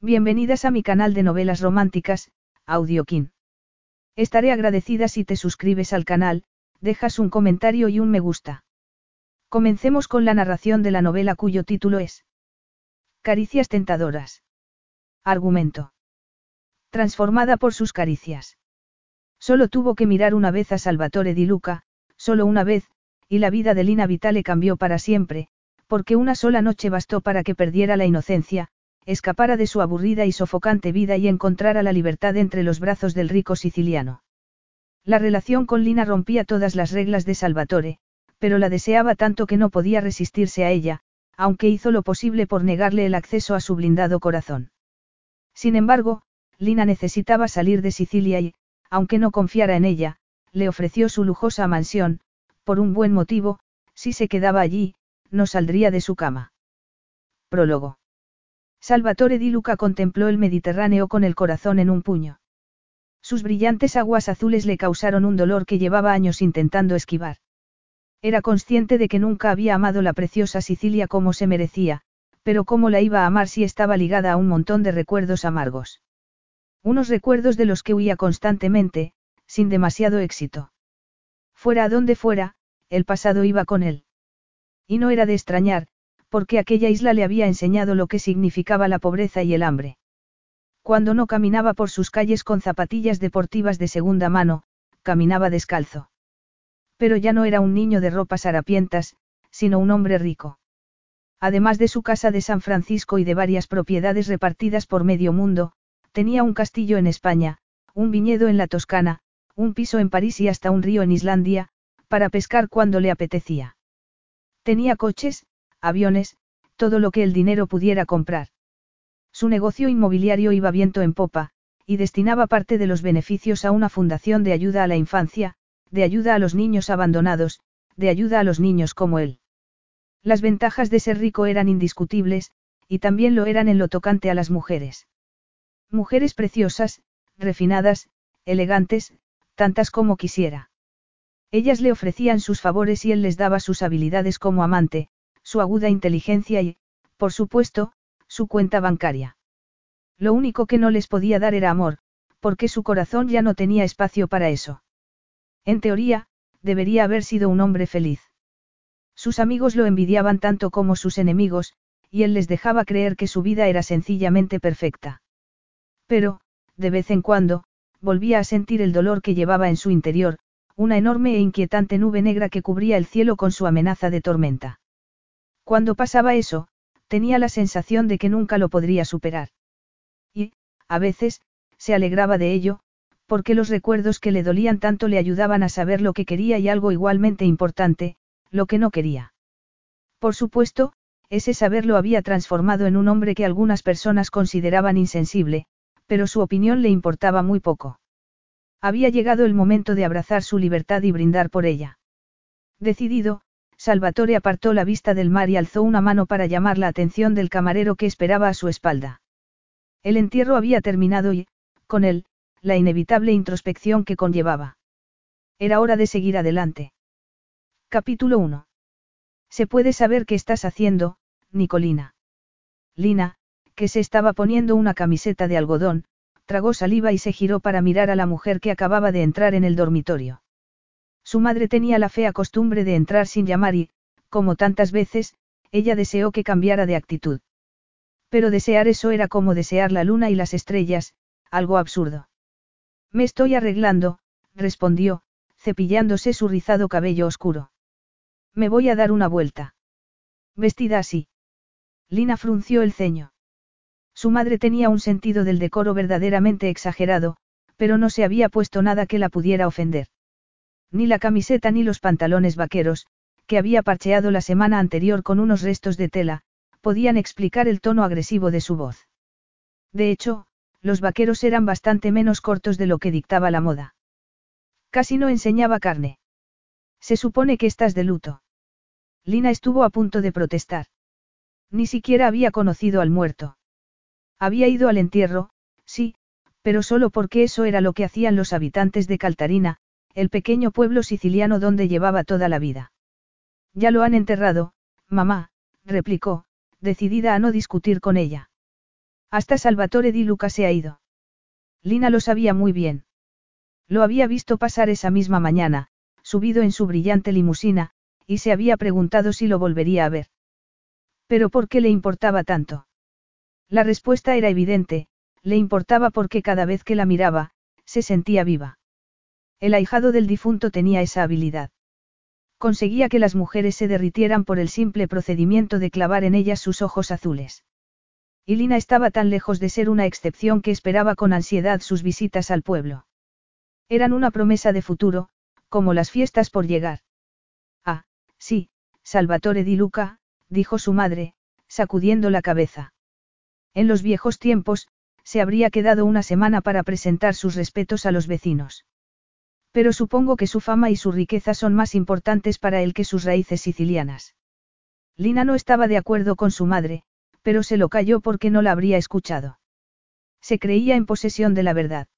Bienvenidas a mi canal de novelas románticas, Audiokin. Estaré agradecida si te suscribes al canal, dejas un comentario y un me gusta. Comencemos con la narración de la novela cuyo título es Caricias tentadoras. Argumento. Transformada por sus caricias. Solo tuvo que mirar una vez a Salvatore Di Luca, solo una vez, y la vida de Lina Vitale cambió para siempre, porque una sola noche bastó para que perdiera la inocencia, escapara de su aburrida y sofocante vida y encontrara la libertad entre los brazos del rico siciliano. La relación con Lina rompía todas las reglas de Salvatore, pero la deseaba tanto que no podía resistirse a ella, aunque hizo lo posible por negarle el acceso a su blindado corazón. Sin embargo, Lina necesitaba salir de Sicilia y, aunque no confiara en ella, le ofreció su lujosa mansión, por un buen motivo, si se quedaba allí, no saldría de su cama. Prólogo. Salvatore Di Luca contempló el Mediterráneo con el corazón en un puño. Sus brillantes aguas azules le causaron un dolor que llevaba años intentando esquivar. Era consciente de que nunca había amado la preciosa Sicilia como se merecía, pero cómo la iba a amar si estaba ligada a un montón de recuerdos amargos. Unos recuerdos de los que huía constantemente, sin demasiado éxito. Fuera a donde fuera, el pasado iba con él. Y no era de extrañar, porque aquella isla le había enseñado lo que significaba la pobreza y el hambre. Cuando no caminaba por sus calles con zapatillas deportivas de segunda mano, caminaba descalzo. Pero ya no era un niño de ropas harapientas, sino un hombre rico. Además de su casa de San Francisco y de varias propiedades repartidas por medio mundo, tenía un castillo en España, un viñedo en la Toscana, un piso en París y hasta un río en Islandia, para pescar cuando le apetecía. Tenía coches, aviones, todo lo que el dinero pudiera comprar. Su negocio inmobiliario iba viento en popa, y destinaba parte de los beneficios a una fundación de ayuda a la infancia, de ayuda a los niños abandonados, de ayuda a los niños como él. Las ventajas de ser rico eran indiscutibles, y también lo eran en lo tocante a las mujeres. Mujeres preciosas, refinadas, elegantes, tantas como quisiera. Ellas le ofrecían sus favores y él les daba sus habilidades como amante, su aguda inteligencia y, por supuesto, su cuenta bancaria. Lo único que no les podía dar era amor, porque su corazón ya no tenía espacio para eso. En teoría, debería haber sido un hombre feliz. Sus amigos lo envidiaban tanto como sus enemigos, y él les dejaba creer que su vida era sencillamente perfecta. Pero, de vez en cuando, volvía a sentir el dolor que llevaba en su interior, una enorme e inquietante nube negra que cubría el cielo con su amenaza de tormenta. Cuando pasaba eso, tenía la sensación de que nunca lo podría superar. Y, a veces, se alegraba de ello, porque los recuerdos que le dolían tanto le ayudaban a saber lo que quería y algo igualmente importante, lo que no quería. Por supuesto, ese saber lo había transformado en un hombre que algunas personas consideraban insensible, pero su opinión le importaba muy poco. Había llegado el momento de abrazar su libertad y brindar por ella. Decidido, Salvatore apartó la vista del mar y alzó una mano para llamar la atención del camarero que esperaba a su espalda. El entierro había terminado y, con él, la inevitable introspección que conllevaba. Era hora de seguir adelante. Capítulo 1. Se puede saber qué estás haciendo, Nicolina. Lina, que se estaba poniendo una camiseta de algodón, tragó saliva y se giró para mirar a la mujer que acababa de entrar en el dormitorio. Su madre tenía la fea costumbre de entrar sin llamar y, como tantas veces, ella deseó que cambiara de actitud. Pero desear eso era como desear la luna y las estrellas, algo absurdo. Me estoy arreglando, respondió, cepillándose su rizado cabello oscuro. Me voy a dar una vuelta. Vestida así. Lina frunció el ceño. Su madre tenía un sentido del decoro verdaderamente exagerado, pero no se había puesto nada que la pudiera ofender. Ni la camiseta ni los pantalones vaqueros, que había parcheado la semana anterior con unos restos de tela, podían explicar el tono agresivo de su voz. De hecho, los vaqueros eran bastante menos cortos de lo que dictaba la moda. Casi no enseñaba carne. Se supone que estás de luto. Lina estuvo a punto de protestar. Ni siquiera había conocido al muerto. Había ido al entierro, sí, pero solo porque eso era lo que hacían los habitantes de Caltarina, el pequeño pueblo siciliano donde llevaba toda la vida. Ya lo han enterrado, mamá, replicó, decidida a no discutir con ella. Hasta Salvatore Di Luca se ha ido. Lina lo sabía muy bien. Lo había visto pasar esa misma mañana, subido en su brillante limusina, y se había preguntado si lo volvería a ver. Pero ¿por qué le importaba tanto? La respuesta era evidente, le importaba porque cada vez que la miraba, se sentía viva. El ahijado del difunto tenía esa habilidad. Conseguía que las mujeres se derritieran por el simple procedimiento de clavar en ellas sus ojos azules. Y Lina estaba tan lejos de ser una excepción que esperaba con ansiedad sus visitas al pueblo. Eran una promesa de futuro, como las fiestas por llegar. Ah, sí, Salvatore di Luca, dijo su madre, sacudiendo la cabeza. En los viejos tiempos, se habría quedado una semana para presentar sus respetos a los vecinos. Pero supongo que su fama y su riqueza son más importantes para él que sus raíces sicilianas. Lina no estaba de acuerdo con su madre, pero se lo calló porque no la habría escuchado. Se creía en posesión de la verdad.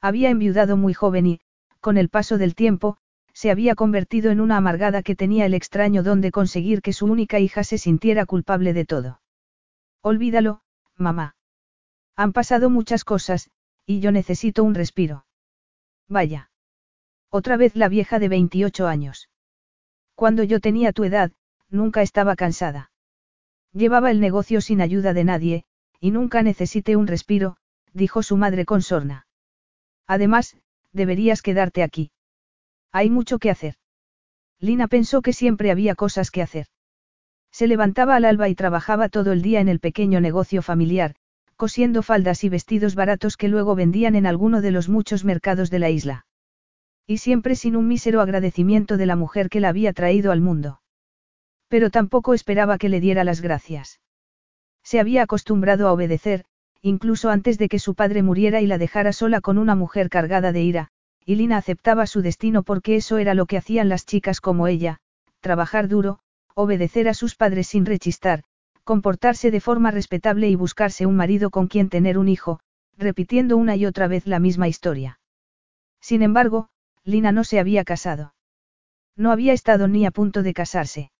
Había enviudado muy joven y, con el paso del tiempo, se había convertido en una amargada que tenía el extraño don de conseguir que su única hija se sintiera culpable de todo. Olvídalo, mamá. Han pasado muchas cosas, y yo necesito un respiro. Vaya. Otra vez la vieja de 28 años. Cuando yo tenía tu edad, nunca estaba cansada. Llevaba el negocio sin ayuda de nadie, y nunca necesité un respiro, dijo su madre con sorna. Además, deberías quedarte aquí. Hay mucho que hacer. Lina pensó que siempre había cosas que hacer. Se levantaba al alba y trabajaba todo el día en el pequeño negocio familiar, cosiendo faldas y vestidos baratos que luego vendían en alguno de los muchos mercados de la isla. Y siempre sin un mísero agradecimiento de la mujer que la había traído al mundo. Pero tampoco esperaba que le diera las gracias. Se había acostumbrado a obedecer, incluso antes de que su padre muriera y la dejara sola con una mujer cargada de ira, y Lina aceptaba su destino porque eso era lo que hacían las chicas como ella, trabajar duro, obedecer a sus padres sin rechistar, comportarse de forma respetable y buscarse un marido con quien tener un hijo, repitiendo una y otra vez la misma historia. Sin embargo, Lina no se había casado. No había estado ni a punto de casarse.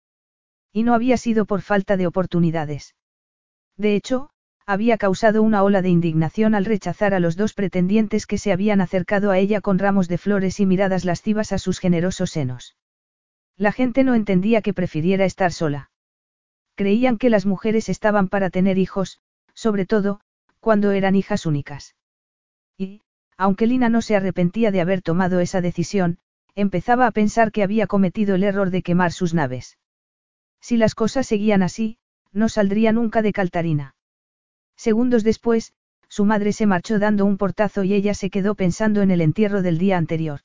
Y no había sido por falta de oportunidades. De hecho, había causado una ola de indignación al rechazar a los dos pretendientes que se habían acercado a ella con ramos de flores y miradas lascivas a sus generosos senos. La gente no entendía que prefiriera estar sola. Creían que las mujeres estaban para tener hijos, sobre todo, cuando eran hijas únicas. Y, aunque Lina no se arrepentía de haber tomado esa decisión, empezaba a pensar que había cometido el error de quemar sus naves. Si las cosas seguían así, no saldría nunca de Caltarina. Segundos después, su madre se marchó dando un portazo y ella se quedó pensando en el entierro del día anterior.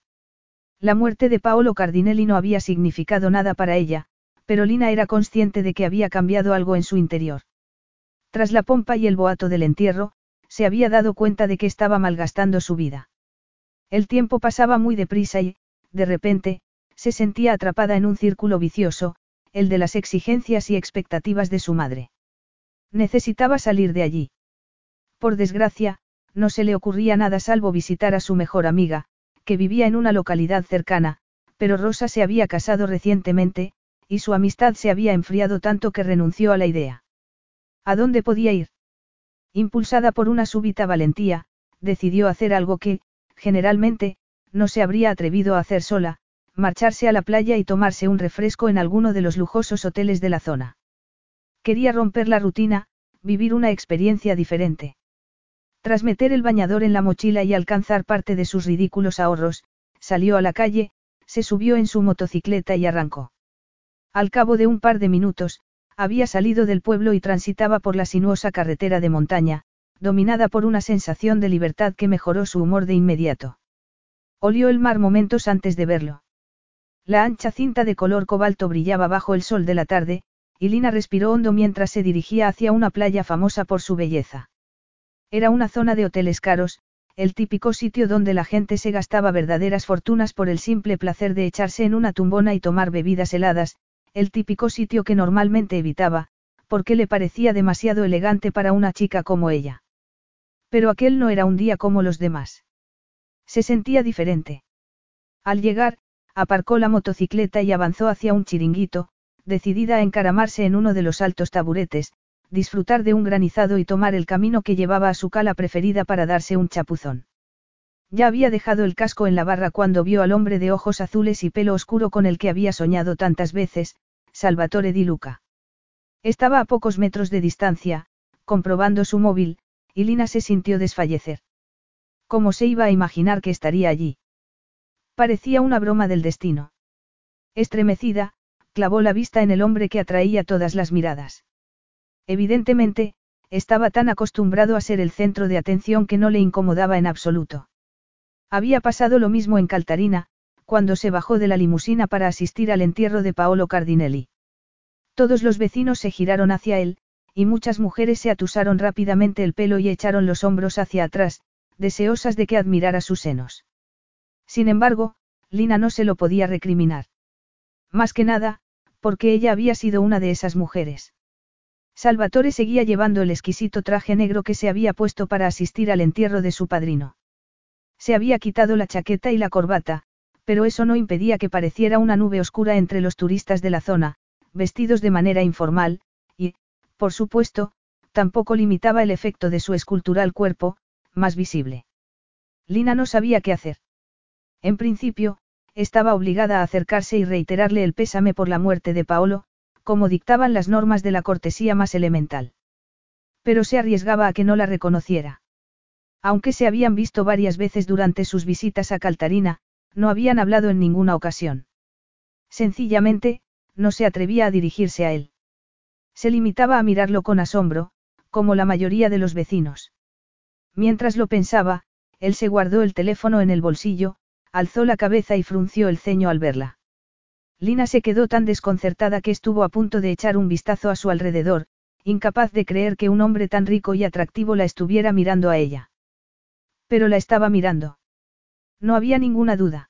La muerte de Paolo Cardinelli no había significado nada para ella, pero Lina era consciente de que había cambiado algo en su interior. Tras la pompa y el boato del entierro, se había dado cuenta de que estaba malgastando su vida. El tiempo pasaba muy deprisa y, de repente, se sentía atrapada en un círculo vicioso, el de las exigencias y expectativas de su madre. Necesitaba salir de allí. Por desgracia, no se le ocurría nada salvo visitar a su mejor amiga, que vivía en una localidad cercana, pero Rosa se había casado recientemente, y su amistad se había enfriado tanto que renunció a la idea. ¿A dónde podía ir? Impulsada por una súbita valentía, decidió hacer algo que, generalmente, no se habría atrevido a hacer sola, marcharse a la playa y tomarse un refresco en alguno de los lujosos hoteles de la zona. Quería romper la rutina, vivir una experiencia diferente. Tras meter el bañador en la mochila y alcanzar parte de sus ridículos ahorros, salió a la calle, se subió en su motocicleta y arrancó. Al cabo de un par de minutos, había salido del pueblo y transitaba por la sinuosa carretera de montaña, dominada por una sensación de libertad que mejoró su humor de inmediato. Olió el mar momentos antes de verlo. La ancha cinta de color cobalto brillaba bajo el sol de la tarde, y Lina respiró hondo mientras se dirigía hacia una playa famosa por su belleza. Era una zona de hoteles caros, el típico sitio donde la gente se gastaba verdaderas fortunas por el simple placer de echarse en una tumbona y tomar bebidas heladas, el típico sitio que normalmente evitaba, porque le parecía demasiado elegante para una chica como ella. Pero aquel no era un día como los demás. Se sentía diferente. Al llegar, aparcó la motocicleta y avanzó hacia un chiringuito, decidida a encaramarse en uno de los altos taburetes, disfrutar de un granizado y tomar el camino que llevaba a su cala preferida para darse un chapuzón. Ya había dejado el casco en la barra cuando vio al hombre de ojos azules y pelo oscuro con el que había soñado tantas veces, Salvatore Di Luca. Estaba a pocos metros de distancia, comprobando su móvil, y Lina se sintió desfallecer. ¿Cómo se iba a imaginar que estaría allí? Parecía una broma del destino. Estremecida, clavó la vista en el hombre que atraía todas las miradas. Evidentemente, estaba tan acostumbrado a ser el centro de atención que no le incomodaba en absoluto. Había pasado lo mismo en Caltarina, cuando se bajó de la limusina para asistir al entierro de Paolo Cardinelli. Todos los vecinos se giraron hacia él, y muchas mujeres se atusaron rápidamente el pelo y echaron los hombros hacia atrás, deseosas de que admirara sus senos. Sin embargo, Lina no se lo podía recriminar. Más que nada, porque ella había sido una de esas mujeres. Salvatore seguía llevando el exquisito traje negro que se había puesto para asistir al entierro de su padrino. Se había quitado la chaqueta y la corbata, pero eso no impedía que pareciera una nube oscura entre los turistas de la zona, vestidos de manera informal, y, por supuesto, tampoco limitaba el efecto de su escultural cuerpo, más visible. Lina no sabía qué hacer. En principio, estaba obligada a acercarse y reiterarle el pésame por la muerte de Paolo, como dictaban las normas de la cortesía más elemental. Pero se arriesgaba a que no la reconociera. Aunque se habían visto varias veces durante sus visitas a Caltarina, no habían hablado en ninguna ocasión. Sencillamente, no se atrevía a dirigirse a él. Se limitaba a mirarlo con asombro, como la mayoría de los vecinos. Mientras lo pensaba, él se guardó el teléfono en el bolsillo, alzó la cabeza y frunció el ceño al verla. Lina se quedó tan desconcertada que estuvo a punto de echar un vistazo a su alrededor, incapaz de creer que un hombre tan rico y atractivo la estuviera mirando a ella. Pero la estaba mirando. No había ninguna duda.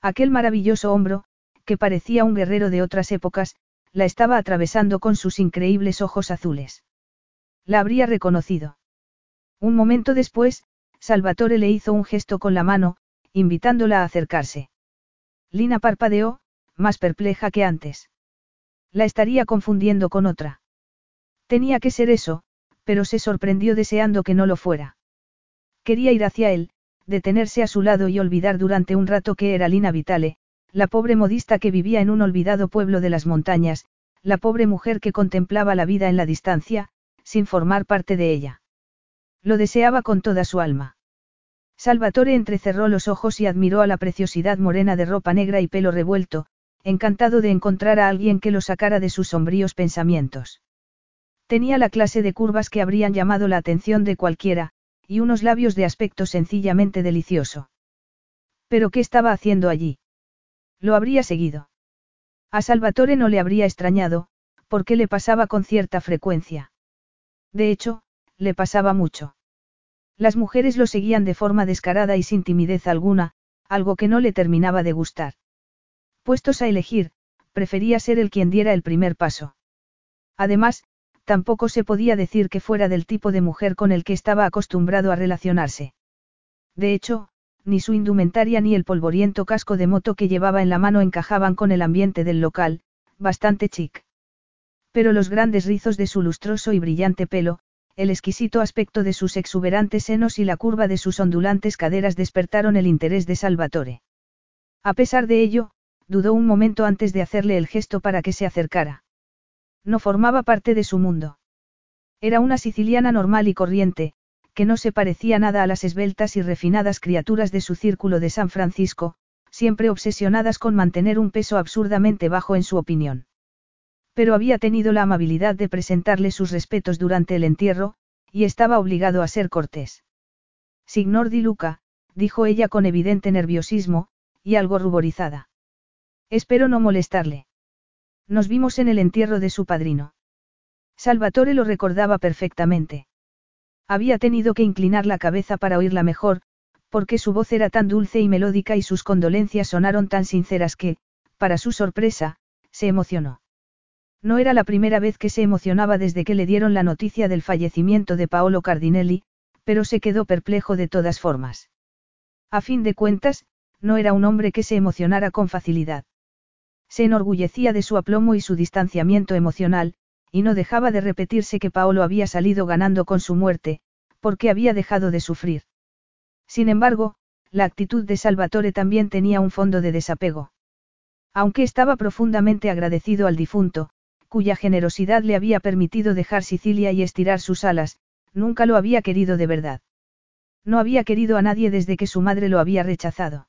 Aquel maravilloso hombro, que parecía un guerrero de otras épocas, la estaba atravesando con sus increíbles ojos azules. La habría reconocido. Un momento después, Salvatore le hizo un gesto con la mano, invitándola a acercarse. Lina parpadeó, más perpleja que antes. La estaría confundiendo con otra. Tenía que ser eso, pero se sorprendió deseando que no lo fuera. Quería ir hacia él, detenerse a su lado y olvidar durante un rato que era Lina Vitale, la pobre modista que vivía en un olvidado pueblo de las montañas, la pobre mujer que contemplaba la vida en la distancia, sin formar parte de ella. Lo deseaba con toda su alma. Salvatore entrecerró los ojos y admiró a la preciosidad morena de ropa negra y pelo revuelto, encantado de encontrar a alguien que lo sacara de sus sombríos pensamientos. Tenía la clase de curvas que habrían llamado la atención de cualquiera, y unos labios de aspecto sencillamente delicioso. ¿Pero qué estaba haciendo allí? Lo habría seguido. A Salvatore no le habría extrañado, porque le pasaba con cierta frecuencia. De hecho, le pasaba mucho. Las mujeres lo seguían de forma descarada y sin timidez alguna, algo que no le terminaba de gustar. Puestos a elegir, prefería ser el quien diera el primer paso. Además, tampoco se podía decir que fuera del tipo de mujer con el que estaba acostumbrado a relacionarse. De hecho, ni su indumentaria ni el polvoriento casco de moto que llevaba en la mano encajaban con el ambiente del local, bastante chic. Pero los grandes rizos de su lustroso y brillante pelo, el exquisito aspecto de sus exuberantes senos y la curva de sus ondulantes caderas despertaron el interés de Salvatore. A pesar de ello, dudó un momento antes de hacerle el gesto para que se acercara. No formaba parte de su mundo. Era una siciliana normal y corriente, que no se parecía nada a las esbeltas y refinadas criaturas de su círculo de San Francisco, siempre obsesionadas con mantener un peso absurdamente bajo en su opinión. Pero había tenido la amabilidad de presentarle sus respetos durante el entierro, y estaba obligado a ser cortés. Signor Di Luca, dijo ella con evidente nerviosismo, y algo ruborizada. Espero no molestarle. Nos vimos en el entierro de su padrino. Salvatore lo recordaba perfectamente. Había tenido que inclinar la cabeza para oírla mejor, porque su voz era tan dulce y melódica y sus condolencias sonaron tan sinceras que, para su sorpresa, se emocionó. No era la primera vez que se emocionaba desde que le dieron la noticia del fallecimiento de Paolo Cardinelli, pero se quedó perplejo de todas formas. A fin de cuentas, no era un hombre que se emocionara con facilidad. Se enorgullecía de su aplomo y su distanciamiento emocional, y no dejaba de repetirse que Paolo había salido ganando con su muerte, porque había dejado de sufrir. Sin embargo, la actitud de Salvatore también tenía un fondo de desapego. Aunque estaba profundamente agradecido al difunto, cuya generosidad le había permitido dejar Sicilia y estirar sus alas, nunca lo había querido de verdad. No había querido a nadie desde que su madre lo había rechazado.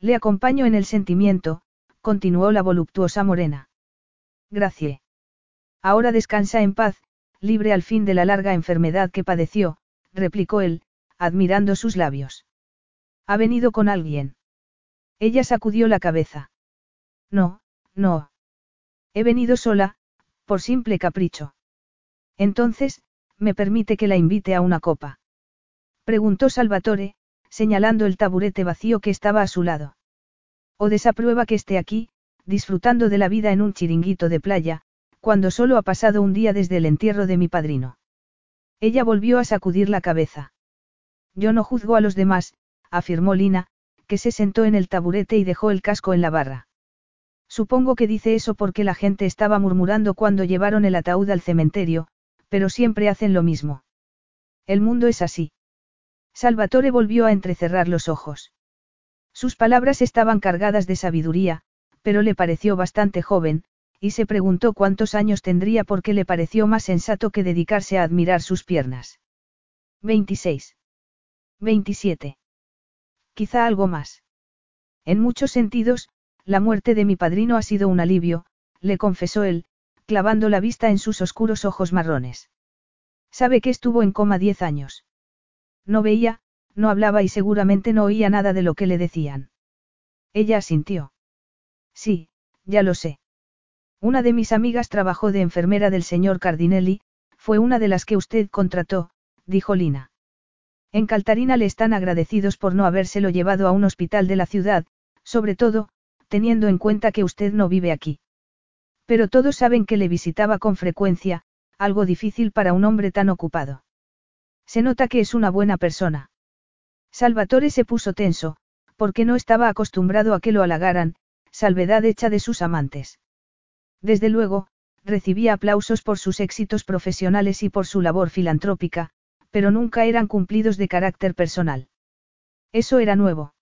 Le acompaño en el sentimiento, continuó la voluptuosa morena. Gracie. Ahora descansa en paz, libre al fin de la larga enfermedad que padeció, replicó él, admirando sus labios. ¿Ha venido con alguien? Ella sacudió la cabeza. No, no. He venido sola, por simple capricho. Entonces, ¿me permite que la invite a una copa? Preguntó Salvatore, señalando el taburete vacío que estaba a su lado. O desaprueba que esté aquí, disfrutando de la vida en un chiringuito de playa, cuando solo ha pasado un día desde el entierro de mi padrino. Ella volvió a sacudir la cabeza. Yo no juzgo a los demás, afirmó Lina, que se sentó en el taburete y dejó el casco en la barra. Supongo que dice eso porque la gente estaba murmurando cuando llevaron el ataúd al cementerio, pero siempre hacen lo mismo. El mundo es así. Salvatore volvió a entrecerrar los ojos. Sus palabras estaban cargadas de sabiduría, pero le pareció bastante joven, y se preguntó cuántos años tendría porque le pareció más sensato que dedicarse a admirar sus piernas. 26. 27. Quizá algo más. En muchos sentidos, la muerte de mi padrino ha sido un alivio, le confesó él, clavando la vista en sus oscuros ojos marrones. Sabe que estuvo en coma diez años. No veía, no hablaba y seguramente no oía nada de lo que le decían. Ella asintió. Sí, ya lo sé. Una de mis amigas trabajó de enfermera del señor Cardinelli, fue una de las que usted contrató, dijo Lina. En Caltarina le están agradecidos por no habérselo llevado a un hospital de la ciudad, sobre todo, teniendo en cuenta que usted no vive aquí. Pero todos saben que le visitaba con frecuencia, algo difícil para un hombre tan ocupado. Se nota que es una buena persona. Salvatore se puso tenso, porque no estaba acostumbrado a que lo halagaran, salvedad hecha de sus amantes. Desde luego, recibía aplausos por sus éxitos profesionales y por su labor filantrópica, pero nunca eran cumplidos de carácter personal. Eso era nuevo.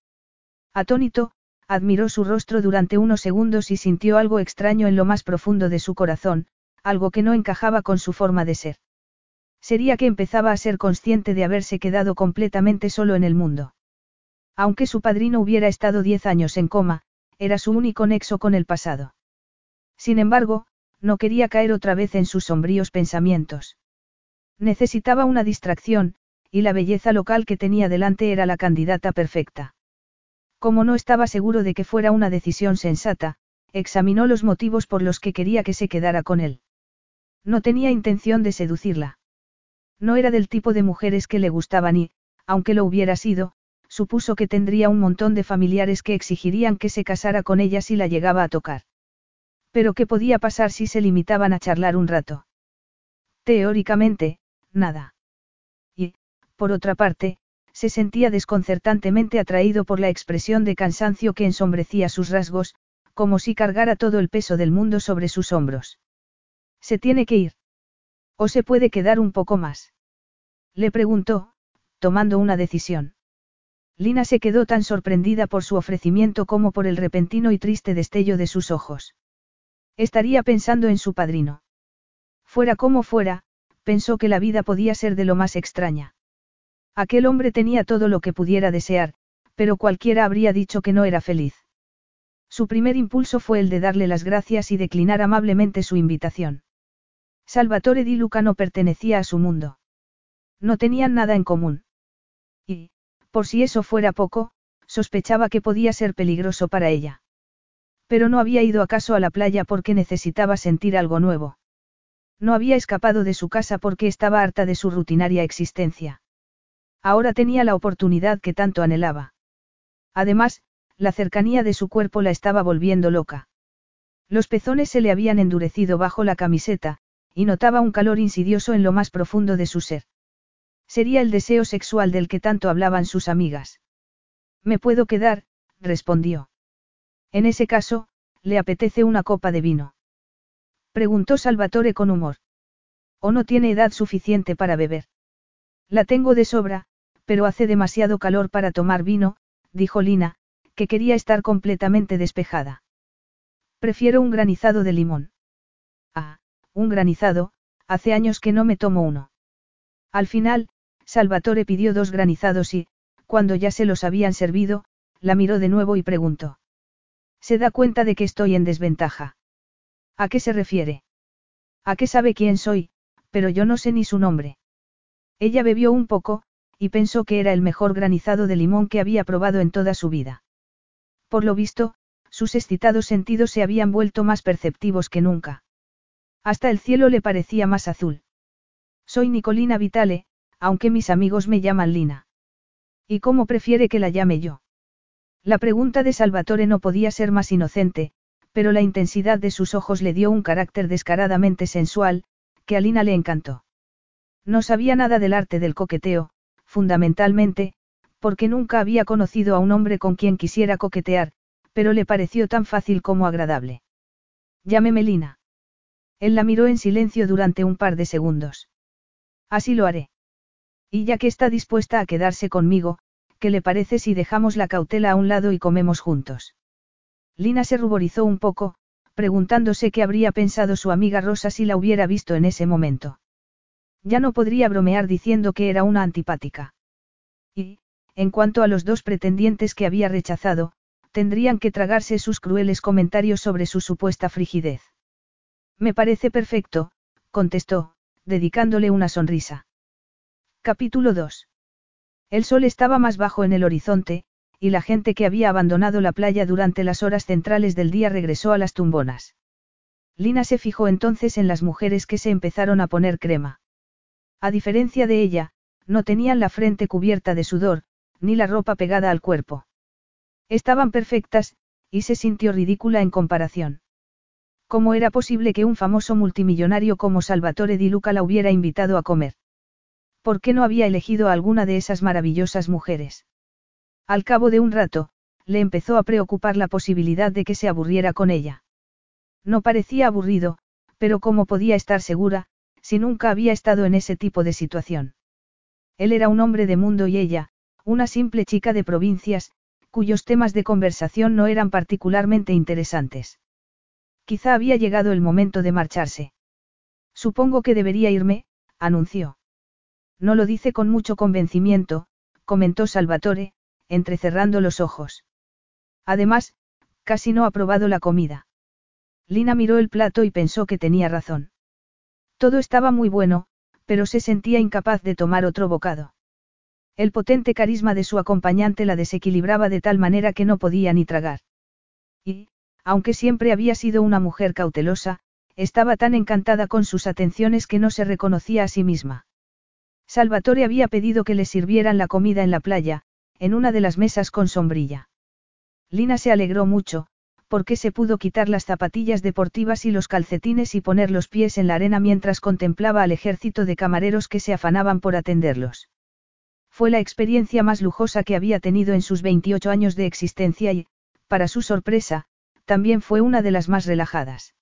Atónito, admiró su rostro durante unos segundos y sintió algo extraño en lo más profundo de su corazón, algo que no encajaba con su forma de ser. Sería que empezaba a ser consciente de haberse quedado completamente solo en el mundo. Aunque su padrino hubiera estado diez años en coma, era su único nexo con el pasado. Sin embargo, no quería caer otra vez en sus sombríos pensamientos. Necesitaba una distracción, y la belleza local que tenía delante era la candidata perfecta. Como no estaba seguro de que fuera una decisión sensata, examinó los motivos por los que quería que se quedara con él. No tenía intención de seducirla. No era del tipo de mujeres que le gustaban y, aunque lo hubiera sido, supuso que tendría un montón de familiares que exigirían que se casara con ella si la llegaba a tocar. Pero ¿qué podía pasar si se limitaban a charlar un rato? Teóricamente, nada. Y, por otra parte, se sentía desconcertantemente atraído por la expresión de cansancio que ensombrecía sus rasgos, como si cargara todo el peso del mundo sobre sus hombros. Se tiene que ir. ¿O se puede quedar un poco más? Le preguntó, tomando una decisión. Lina se quedó tan sorprendida por su ofrecimiento como por el repentino y triste destello de sus ojos. Estaría pensando en su padrino. Fuera como fuera, pensó que la vida podía ser de lo más extraña. Aquel hombre tenía todo lo que pudiera desear, pero cualquiera habría dicho que no era feliz. Su primer impulso fue el de darle las gracias y declinar amablemente su invitación. Salvatore Di Luca no pertenecía a su mundo. No tenían nada en común. Y, por si eso fuera poco, sospechaba que podía ser peligroso para ella. Pero no había ido acaso a la playa porque necesitaba sentir algo nuevo. No había escapado de su casa porque estaba harta de su rutinaria existencia. Ahora tenía la oportunidad que tanto anhelaba. Además, la cercanía de su cuerpo la estaba volviendo loca. Los pezones se le habían endurecido bajo la camiseta, y notaba un calor insidioso en lo más profundo de su ser. Sería el deseo sexual del que tanto hablaban sus amigas. Me puedo quedar, respondió. En ese caso, le apetece una copa de vino. Preguntó Salvatore con humor. ¿O no tiene edad suficiente para beber? La tengo de sobra, pero hace demasiado calor para tomar vino, dijo Lina, que quería estar completamente despejada. Prefiero un granizado de limón. Ah, un granizado, hace años que no me tomo uno. Al final, Salvatore pidió dos granizados y, cuando ya se los habían servido, la miró de nuevo y preguntó. ¿Se da cuenta de que estoy en desventaja? ¿A qué se refiere? ¿A qué sabe quién soy, pero yo no sé ni su nombre? Ella bebió un poco, y pensó que era el mejor granizado de limón que había probado en toda su vida. Por lo visto, sus excitados sentidos se habían vuelto más perceptivos que nunca. Hasta el cielo le parecía más azul. Soy Nicolina Vitale, aunque mis amigos me llaman Lina. ¿Y cómo prefiere que la llame yo? La pregunta de Salvatore no podía ser más inocente, pero la intensidad de sus ojos le dio un carácter descaradamente sensual, que a Lina le encantó. No sabía nada del arte del coqueteo, fundamentalmente, porque nunca había conocido a un hombre con quien quisiera coquetear, pero le pareció tan fácil como agradable. Llámeme Lina. Él la miró en silencio durante un par de segundos. Así lo haré. Y ya que está dispuesta a quedarse conmigo, ¿qué le parece si dejamos la cautela a un lado y comemos juntos? Lina se ruborizó un poco, preguntándose qué habría pensado su amiga Rosa si la hubiera visto en ese momento. Ya no podría bromear diciendo que era una antipática. Y, en cuanto a los dos pretendientes que había rechazado, tendrían que tragarse sus crueles comentarios sobre su supuesta frigidez. Me parece perfecto, contestó, dedicándole una sonrisa. Capítulo 2. El sol estaba más bajo en el horizonte, y la gente que había abandonado la playa durante las horas centrales del día regresó a las tumbonas. Lina se fijó entonces en las mujeres que se empezaron a poner crema. A diferencia de ella, no tenían la frente cubierta de sudor, ni la ropa pegada al cuerpo. Estaban perfectas, y se sintió ridícula en comparación. ¿Cómo era posible que un famoso multimillonario como Salvatore Di Luca la hubiera invitado a comer? ¿Por qué no había elegido a alguna de esas maravillosas mujeres? Al cabo de un rato, le empezó a preocupar la posibilidad de que se aburriera con ella. No parecía aburrido, pero ¿cómo podía estar segura, si nunca había estado en ese tipo de situación. Él era un hombre de mundo y ella, una simple chica de provincias, cuyos temas de conversación no eran particularmente interesantes. Quizá había llegado el momento de marcharse. Supongo que debería irme, anunció. No lo dice con mucho convencimiento, comentó Salvatore, entrecerrando los ojos. Además, casi no ha probado la comida. Lina miró el plato y pensó que tenía razón. Todo estaba muy bueno, pero se sentía incapaz de tomar otro bocado. El potente carisma de su acompañante la desequilibraba de tal manera que no podía ni tragar. Y, aunque siempre había sido una mujer cautelosa, estaba tan encantada con sus atenciones que no se reconocía a sí misma. Salvatore había pedido que le sirvieran la comida en la playa, en una de las mesas con sombrilla. Lina se alegró mucho, porque se pudo quitar las zapatillas deportivas y los calcetines y poner los pies en la arena mientras contemplaba al ejército de camareros que se afanaban por atenderlos. Fue la experiencia más lujosa que había tenido en sus 28 años de existencia y, para su sorpresa, también fue una de las más relajadas.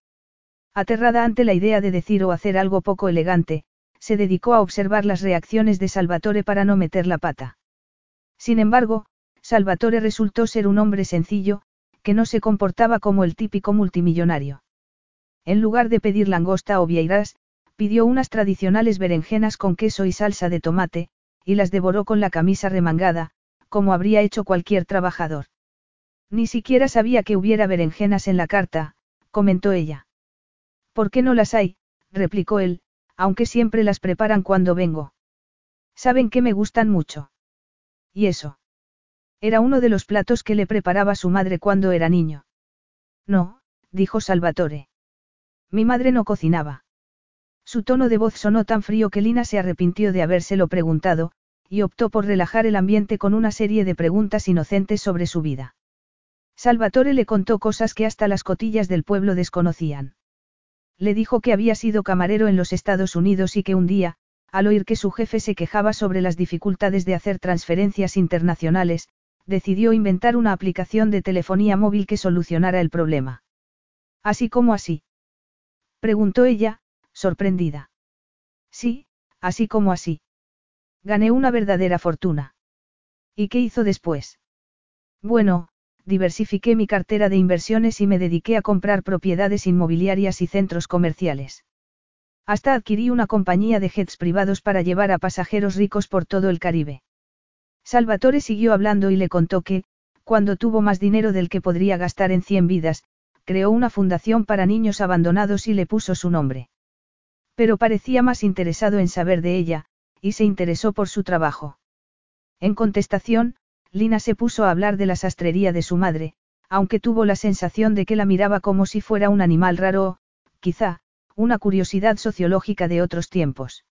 Aterrada ante la idea de decir o hacer algo poco elegante, se dedicó a observar las reacciones de Salvatore para no meter la pata. Sin embargo, Salvatore resultó ser un hombre sencillo, que no se comportaba como el típico multimillonario. En lugar de pedir langosta o vieiras, pidió unas tradicionales berenjenas con queso y salsa de tomate, y las devoró con la camisa remangada, como habría hecho cualquier trabajador. Ni siquiera sabía que hubiera berenjenas en la carta, comentó ella. ¿Por qué no las hay? replicó él, aunque siempre las preparan cuando vengo. Saben que me gustan mucho. ¿Y eso? Era uno de los platos que le preparaba su madre cuando era niño. No, dijo Salvatore. Mi madre no cocinaba. Su tono de voz sonó tan frío que Lina se arrepintió de habérselo preguntado, y optó por relajar el ambiente con una serie de preguntas inocentes sobre su vida. Salvatore le contó cosas que hasta las cotillas del pueblo desconocían. Le dijo que había sido camarero en los Estados Unidos y que un día, al oír que su jefe se quejaba sobre las dificultades de hacer transferencias internacionales, decidió inventar una aplicación de telefonía móvil que solucionara el problema. Así como así. Preguntó ella, sorprendida. Sí, así como así. Gané una verdadera fortuna. ¿Y qué hizo después? Bueno, diversifiqué mi cartera de inversiones y me dediqué a comprar propiedades inmobiliarias y centros comerciales. Hasta adquirí una compañía de jets privados para llevar a pasajeros ricos por todo el Caribe. Salvatore siguió hablando y le contó que, cuando tuvo más dinero del que podría gastar en 100 vidas, creó una fundación para niños abandonados y le puso su nombre. Pero parecía más interesado en saber de ella, y se interesó por su trabajo. En contestación, Lina se puso a hablar de la sastrería de su madre, aunque tuvo la sensación de que la miraba como si fuera un animal raro o, quizá, una curiosidad sociológica de otros tiempos.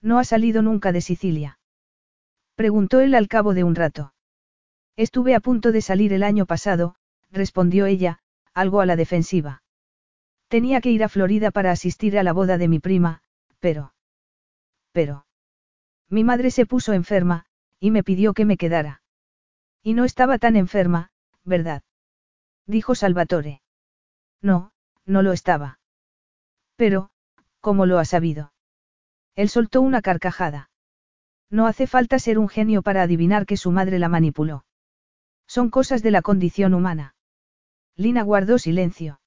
¿No ha salido nunca de Sicilia? Preguntó él al cabo de un rato. Estuve a punto de salir el año pasado, respondió ella, algo a la defensiva. Tenía que ir a Florida para asistir a la boda de mi prima, pero... Pero... Mi madre se puso enferma, y me pidió que me quedara. Y no estaba tan enferma, ¿verdad? Dijo Salvatore. No, no lo estaba. Pero, ¿cómo lo ha sabido? Él soltó una carcajada. No hace falta ser un genio para adivinar que su madre la manipuló. Son cosas de la condición humana. Lina guardó silencio.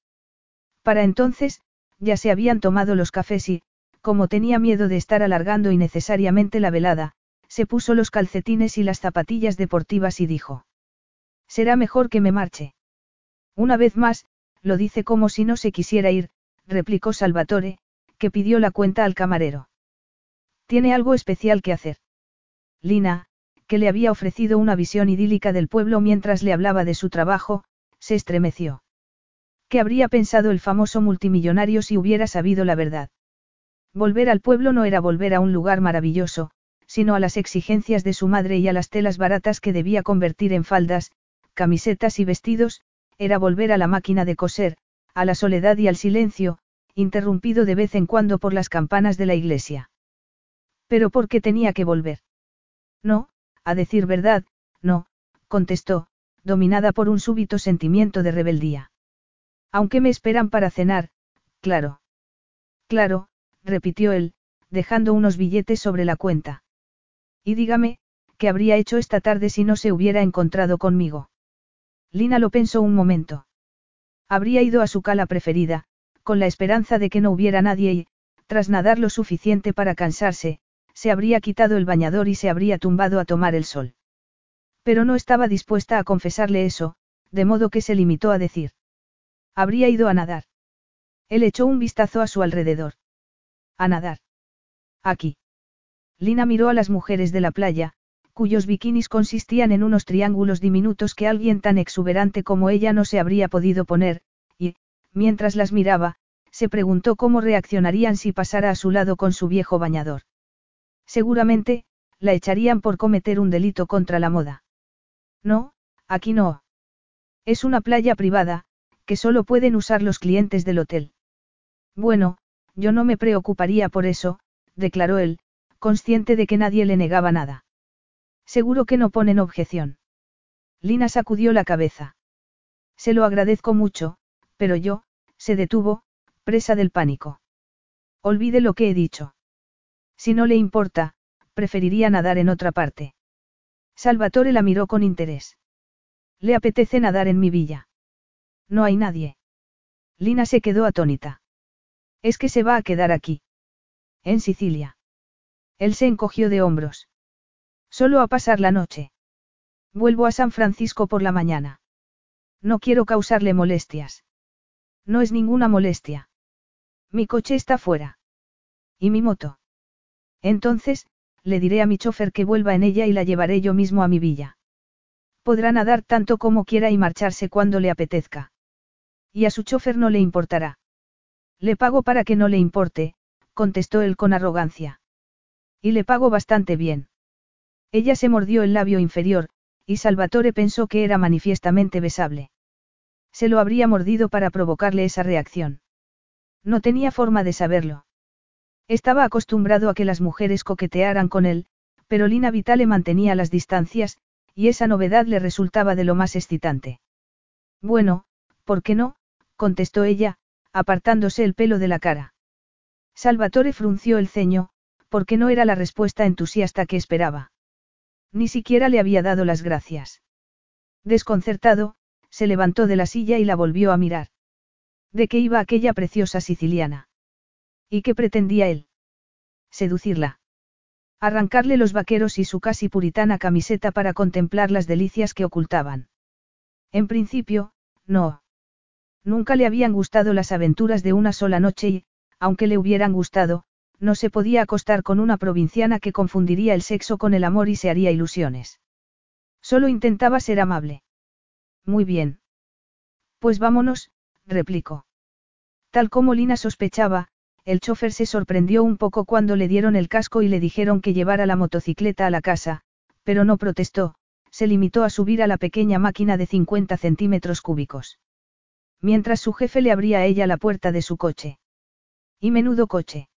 Para entonces, ya se habían tomado los cafés y, como tenía miedo de estar alargando innecesariamente la velada, se puso los calcetines y las zapatillas deportivas y dijo. Será mejor que me marche. Una vez más, lo dice como si no se quisiera ir, replicó Salvatore, que pidió la cuenta al camarero. Tiene algo especial que hacer. Lina, que le había ofrecido una visión idílica del pueblo mientras le hablaba de su trabajo, se estremeció. ¿Qué habría pensado el famoso multimillonario si hubiera sabido la verdad? Volver al pueblo no era volver a un lugar maravilloso, sino a las exigencias de su madre y a las telas baratas que debía convertir en faldas, camisetas y vestidos, era volver a la máquina de coser, a la soledad y al silencio, interrumpido de vez en cuando por las campanas de la iglesia. Pero ¿por qué tenía que volver? No, a decir verdad, no, contestó, dominada por un súbito sentimiento de rebeldía. Aunque me esperan para cenar, claro. Claro, repitió él, dejando unos billetes sobre la cuenta. Y dígame, ¿qué habría hecho esta tarde si no se hubiera encontrado conmigo? Lina lo pensó un momento. Habría ido a su cala preferida, con la esperanza de que no hubiera nadie y, tras nadar lo suficiente para cansarse, se habría quitado el bañador y se habría tumbado a tomar el sol. Pero no estaba dispuesta a confesarle eso, de modo que se limitó a decir. Habría ido a nadar. Él echó un vistazo a su alrededor. A nadar. Aquí. Lina miró a las mujeres de la playa, cuyos bikinis consistían en unos triángulos diminutos que alguien tan exuberante como ella no se habría podido poner, y, mientras las miraba, se preguntó cómo reaccionarían si pasara a su lado con su viejo bañador. Seguramente, la echarían por cometer un delito contra la moda. No, aquí no. Es una playa privada, que solo pueden usar los clientes del hotel. Bueno, yo no me preocuparía por eso, declaró él, consciente de que nadie le negaba nada. Seguro que no ponen objeción. Lina sacudió la cabeza. Se lo agradezco mucho, pero yo, se detuvo, presa del pánico. Olvide lo que he dicho. Si no le importa, preferiría nadar en otra parte. Salvatore la miró con interés. Le apetece nadar en mi villa. No hay nadie. Lina se quedó atónita. Es que se va a quedar aquí. En Sicilia. Él se encogió de hombros. Solo a pasar la noche. Vuelvo a San Francisco por la mañana. No quiero causarle molestias. No es ninguna molestia. Mi coche está fuera. ¿Y mi moto? Entonces, le diré a mi chofer que vuelva en ella y la llevaré yo mismo a mi villa. Podrá nadar tanto como quiera y marcharse cuando le apetezca. Y a su chofer no le importará. Le pago para que no le importe, contestó él con arrogancia. Y le pago bastante bien. Ella se mordió el labio inferior, y Salvatore pensó que era manifiestamente besable. Se lo habría mordido para provocarle esa reacción. No tenía forma de saberlo. Estaba acostumbrado a que las mujeres coquetearan con él, pero Lina Vitale mantenía las distancias, y esa novedad le resultaba de lo más excitante. Bueno, ¿por qué no? contestó ella, apartándose el pelo de la cara. Salvatore frunció el ceño, porque no era la respuesta entusiasta que esperaba. Ni siquiera le había dado las gracias. Desconcertado, se levantó de la silla y la volvió a mirar. ¿De qué iba aquella preciosa siciliana? ¿Y qué pretendía él? Seducirla. Arrancarle los vaqueros y su casi puritana camiseta para contemplar las delicias que ocultaban. En principio, no. Nunca le habían gustado las aventuras de una sola noche y, aunque le hubieran gustado, no se podía acostar con una provinciana que confundiría el sexo con el amor y se haría ilusiones. Solo intentaba ser amable. Muy bien. Pues vámonos, replicó. Tal como Lina sospechaba, el chofer se sorprendió un poco cuando le dieron el casco y le dijeron que llevara la motocicleta a la casa, pero no protestó, se limitó a subir a la pequeña máquina de 50 centímetros cúbicos. Mientras su jefe le abría a ella la puerta de su coche. Y menudo coche.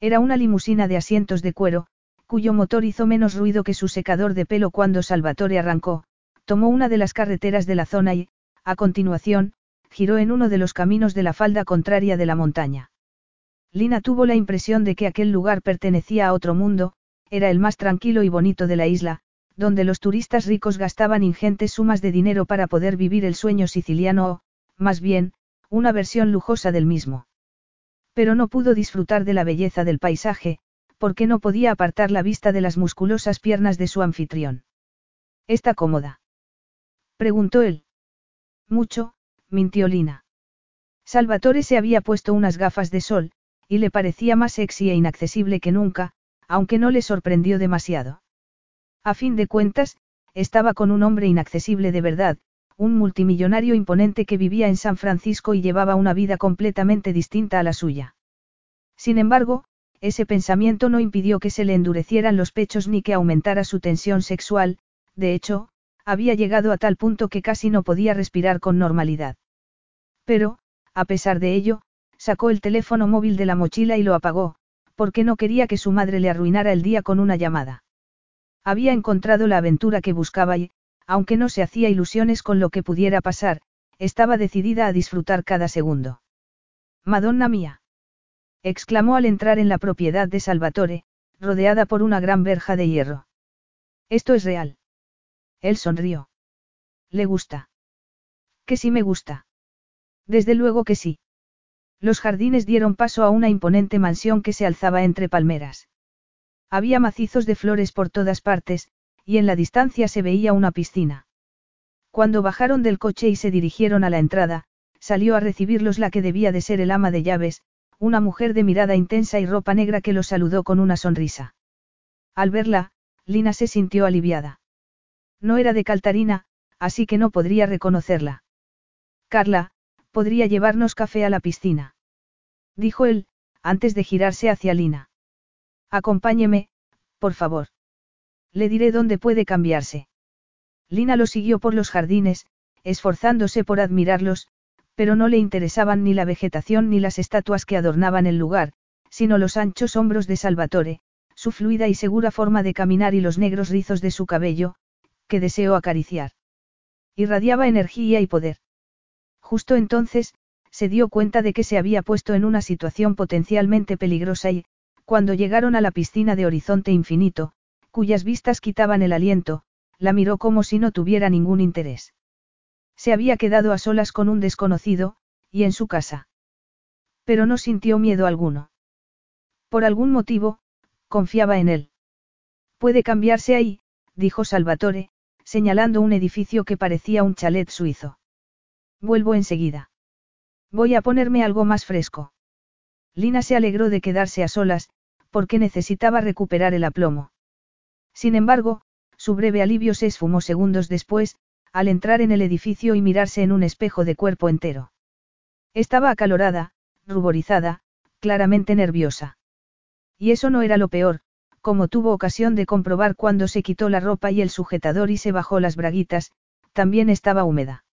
Era una limusina de asientos de cuero, cuyo motor hizo menos ruido que su secador de pelo cuando Salvatore arrancó, tomó una de las carreteras de la zona y, a continuación, giró en uno de los caminos de la falda contraria de la montaña. Lina tuvo la impresión de que aquel lugar pertenecía a otro mundo, era el más tranquilo y bonito de la isla, donde los turistas ricos gastaban ingentes sumas de dinero para poder vivir el sueño siciliano o, más bien, una versión lujosa del mismo. Pero no pudo disfrutar de la belleza del paisaje, porque no podía apartar la vista de las musculosas piernas de su anfitrión. ¿Está cómoda? preguntó él. Mucho, mintió Lina. Salvatore se había puesto unas gafas de sol, y le parecía más sexy e inaccesible que nunca, aunque no le sorprendió demasiado. A fin de cuentas, estaba con un hombre inaccesible de verdad, un multimillonario imponente que vivía en San Francisco y llevaba una vida completamente distinta a la suya. Sin embargo, ese pensamiento no impidió que se le endurecieran los pechos ni que aumentara su tensión sexual, de hecho, había llegado a tal punto que casi no podía respirar con normalidad. Pero, a pesar de ello, sacó el teléfono móvil de la mochila y lo apagó, porque no quería que su madre le arruinara el día con una llamada. Había encontrado la aventura que buscaba y, aunque no se hacía ilusiones con lo que pudiera pasar, estaba decidida a disfrutar cada segundo. Madonna mía. exclamó al entrar en la propiedad de Salvatore, rodeada por una gran verja de hierro. Esto es real. Él sonrió. ¿Le gusta? Que sí me gusta. Desde luego que sí. Los jardines dieron paso a una imponente mansión que se alzaba entre palmeras. Había macizos de flores por todas partes, y en la distancia se veía una piscina. Cuando bajaron del coche y se dirigieron a la entrada, salió a recibirlos la que debía de ser el ama de llaves, una mujer de mirada intensa y ropa negra que los saludó con una sonrisa. Al verla, Lina se sintió aliviada. No era de Caltarina, así que no podría reconocerla. Carla, podría llevarnos café a la piscina. Dijo él, antes de girarse hacia Lina. Acompáñeme, por favor. Le diré dónde puede cambiarse. Lina lo siguió por los jardines, esforzándose por admirarlos, pero no le interesaban ni la vegetación ni las estatuas que adornaban el lugar, sino los anchos hombros de Salvatore, su fluida y segura forma de caminar y los negros rizos de su cabello, que deseó acariciar. Irradiaba energía y poder. Justo entonces, se dio cuenta de que se había puesto en una situación potencialmente peligrosa y, cuando llegaron a la piscina de horizonte infinito, cuyas vistas quitaban el aliento, la miró como si no tuviera ningún interés. Se había quedado a solas con un desconocido, y en su casa. Pero no sintió miedo alguno. Por algún motivo, confiaba en él. Puede cambiarse ahí, dijo Salvatore, señalando un edificio que parecía un chalet suizo. Vuelvo enseguida. Voy a ponerme algo más fresco. Lina se alegró de quedarse a solas, porque necesitaba recuperar el aplomo. Sin embargo, su breve alivio se esfumó segundos después, al entrar en el edificio y mirarse en un espejo de cuerpo entero. Estaba acalorada, ruborizada, claramente nerviosa. Y eso no era lo peor, como tuvo ocasión de comprobar cuando se quitó la ropa y el sujetador y se bajó las braguitas, también estaba húmeda.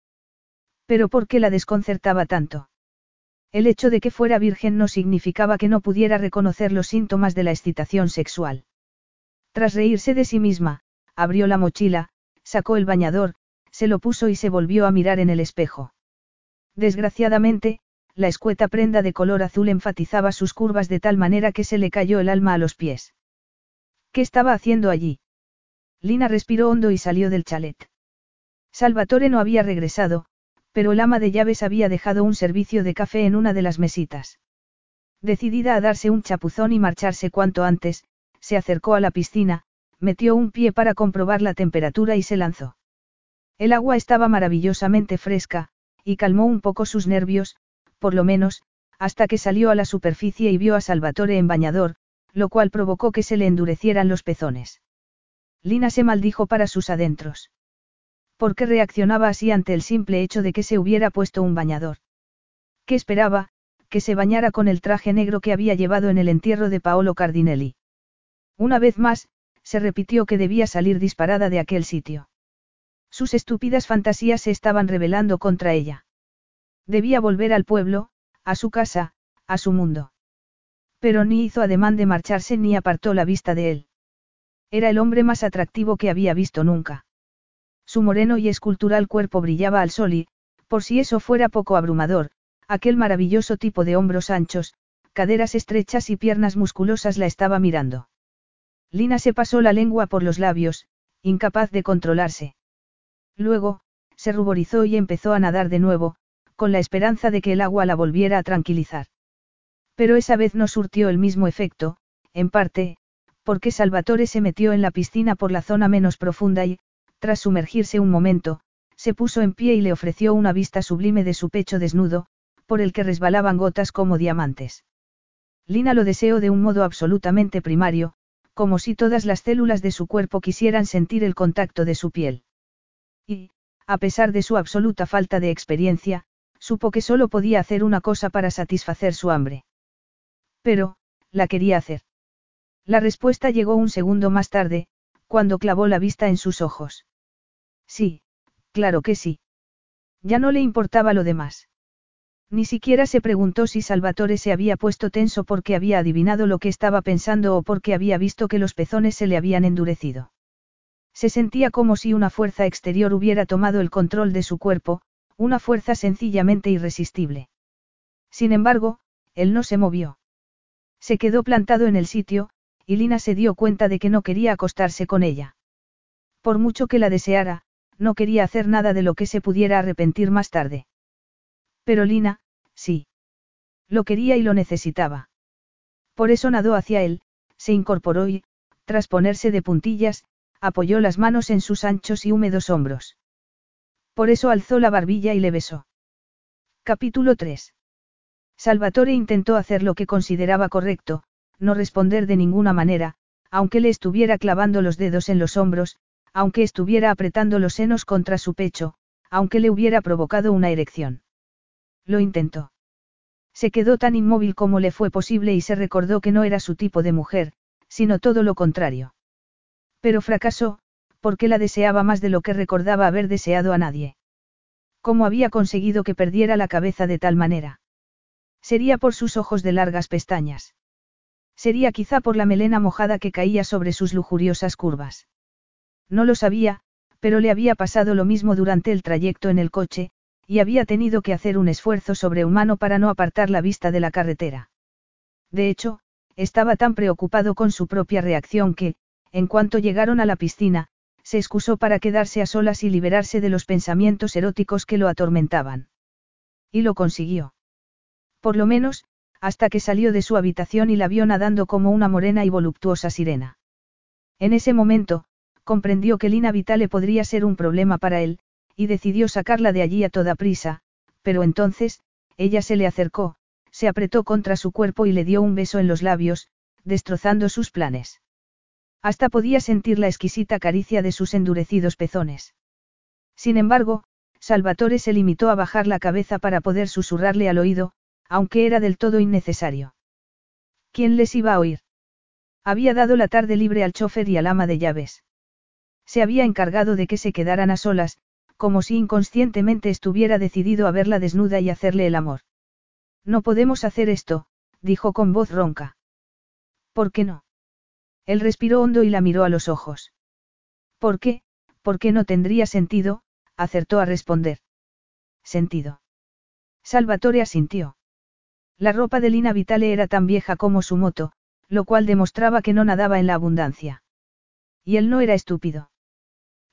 Pero ¿por qué la desconcertaba tanto? El hecho de que fuera virgen no significaba que no pudiera reconocer los síntomas de la excitación sexual. Tras reírse de sí misma, abrió la mochila, sacó el bañador, se lo puso y se volvió a mirar en el espejo. Desgraciadamente, la escueta prenda de color azul enfatizaba sus curvas de tal manera que se le cayó el alma a los pies. ¿Qué estaba haciendo allí? Lina respiró hondo y salió del chalet. Salvatore no había regresado, pero el ama de llaves había dejado un servicio de café en una de las mesitas. Decidida a darse un chapuzón y marcharse cuanto antes, se acercó a la piscina, metió un pie para comprobar la temperatura y se lanzó. El agua estaba maravillosamente fresca, y calmó un poco sus nervios, por lo menos, hasta que salió a la superficie y vio a Salvatore en bañador, lo cual provocó que se le endurecieran los pezones. Lina se maldijo para sus adentros. ¿Por qué reaccionaba así ante el simple hecho de que se hubiera puesto un bañador? ¿Qué esperaba? Que se bañara con el traje negro que había llevado en el entierro de Paolo Cardinelli. Una vez más, se repitió que debía salir disparada de aquel sitio. Sus estúpidas fantasías se estaban rebelando contra ella. Debía volver al pueblo, a su casa, a su mundo. Pero ni hizo ademán de marcharse ni apartó la vista de él. Era el hombre más atractivo que había visto nunca. Su moreno y escultural cuerpo brillaba al sol y, por si eso fuera poco abrumador, aquel maravilloso tipo de hombros anchos, caderas estrechas y piernas musculosas la estaba mirando. Lina se pasó la lengua por los labios, incapaz de controlarse. Luego, se ruborizó y empezó a nadar de nuevo, con la esperanza de que el agua la volviera a tranquilizar. Pero esa vez no surtió el mismo efecto, en parte, porque Salvatore se metió en la piscina por la zona menos profunda y, tras sumergirse un momento, se puso en pie y le ofreció una vista sublime de su pecho desnudo, por el que resbalaban gotas como diamantes. Lina lo deseó de un modo absolutamente primario, como si todas las células de su cuerpo quisieran sentir el contacto de su piel. Y, a pesar de su absoluta falta de experiencia, supo que solo podía hacer una cosa para satisfacer su hambre. Pero, la quería hacer. La respuesta llegó un segundo más tarde, cuando clavó la vista en sus ojos. Sí, claro que sí. Ya no le importaba lo demás. Ni siquiera se preguntó si Salvatore se había puesto tenso porque había adivinado lo que estaba pensando o porque había visto que los pezones se le habían endurecido. Se sentía como si una fuerza exterior hubiera tomado el control de su cuerpo, una fuerza sencillamente irresistible. Sin embargo, él no se movió. Se quedó plantado en el sitio, y Lina se dio cuenta de que no quería acostarse con ella. Por mucho que la deseara, no quería hacer nada de lo que se pudiera arrepentir más tarde. Pero Lina, sí. Lo quería y lo necesitaba. Por eso nadó hacia él, se incorporó y, tras ponerse de puntillas, apoyó las manos en sus anchos y húmedos hombros. Por eso alzó la barbilla y le besó. Capítulo 3. Salvatore intentó hacer lo que consideraba correcto, no responder de ninguna manera, aunque le estuviera clavando los dedos en los hombros, aunque estuviera apretando los senos contra su pecho, aunque le hubiera provocado una erección. Lo intentó. Se quedó tan inmóvil como le fue posible y se recordó que no era su tipo de mujer, sino todo lo contrario. Pero fracasó, porque la deseaba más de lo que recordaba haber deseado a nadie. ¿Cómo había conseguido que perdiera la cabeza de tal manera? Sería por sus ojos de largas pestañas. Sería quizá por la melena mojada que caía sobre sus lujuriosas curvas. No lo sabía, pero le había pasado lo mismo durante el trayecto en el coche, y había tenido que hacer un esfuerzo sobrehumano para no apartar la vista de la carretera. De hecho, estaba tan preocupado con su propia reacción que, en cuanto llegaron a la piscina, se excusó para quedarse a solas y liberarse de los pensamientos eróticos que lo atormentaban. Y lo consiguió. Por lo menos, hasta que salió de su habitación y la vio nadando como una morena y voluptuosa sirena. En ese momento, comprendió que Lina Vitale podría ser un problema para él, y decidió sacarla de allí a toda prisa, pero entonces, ella se le acercó, se apretó contra su cuerpo y le dio un beso en los labios, destrozando sus planes. Hasta podía sentir la exquisita caricia de sus endurecidos pezones. Sin embargo, Salvatore se limitó a bajar la cabeza para poder susurrarle al oído, aunque era del todo innecesario. ¿Quién les iba a oír? Había dado la tarde libre al chofer y al ama de llaves. Se había encargado de que se quedaran a solas, como si inconscientemente estuviera decidido a verla desnuda y hacerle el amor. No podemos hacer esto, dijo con voz ronca. ¿Por qué no? Él respiró hondo y la miró a los ojos. ¿Por qué? ¿Por qué no tendría sentido? acertó a responder. Sentido. Salvatore asintió. La ropa de Lina Vitale era tan vieja como su moto, lo cual demostraba que no nadaba en la abundancia. Y él no era estúpido.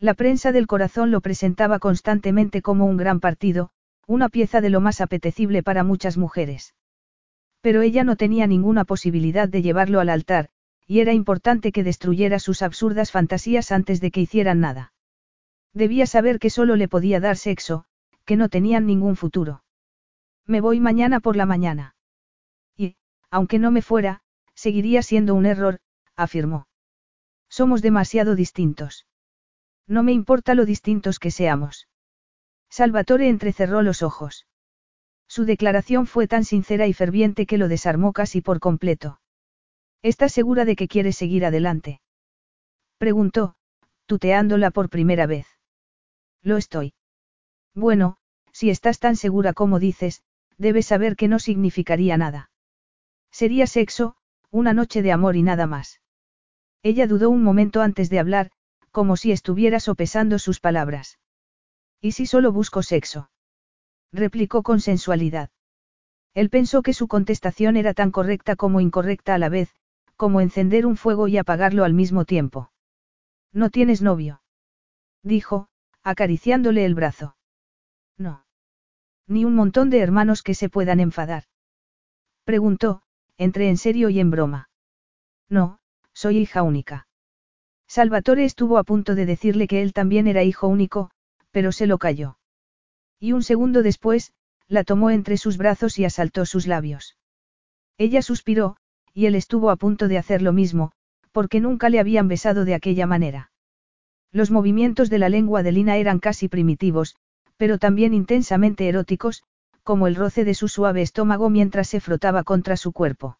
La prensa del corazón lo presentaba constantemente como un gran partido, una pieza de lo más apetecible para muchas mujeres. Pero ella no tenía ninguna posibilidad de llevarlo al altar, y era importante que destruyera sus absurdas fantasías antes de que hicieran nada. Debía saber que solo le podía dar sexo, que no tenían ningún futuro. Me voy mañana por la mañana. Y, aunque no me fuera, seguiría siendo un error, afirmó. Somos demasiado distintos. No me importa lo distintos que seamos. Salvatore entrecerró los ojos. Su declaración fue tan sincera y ferviente que lo desarmó casi por completo. ¿Estás segura de que quieres seguir adelante? Preguntó, tuteándola por primera vez. Lo estoy. Bueno, si estás tan segura como dices, debes saber que no significaría nada. Sería sexo, una noche de amor y nada más. Ella dudó un momento antes de hablar, como si estuviera sopesando sus palabras. ¿Y si solo busco sexo? replicó con sensualidad. Él pensó que su contestación era tan correcta como incorrecta a la vez, como encender un fuego y apagarlo al mismo tiempo. ¿No tienes novio? dijo, acariciándole el brazo. No. Ni un montón de hermanos que se puedan enfadar. Preguntó, entre en serio y en broma. No, soy hija única. Salvatore estuvo a punto de decirle que él también era hijo único, pero se lo calló. Y un segundo después, la tomó entre sus brazos y asaltó sus labios. Ella suspiró, y él estuvo a punto de hacer lo mismo, porque nunca le habían besado de aquella manera. Los movimientos de la lengua de Lina eran casi primitivos, pero también intensamente eróticos, como el roce de su suave estómago mientras se frotaba contra su cuerpo.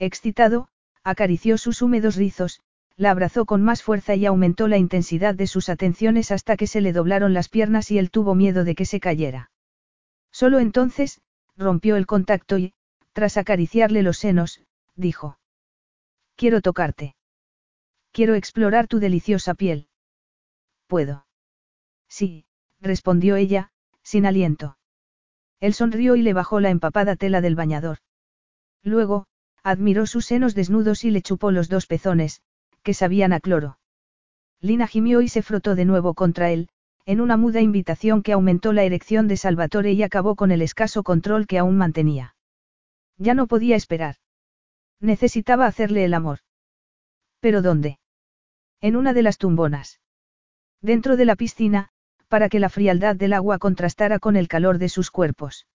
Excitado, acarició sus húmedos rizos, la abrazó con más fuerza y aumentó la intensidad de sus atenciones hasta que se le doblaron las piernas y él tuvo miedo de que se cayera. Solo entonces, rompió el contacto y, tras acariciarle los senos, dijo. Quiero tocarte. Quiero explorar tu deliciosa piel. ¿Puedo? Sí, respondió ella, sin aliento. Él sonrió y le bajó la empapada tela del bañador. Luego, admiró sus senos desnudos y le chupó los dos pezones, que sabían a cloro. Lina gimió y se frotó de nuevo contra él, en una muda invitación que aumentó la erección de Salvatore y acabó con el escaso control que aún mantenía. Ya no podía esperar. Necesitaba hacerle el amor. ¿Pero dónde? En una de las tumbonas. Dentro de la piscina, para que la frialdad del agua contrastara con el calor de sus cuerpos.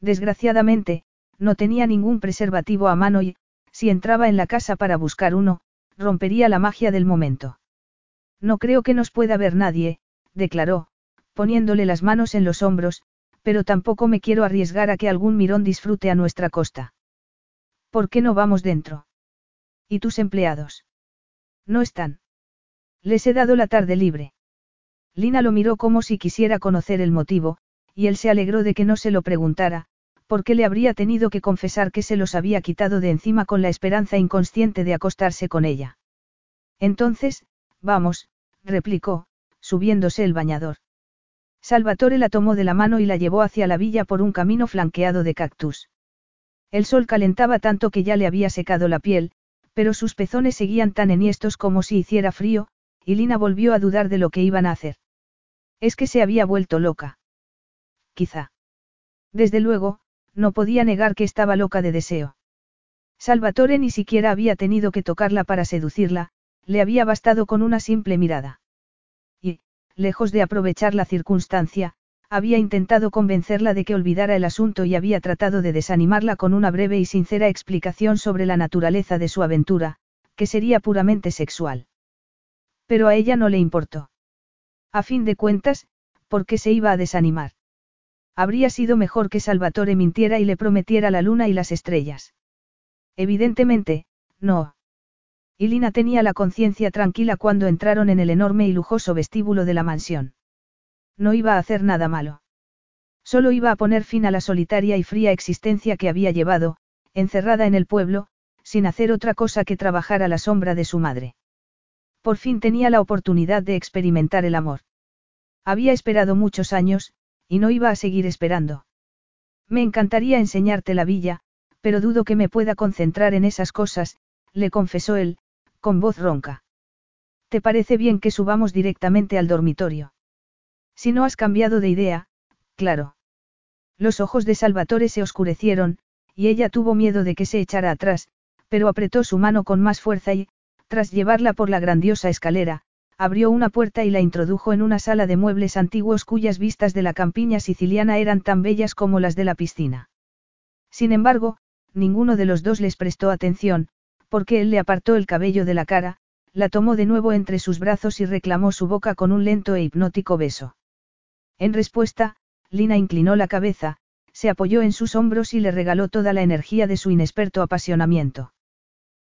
Desgraciadamente, no tenía ningún preservativo a mano y, si entraba en la casa para buscar uno, rompería la magia del momento. No creo que nos pueda ver nadie, declaró, poniéndole las manos en los hombros, pero tampoco me quiero arriesgar a que algún mirón disfrute a nuestra costa. ¿Por qué no vamos dentro? ¿Y tus empleados? No están. Les he dado la tarde libre. Lina lo miró como si quisiera conocer el motivo, y él se alegró de que no se lo preguntara, porque le habría tenido que confesar que se los había quitado de encima con la esperanza inconsciente de acostarse con ella. Entonces, vamos, replicó, subiéndose el bañador. Salvatore la tomó de la mano y la llevó hacia la villa por un camino flanqueado de cactus. El sol calentaba tanto que ya le había secado la piel, pero sus pezones seguían tan enhiestos como si hiciera frío, y Lina volvió a dudar de lo que iban a hacer. Es que se había vuelto loca. Quizá. Desde luego, no podía negar que estaba loca de deseo. Salvatore ni siquiera había tenido que tocarla para seducirla, le había bastado con una simple mirada. Y, lejos de aprovechar la circunstancia, había intentado convencerla de que olvidara el asunto y había tratado de desanimarla con una breve y sincera explicación sobre la naturaleza de su aventura, que sería puramente sexual. Pero a ella no le importó. A fin de cuentas, ¿por qué se iba a desanimar? Habría sido mejor que Salvatore mintiera y le prometiera la luna y las estrellas. Evidentemente, no. Y Lina tenía la conciencia tranquila cuando entraron en el enorme y lujoso vestíbulo de la mansión. No iba a hacer nada malo. Solo iba a poner fin a la solitaria y fría existencia que había llevado, encerrada en el pueblo, sin hacer otra cosa que trabajar a la sombra de su madre. Por fin tenía la oportunidad de experimentar el amor. Había esperado muchos años, y no iba a seguir esperando. Me encantaría enseñarte la villa, pero dudo que me pueda concentrar en esas cosas, le confesó él, con voz ronca. ¿Te parece bien que subamos directamente al dormitorio? Si no has cambiado de idea, claro. Los ojos de Salvatore se oscurecieron, y ella tuvo miedo de que se echara atrás, pero apretó su mano con más fuerza y, tras llevarla por la grandiosa escalera, abrió una puerta y la introdujo en una sala de muebles antiguos cuyas vistas de la campiña siciliana eran tan bellas como las de la piscina. Sin embargo, ninguno de los dos les prestó atención, porque él le apartó el cabello de la cara, la tomó de nuevo entre sus brazos y reclamó su boca con un lento e hipnótico beso. En respuesta, Lina inclinó la cabeza, se apoyó en sus hombros y le regaló toda la energía de su inexperto apasionamiento.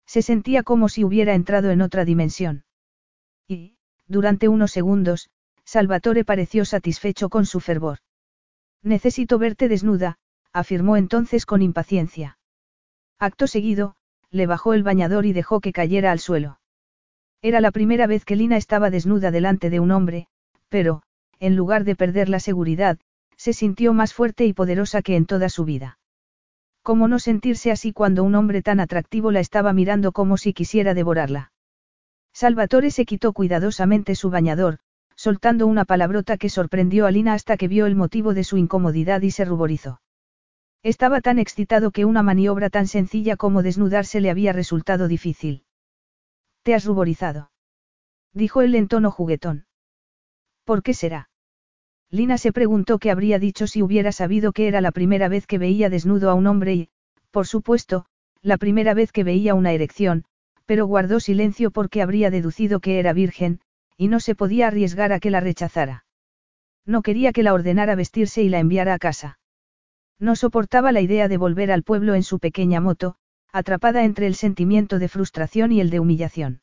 Se sentía como si hubiera entrado en otra dimensión. Y, durante unos segundos, Salvatore pareció satisfecho con su fervor. Necesito verte desnuda, afirmó entonces con impaciencia. Acto seguido, le bajó el bañador y dejó que cayera al suelo. Era la primera vez que Lina estaba desnuda delante de un hombre, pero, en lugar de perder la seguridad, se sintió más fuerte y poderosa que en toda su vida. ¿Cómo no sentirse así cuando un hombre tan atractivo la estaba mirando como si quisiera devorarla? Salvatore se quitó cuidadosamente su bañador, soltando una palabrota que sorprendió a Lina hasta que vio el motivo de su incomodidad y se ruborizó. Estaba tan excitado que una maniobra tan sencilla como desnudarse le había resultado difícil. ¿Te has ruborizado? Dijo él en tono juguetón. ¿Por qué será? Lina se preguntó qué habría dicho si hubiera sabido que era la primera vez que veía desnudo a un hombre y, por supuesto, la primera vez que veía una erección, pero guardó silencio porque habría deducido que era virgen, y no se podía arriesgar a que la rechazara. No quería que la ordenara vestirse y la enviara a casa. No soportaba la idea de volver al pueblo en su pequeña moto, atrapada entre el sentimiento de frustración y el de humillación.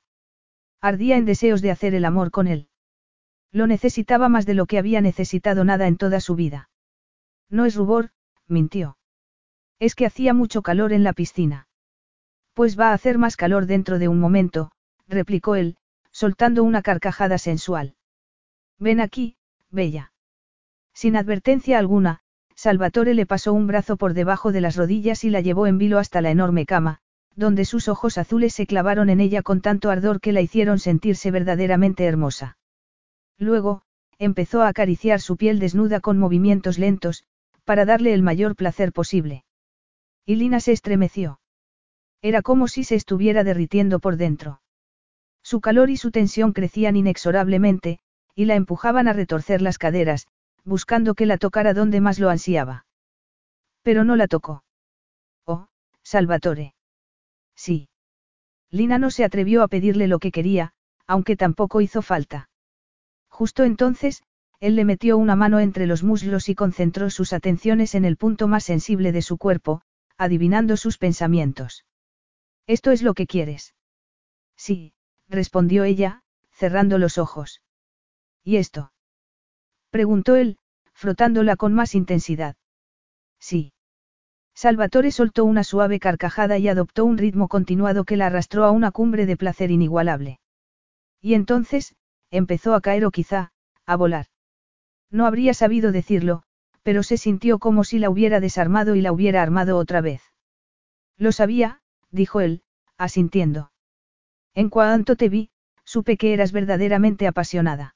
Ardía en deseos de hacer el amor con él. Lo necesitaba más de lo que había necesitado nada en toda su vida. No es rubor, mintió. Es que hacía mucho calor en la piscina. Pues va a hacer más calor dentro de un momento, replicó él, soltando una carcajada sensual. Ven aquí, bella. Sin advertencia alguna, Salvatore le pasó un brazo por debajo de las rodillas y la llevó en vilo hasta la enorme cama, donde sus ojos azules se clavaron en ella con tanto ardor que la hicieron sentirse verdaderamente hermosa. Luego, empezó a acariciar su piel desnuda con movimientos lentos, para darle el mayor placer posible. Y Lina se estremeció. Era como si se estuviera derritiendo por dentro. Su calor y su tensión crecían inexorablemente, y la empujaban a retorcer las caderas, buscando que la tocara donde más lo ansiaba. Pero no la tocó. Oh, Salvatore. Sí. Lina no se atrevió a pedirle lo que quería, aunque tampoco hizo falta. Justo entonces, él le metió una mano entre los muslos y concentró sus atenciones en el punto más sensible de su cuerpo, adivinando sus pensamientos. ¿Esto es lo que quieres? Sí, respondió ella, cerrando los ojos. ¿Y esto? preguntó él, frotándola con más intensidad. Sí. Salvatore soltó una suave carcajada y adoptó un ritmo continuado que la arrastró a una cumbre de placer inigualable. Y entonces, empezó a caer o quizá, a volar. No habría sabido decirlo, pero se sintió como si la hubiera desarmado y la hubiera armado otra vez. Lo sabía, dijo él, asintiendo. En cuanto te vi, supe que eras verdaderamente apasionada.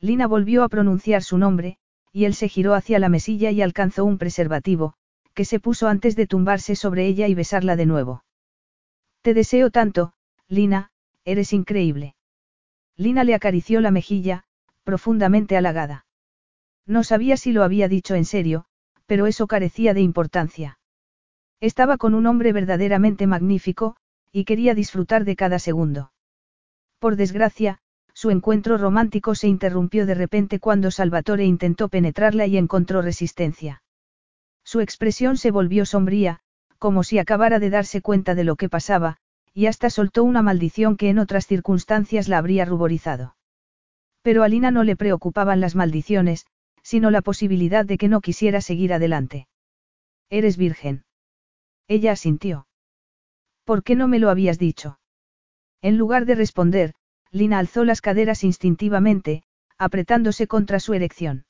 Lina volvió a pronunciar su nombre, y él se giró hacia la mesilla y alcanzó un preservativo, que se puso antes de tumbarse sobre ella y besarla de nuevo. Te deseo tanto, Lina, eres increíble. Lina le acarició la mejilla, profundamente halagada. No sabía si lo había dicho en serio, pero eso carecía de importancia. Estaba con un hombre verdaderamente magnífico, y quería disfrutar de cada segundo. Por desgracia, su encuentro romántico se interrumpió de repente cuando Salvatore intentó penetrarla y encontró resistencia. Su expresión se volvió sombría, como si acabara de darse cuenta de lo que pasaba, y hasta soltó una maldición que en otras circunstancias la habría ruborizado. Pero a Lina no le preocupaban las maldiciones, sino la posibilidad de que no quisiera seguir adelante. Eres virgen. Ella asintió. ¿Por qué no me lo habías dicho? En lugar de responder, Lina alzó las caderas instintivamente, apretándose contra su erección.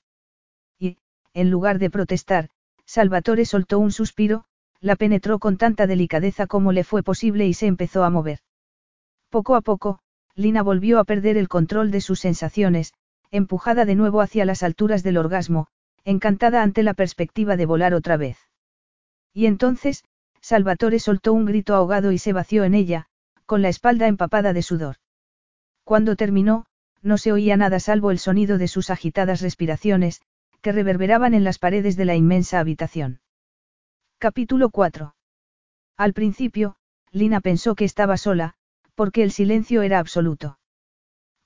Y, en lugar de protestar, Salvatore soltó un suspiro, la penetró con tanta delicadeza como le fue posible y se empezó a mover. Poco a poco, Lina volvió a perder el control de sus sensaciones, empujada de nuevo hacia las alturas del orgasmo, encantada ante la perspectiva de volar otra vez. Y entonces, Salvatore soltó un grito ahogado y se vació en ella, con la espalda empapada de sudor. Cuando terminó, no se oía nada salvo el sonido de sus agitadas respiraciones, que reverberaban en las paredes de la inmensa habitación. Capítulo 4. Al principio, Lina pensó que estaba sola, porque el silencio era absoluto.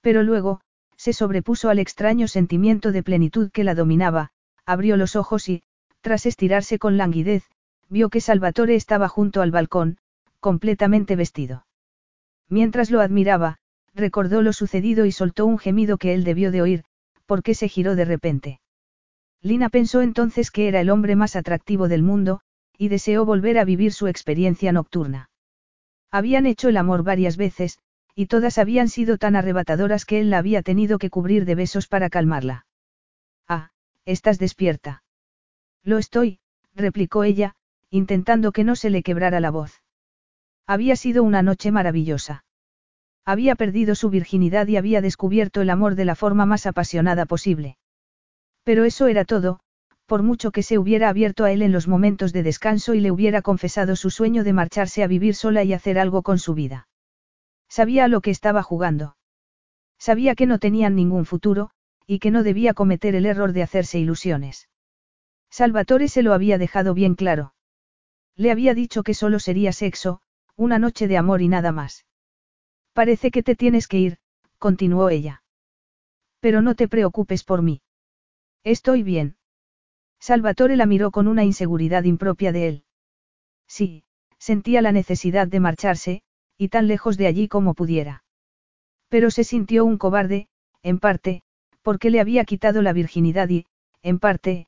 Pero luego, se sobrepuso al extraño sentimiento de plenitud que la dominaba, abrió los ojos y, tras estirarse con languidez, vio que Salvatore estaba junto al balcón, completamente vestido. Mientras lo admiraba, recordó lo sucedido y soltó un gemido que él debió de oír, porque se giró de repente. Lina pensó entonces que era el hombre más atractivo del mundo, y deseó volver a vivir su experiencia nocturna. Habían hecho el amor varias veces, y todas habían sido tan arrebatadoras que él la había tenido que cubrir de besos para calmarla. Ah, estás despierta. Lo estoy, replicó ella, intentando que no se le quebrara la voz. Había sido una noche maravillosa. Había perdido su virginidad y había descubierto el amor de la forma más apasionada posible. Pero eso era todo, por mucho que se hubiera abierto a él en los momentos de descanso y le hubiera confesado su sueño de marcharse a vivir sola y hacer algo con su vida. Sabía a lo que estaba jugando. Sabía que no tenían ningún futuro, y que no debía cometer el error de hacerse ilusiones. Salvatore se lo había dejado bien claro. Le había dicho que solo sería sexo, una noche de amor y nada más. Parece que te tienes que ir, continuó ella. Pero no te preocupes por mí. Estoy bien. Salvatore la miró con una inseguridad impropia de él. Sí, sentía la necesidad de marcharse, y tan lejos de allí como pudiera. Pero se sintió un cobarde, en parte, porque le había quitado la virginidad y, en parte,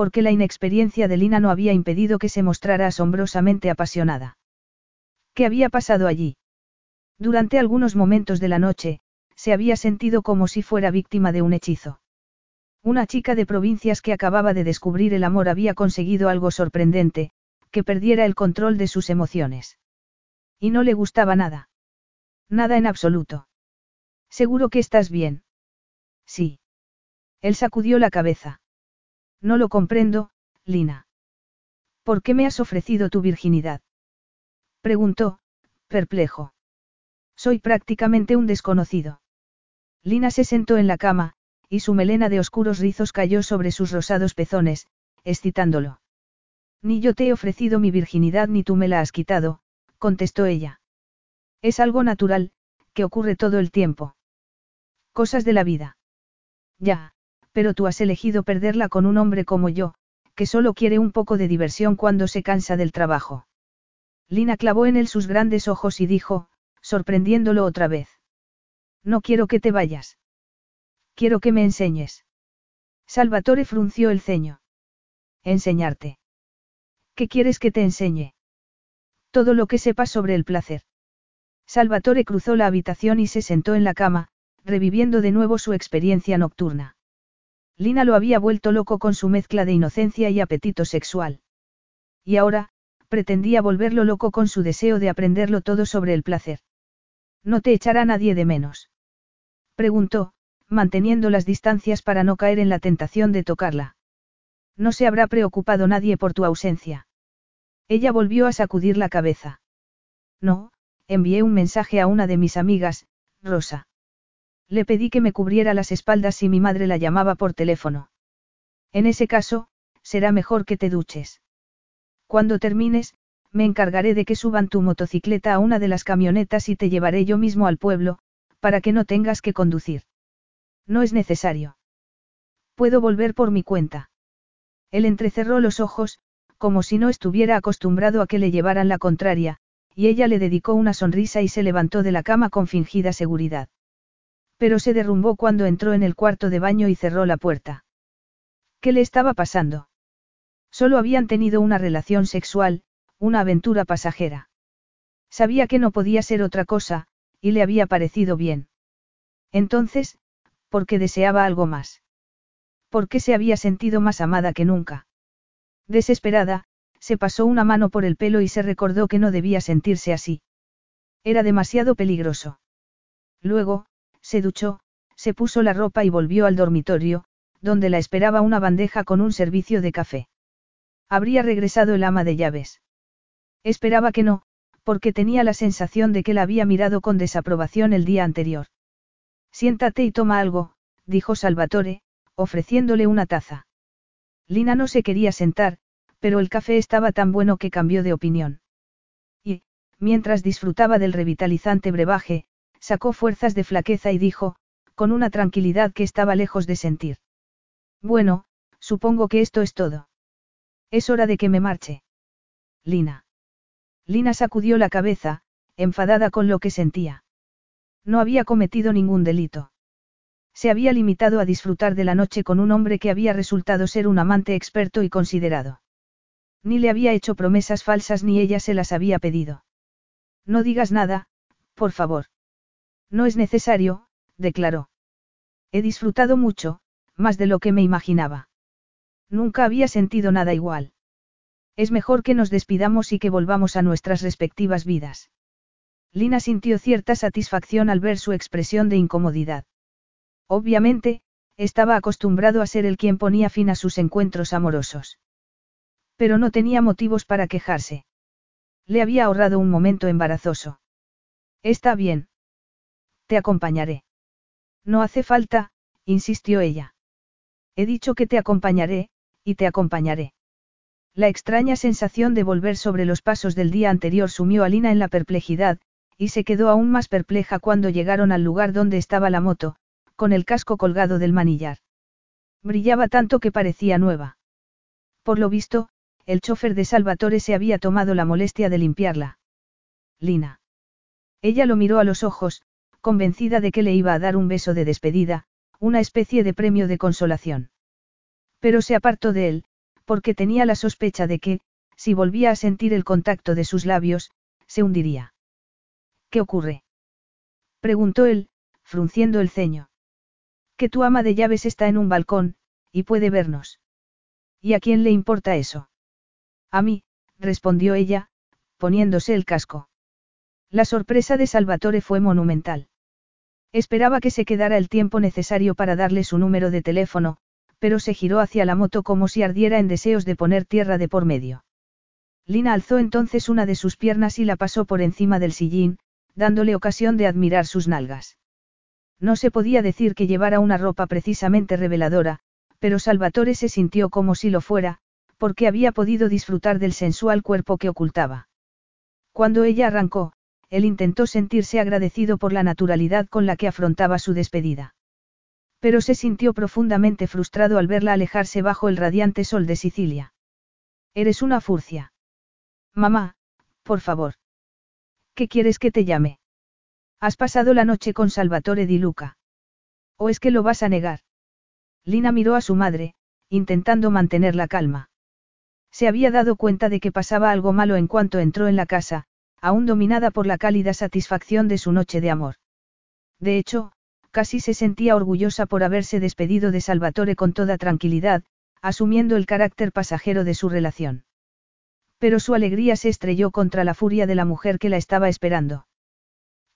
porque la inexperiencia de Lina no había impedido que se mostrara asombrosamente apasionada. ¿Qué había pasado allí? Durante algunos momentos de la noche, se había sentido como si fuera víctima de un hechizo. Una chica de provincias que acababa de descubrir el amor había conseguido algo sorprendente, que perdiera el control de sus emociones. Y no le gustaba nada. Nada en absoluto. Seguro que estás bien. Sí. Él sacudió la cabeza. No lo comprendo, Lina. ¿Por qué me has ofrecido tu virginidad? Preguntó, perplejo. Soy prácticamente un desconocido. Lina se sentó en la cama, y su melena de oscuros rizos cayó sobre sus rosados pezones, excitándolo. Ni yo te he ofrecido mi virginidad ni tú me la has quitado, contestó ella. Es algo natural, que ocurre todo el tiempo. Cosas de la vida. Ya, pero tú has elegido perderla con un hombre como yo, que solo quiere un poco de diversión cuando se cansa del trabajo. Lina clavó en él sus grandes ojos y dijo, sorprendiéndolo otra vez. No quiero que te vayas. Quiero que me enseñes. Salvatore frunció el ceño. Enseñarte. ¿Qué quieres que te enseñe? Todo lo que sepas sobre el placer. Salvatore cruzó la habitación y se sentó en la cama, reviviendo de nuevo su experiencia nocturna. Lina lo había vuelto loco con su mezcla de inocencia y apetito sexual. Y ahora, pretendía volverlo loco con su deseo de aprenderlo todo sobre el placer. ¿No te echará nadie de menos? Preguntó, manteniendo las distancias para no caer en la tentación de tocarla. No se habrá preocupado nadie por tu ausencia. Ella volvió a sacudir la cabeza. No, envié un mensaje a una de mis amigas, Rosa. Le pedí que me cubriera las espaldas si mi madre la llamaba por teléfono. En ese caso, será mejor que te duches. Cuando termines, me encargaré de que suban tu motocicleta a una de las camionetas y te llevaré yo mismo al pueblo, para que no tengas que conducir. No es necesario. Puedo volver por mi cuenta. Él entrecerró los ojos, como si no estuviera acostumbrado a que le llevaran la contraria, y ella le dedicó una sonrisa y se levantó de la cama con fingida seguridad. Pero se derrumbó cuando entró en el cuarto de baño y cerró la puerta. ¿Qué le estaba pasando? Solo habían tenido una relación sexual, una aventura pasajera. Sabía que no podía ser otra cosa, y le había parecido bien. Entonces, ¿por qué deseaba algo más? ¿Por qué se había sentido más amada que nunca? Desesperada, se pasó una mano por el pelo y se recordó que no debía sentirse así. Era demasiado peligroso. Luego, se duchó, se puso la ropa y volvió al dormitorio, donde la esperaba una bandeja con un servicio de café. Habría regresado el ama de llaves. Esperaba que no, porque tenía la sensación de que la había mirado con desaprobación el día anterior. Siéntate y toma algo, dijo Salvatore, ofreciéndole una taza. Lina no se quería sentar, pero el café estaba tan bueno que cambió de opinión. Y, mientras disfrutaba del revitalizante brebaje, sacó fuerzas de flaqueza y dijo, con una tranquilidad que estaba lejos de sentir. Bueno, supongo que esto es todo. Es hora de que me marche. Lina. Lina sacudió la cabeza, enfadada con lo que sentía. No había cometido ningún delito. Se había limitado a disfrutar de la noche con un hombre que había resultado ser un amante experto y considerado. Ni le había hecho promesas falsas ni ella se las había pedido. No digas nada, por favor. No es necesario, declaró. He disfrutado mucho, más de lo que me imaginaba. Nunca había sentido nada igual. Es mejor que nos despidamos y que volvamos a nuestras respectivas vidas. Lina sintió cierta satisfacción al ver su expresión de incomodidad. Obviamente, estaba acostumbrado a ser el quien ponía fin a sus encuentros amorosos. Pero no tenía motivos para quejarse. Le había ahorrado un momento embarazoso. Está bien. Te acompañaré. No hace falta, insistió ella. He dicho que te acompañaré, y te acompañaré. La extraña sensación de volver sobre los pasos del día anterior sumió a Lina en la perplejidad, y se quedó aún más perpleja cuando llegaron al lugar donde estaba la moto, con el casco colgado del manillar. Brillaba tanto que parecía nueva. Por lo visto, el chofer de Salvatore se había tomado la molestia de limpiarla. Lina. Ella lo miró a los ojos, convencida de que le iba a dar un beso de despedida, una especie de premio de consolación. Pero se apartó de él, porque tenía la sospecha de que, si volvía a sentir el contacto de sus labios, se hundiría. ¿Qué ocurre? preguntó él, frunciendo el ceño. Que tu ama de llaves está en un balcón, y puede vernos. ¿Y a quién le importa eso? A mí, respondió ella, poniéndose el casco. La sorpresa de Salvatore fue monumental. Esperaba que se quedara el tiempo necesario para darle su número de teléfono, pero se giró hacia la moto como si ardiera en deseos de poner tierra de por medio. Lina alzó entonces una de sus piernas y la pasó por encima del sillín, dándole ocasión de admirar sus nalgas. No se podía decir que llevara una ropa precisamente reveladora, pero Salvatore se sintió como si lo fuera, porque había podido disfrutar del sensual cuerpo que ocultaba. Cuando ella arrancó, él intentó sentirse agradecido por la naturalidad con la que afrontaba su despedida. Pero se sintió profundamente frustrado al verla alejarse bajo el radiante sol de Sicilia. Eres una furcia. Mamá, por favor. ¿Qué quieres que te llame? Has pasado la noche con Salvatore di Luca. ¿O es que lo vas a negar? Lina miró a su madre, intentando mantener la calma. Se había dado cuenta de que pasaba algo malo en cuanto entró en la casa, aún dominada por la cálida satisfacción de su noche de amor. De hecho, casi se sentía orgullosa por haberse despedido de Salvatore con toda tranquilidad, asumiendo el carácter pasajero de su relación. Pero su alegría se estrelló contra la furia de la mujer que la estaba esperando.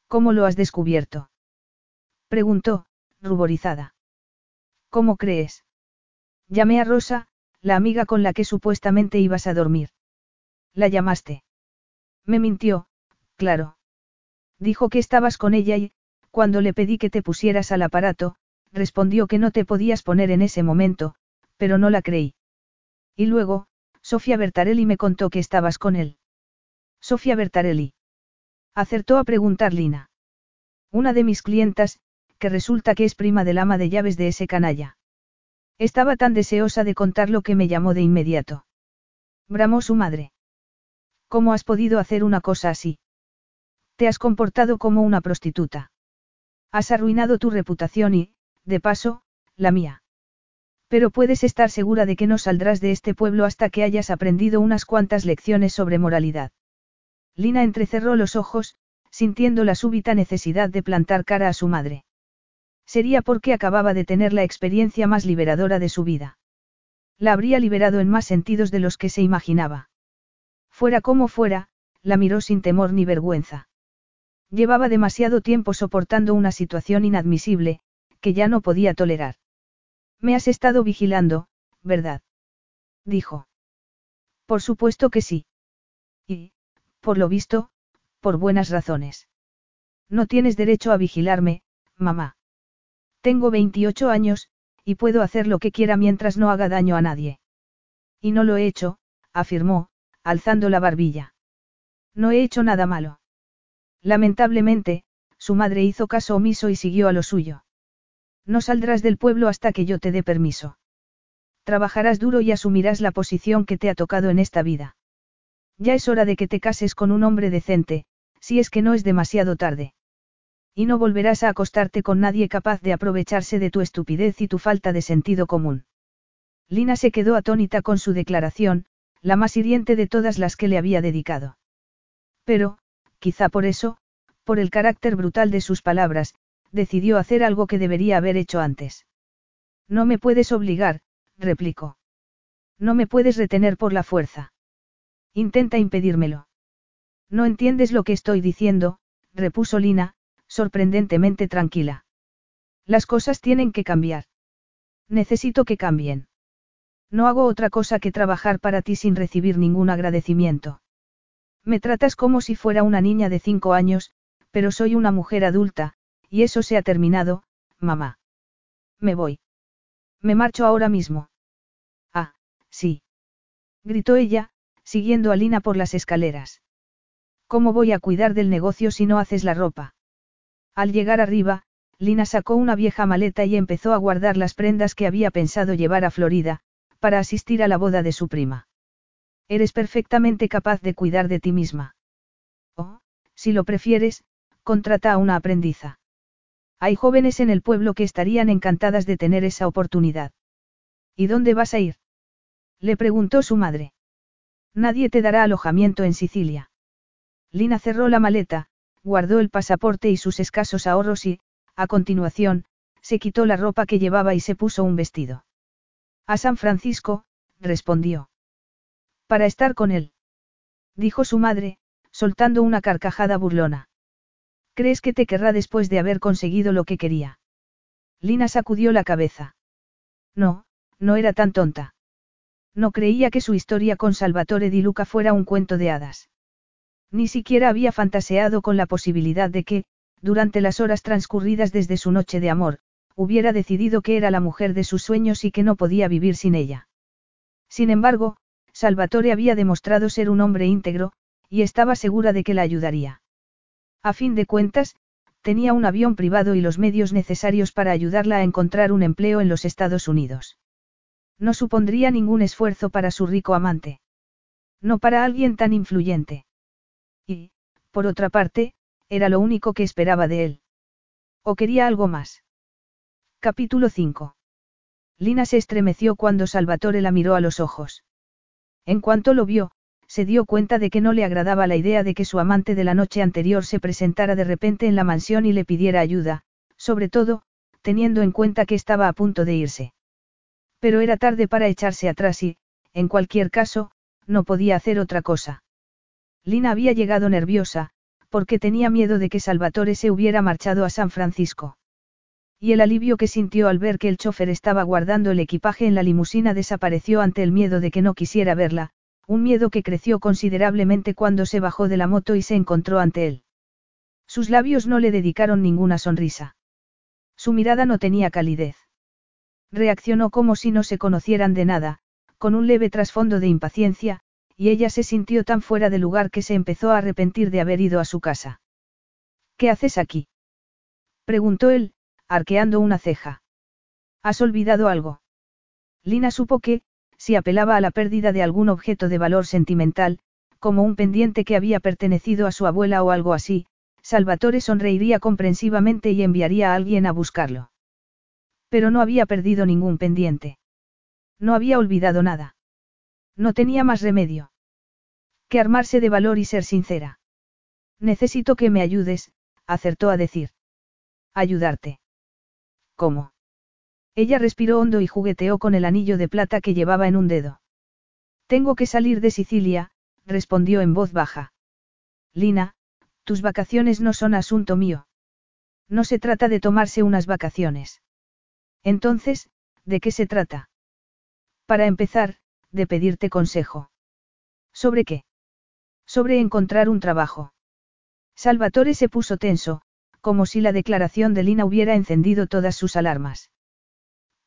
¿Cómo lo has descubierto? preguntó, ruborizada. ¿Cómo crees? Llamé a Rosa, la amiga con la que supuestamente ibas a dormir. ¿La llamaste? Me mintió, claro. Dijo que estabas con ella y, cuando le pedí que te pusieras al aparato, respondió que no te podías poner en ese momento, pero no la creí. Y luego, Sofía Bertarelli me contó que estabas con él. Sofía Bertarelli. Acertó a preguntar Lina. Una de mis clientas, que resulta que es prima del ama de llaves de ese canalla. Estaba tan deseosa de contarlo que me llamó de inmediato. Bramó su madre. ¿Cómo has podido hacer una cosa así? Te has comportado como una prostituta. Has arruinado tu reputación y, de paso, la mía. Pero puedes estar segura de que no saldrás de este pueblo hasta que hayas aprendido unas cuantas lecciones sobre moralidad. Lina entrecerró los ojos, sintiendo la súbita necesidad de plantar cara a su madre. Sería porque acababa de tener la experiencia más liberadora de su vida. La habría liberado en más sentidos de los que se imaginaba. Fuera como fuera, la miró sin temor ni vergüenza. Llevaba demasiado tiempo soportando una situación inadmisible, que ya no podía tolerar. Me has estado vigilando, ¿verdad? Dijo. Por supuesto que sí. Y, por lo visto, por buenas razones. No tienes derecho a vigilarme, mamá. Tengo 28 años, y puedo hacer lo que quiera mientras no haga daño a nadie. Y no lo he hecho, afirmó, alzando la barbilla. No he hecho nada malo. Lamentablemente, su madre hizo caso omiso y siguió a lo suyo. No saldrás del pueblo hasta que yo te dé permiso. Trabajarás duro y asumirás la posición que te ha tocado en esta vida. Ya es hora de que te cases con un hombre decente, si es que no es demasiado tarde. Y no volverás a acostarte con nadie capaz de aprovecharse de tu estupidez y tu falta de sentido común. Lina se quedó atónita con su declaración, la más hiriente de todas las que le había dedicado. Pero, quizá por eso, por el carácter brutal de sus palabras, decidió hacer algo que debería haber hecho antes. No me puedes obligar, replicó. No me puedes retener por la fuerza. Intenta impedírmelo. No entiendes lo que estoy diciendo, repuso Lina, sorprendentemente tranquila. Las cosas tienen que cambiar. Necesito que cambien. No hago otra cosa que trabajar para ti sin recibir ningún agradecimiento. Me tratas como si fuera una niña de cinco años, pero soy una mujer adulta, y eso se ha terminado, mamá. Me voy. Me marcho ahora mismo. Ah, sí. Gritó ella, siguiendo a Lina por las escaleras. ¿Cómo voy a cuidar del negocio si no haces la ropa? Al llegar arriba, Lina sacó una vieja maleta y empezó a guardar las prendas que había pensado llevar a Florida, para asistir a la boda de su prima. Eres perfectamente capaz de cuidar de ti misma. O, si lo prefieres, contrata a una aprendiza. Hay jóvenes en el pueblo que estarían encantadas de tener esa oportunidad. ¿Y dónde vas a ir? Le preguntó su madre. Nadie te dará alojamiento en Sicilia. Lina cerró la maleta, guardó el pasaporte y sus escasos ahorros y, a continuación, se quitó la ropa que llevaba y se puso un vestido. A San Francisco, respondió. Para estar con él. Dijo su madre, soltando una carcajada burlona. ¿Crees que te querrá después de haber conseguido lo que quería? Lina sacudió la cabeza. No, no era tan tonta. No creía que su historia con Salvatore di Luca fuera un cuento de hadas. Ni siquiera había fantaseado con la posibilidad de que, durante las horas transcurridas desde su noche de amor, hubiera decidido que era la mujer de sus sueños y que no podía vivir sin ella. Sin embargo, Salvatore había demostrado ser un hombre íntegro, y estaba segura de que la ayudaría. A fin de cuentas, tenía un avión privado y los medios necesarios para ayudarla a encontrar un empleo en los Estados Unidos. No supondría ningún esfuerzo para su rico amante. No para alguien tan influyente. Y, por otra parte, era lo único que esperaba de él. ¿O quería algo más? Capítulo 5. Lina se estremeció cuando Salvatore la miró a los ojos. En cuanto lo vio, se dio cuenta de que no le agradaba la idea de que su amante de la noche anterior se presentara de repente en la mansión y le pidiera ayuda, sobre todo, teniendo en cuenta que estaba a punto de irse. Pero era tarde para echarse atrás y, en cualquier caso, no podía hacer otra cosa. Lina había llegado nerviosa, porque tenía miedo de que Salvatore se hubiera marchado a San Francisco. Y el alivio que sintió al ver que el chofer estaba guardando el equipaje en la limusina desapareció ante el miedo de que no quisiera verla, un miedo que creció considerablemente cuando se bajó de la moto y se encontró ante él. Sus labios no le dedicaron ninguna sonrisa. Su mirada no tenía calidez. Reaccionó como si no se conocieran de nada, con un leve trasfondo de impaciencia, y ella se sintió tan fuera de lugar que se empezó a arrepentir de haber ido a su casa. ¿Qué haces aquí? preguntó él, arqueando una ceja. ¿Has olvidado algo? Lina supo que, si apelaba a la pérdida de algún objeto de valor sentimental, como un pendiente que había pertenecido a su abuela o algo así, Salvatore sonreiría comprensivamente y enviaría a alguien a buscarlo. Pero no había perdido ningún pendiente. No había olvidado nada. No tenía más remedio. Que armarse de valor y ser sincera. Necesito que me ayudes, acertó a decir. Ayudarte. ¿Cómo? Ella respiró hondo y jugueteó con el anillo de plata que llevaba en un dedo. Tengo que salir de Sicilia, respondió en voz baja. Lina, tus vacaciones no son asunto mío. No se trata de tomarse unas vacaciones. Entonces, ¿de qué se trata? Para empezar, de pedirte consejo. ¿Sobre qué? Sobre encontrar un trabajo. Salvatore se puso tenso, como si la declaración de Lina hubiera encendido todas sus alarmas.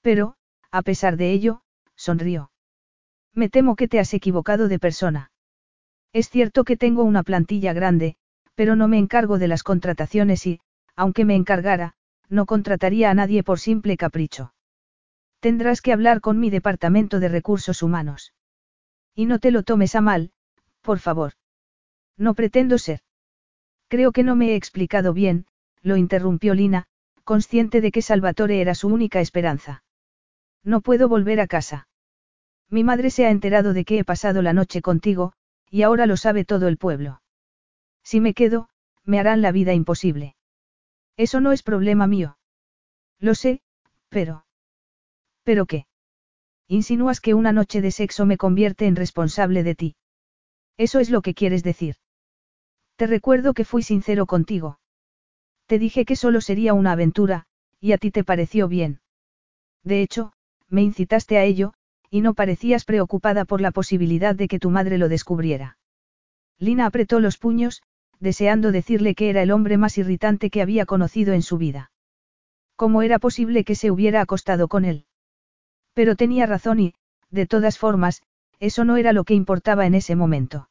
Pero, a pesar de ello, sonrió. Me temo que te has equivocado de persona. Es cierto que tengo una plantilla grande, pero no me encargo de las contrataciones y, aunque me encargara, no contrataría a nadie por simple capricho. Tendrás que hablar con mi departamento de recursos humanos. Y no te lo tomes a mal, por favor. No pretendo ser. Creo que no me he explicado bien, lo interrumpió Lina, consciente de que Salvatore era su única esperanza. No puedo volver a casa. Mi madre se ha enterado de que he pasado la noche contigo, y ahora lo sabe todo el pueblo. Si me quedo, me harán la vida imposible. Eso no es problema mío. Lo sé, pero... ¿Pero qué? Insinúas que una noche de sexo me convierte en responsable de ti. Eso es lo que quieres decir. Te recuerdo que fui sincero contigo. Te dije que solo sería una aventura, y a ti te pareció bien. De hecho, me incitaste a ello, y no parecías preocupada por la posibilidad de que tu madre lo descubriera. Lina apretó los puños, deseando decirle que era el hombre más irritante que había conocido en su vida. ¿Cómo era posible que se hubiera acostado con él? Pero tenía razón y, de todas formas, eso no era lo que importaba en ese momento.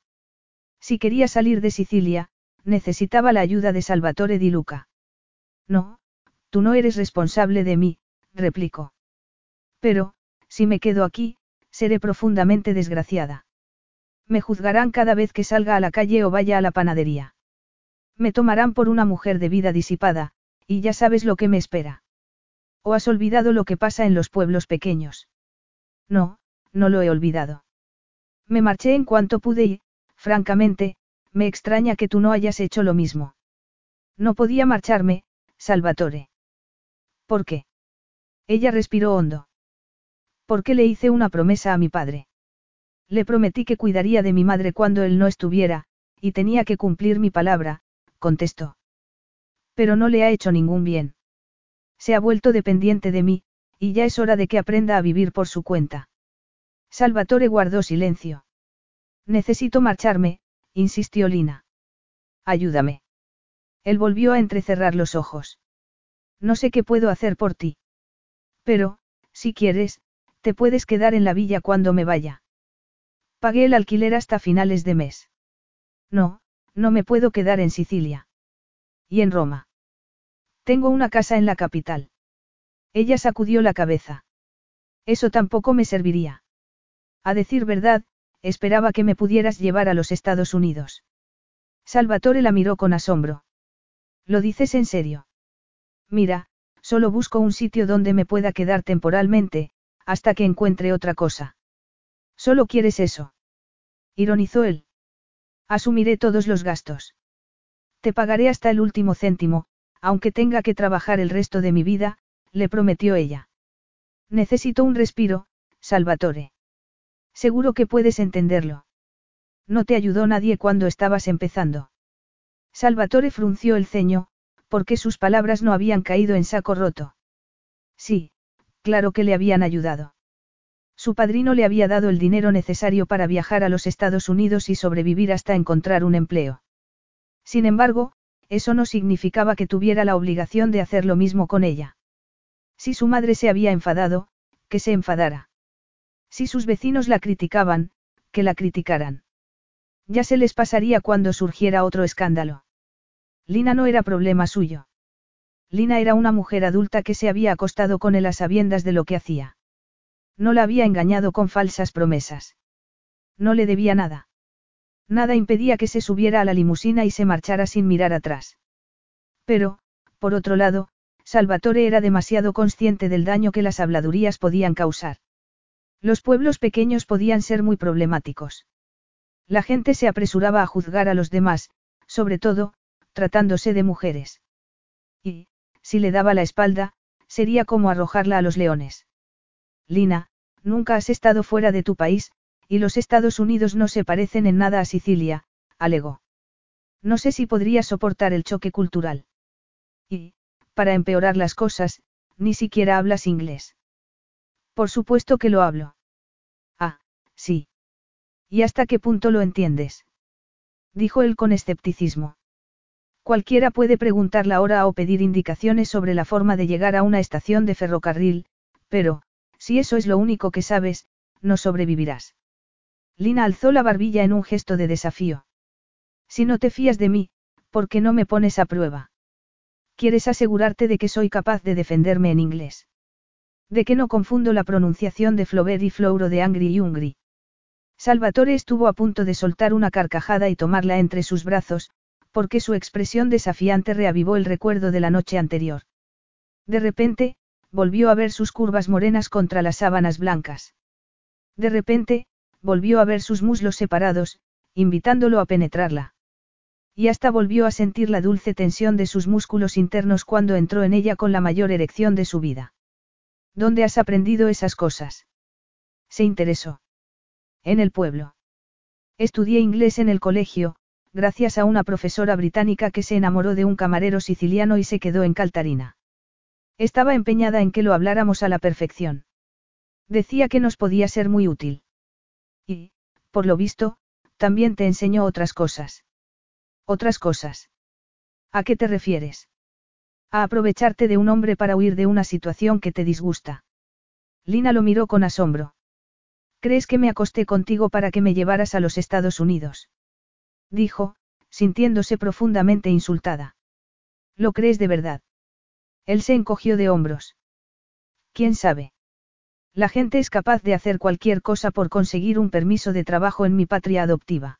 Si quería salir de Sicilia, necesitaba la ayuda de Salvatore di Luca. No, tú no eres responsable de mí, replicó. Pero, si me quedo aquí, seré profundamente desgraciada. Me juzgarán cada vez que salga a la calle o vaya a la panadería. Me tomarán por una mujer de vida disipada, y ya sabes lo que me espera. ¿O has olvidado lo que pasa en los pueblos pequeños? No, no lo he olvidado. Me marché en cuanto pude y, francamente, me extraña que tú no hayas hecho lo mismo. No podía marcharme, Salvatore. ¿Por qué? Ella respiró hondo. Porque le hice una promesa a mi padre. Le prometí que cuidaría de mi madre cuando él no estuviera, y tenía que cumplir mi palabra, contestó. Pero no le ha hecho ningún bien. Se ha vuelto dependiente de mí, y ya es hora de que aprenda a vivir por su cuenta. Salvatore guardó silencio. Necesito marcharme, insistió Lina. Ayúdame. Él volvió a entrecerrar los ojos. No sé qué puedo hacer por ti. Pero, si quieres, te puedes quedar en la villa cuando me vaya. Pagué el alquiler hasta finales de mes. No, no me puedo quedar en Sicilia. ¿Y en Roma? Tengo una casa en la capital. Ella sacudió la cabeza. Eso tampoco me serviría. A decir verdad, esperaba que me pudieras llevar a los Estados Unidos. Salvatore la miró con asombro. ¿Lo dices en serio? Mira, solo busco un sitio donde me pueda quedar temporalmente, hasta que encuentre otra cosa. ¿Solo quieres eso? Ironizó él. Asumiré todos los gastos. Te pagaré hasta el último céntimo, aunque tenga que trabajar el resto de mi vida, le prometió ella. Necesito un respiro, Salvatore. Seguro que puedes entenderlo. No te ayudó nadie cuando estabas empezando. Salvatore frunció el ceño, porque sus palabras no habían caído en saco roto. Sí, claro que le habían ayudado. Su padrino le había dado el dinero necesario para viajar a los Estados Unidos y sobrevivir hasta encontrar un empleo. Sin embargo, eso no significaba que tuviera la obligación de hacer lo mismo con ella. Si su madre se había enfadado, que se enfadara. Si sus vecinos la criticaban, que la criticaran. Ya se les pasaría cuando surgiera otro escándalo. Lina no era problema suyo. Lina era una mujer adulta que se había acostado con él a sabiendas de lo que hacía. No la había engañado con falsas promesas. No le debía nada. Nada impedía que se subiera a la limusina y se marchara sin mirar atrás. Pero, por otro lado, Salvatore era demasiado consciente del daño que las habladurías podían causar. Los pueblos pequeños podían ser muy problemáticos. La gente se apresuraba a juzgar a los demás, sobre todo, tratándose de mujeres. Y, si le daba la espalda, sería como arrojarla a los leones. Lina, nunca has estado fuera de tu país, y los Estados Unidos no se parecen en nada a Sicilia, alegó. No sé si podría soportar el choque cultural. Y, para empeorar las cosas, ni siquiera hablas inglés. Por supuesto que lo hablo. Ah, sí. ¿Y hasta qué punto lo entiendes? Dijo él con escepticismo. Cualquiera puede preguntar la hora o pedir indicaciones sobre la forma de llegar a una estación de ferrocarril, pero, si eso es lo único que sabes, no sobrevivirás. Lina alzó la barbilla en un gesto de desafío. Si no te fías de mí, ¿por qué no me pones a prueba? ¿Quieres asegurarte de que soy capaz de defenderme en inglés? De que no confundo la pronunciación de Flaubert y Flouro de Angry y Hungry. Salvatore estuvo a punto de soltar una carcajada y tomarla entre sus brazos, porque su expresión desafiante reavivó el recuerdo de la noche anterior. De repente, volvió a ver sus curvas morenas contra las sábanas blancas. De repente, volvió a ver sus muslos separados, invitándolo a penetrarla. Y hasta volvió a sentir la dulce tensión de sus músculos internos cuando entró en ella con la mayor erección de su vida. ¿Dónde has aprendido esas cosas? Se interesó. En el pueblo. Estudié inglés en el colegio, gracias a una profesora británica que se enamoró de un camarero siciliano y se quedó en Caltarina. Estaba empeñada en que lo habláramos a la perfección. Decía que nos podía ser muy útil. Y, por lo visto, también te enseñó otras cosas. Otras cosas. ¿A qué te refieres? A aprovecharte de un hombre para huir de una situación que te disgusta. Lina lo miró con asombro. ¿Crees que me acosté contigo para que me llevaras a los Estados Unidos? Dijo, sintiéndose profundamente insultada. ¿Lo crees de verdad? Él se encogió de hombros. ¿Quién sabe? La gente es capaz de hacer cualquier cosa por conseguir un permiso de trabajo en mi patria adoptiva.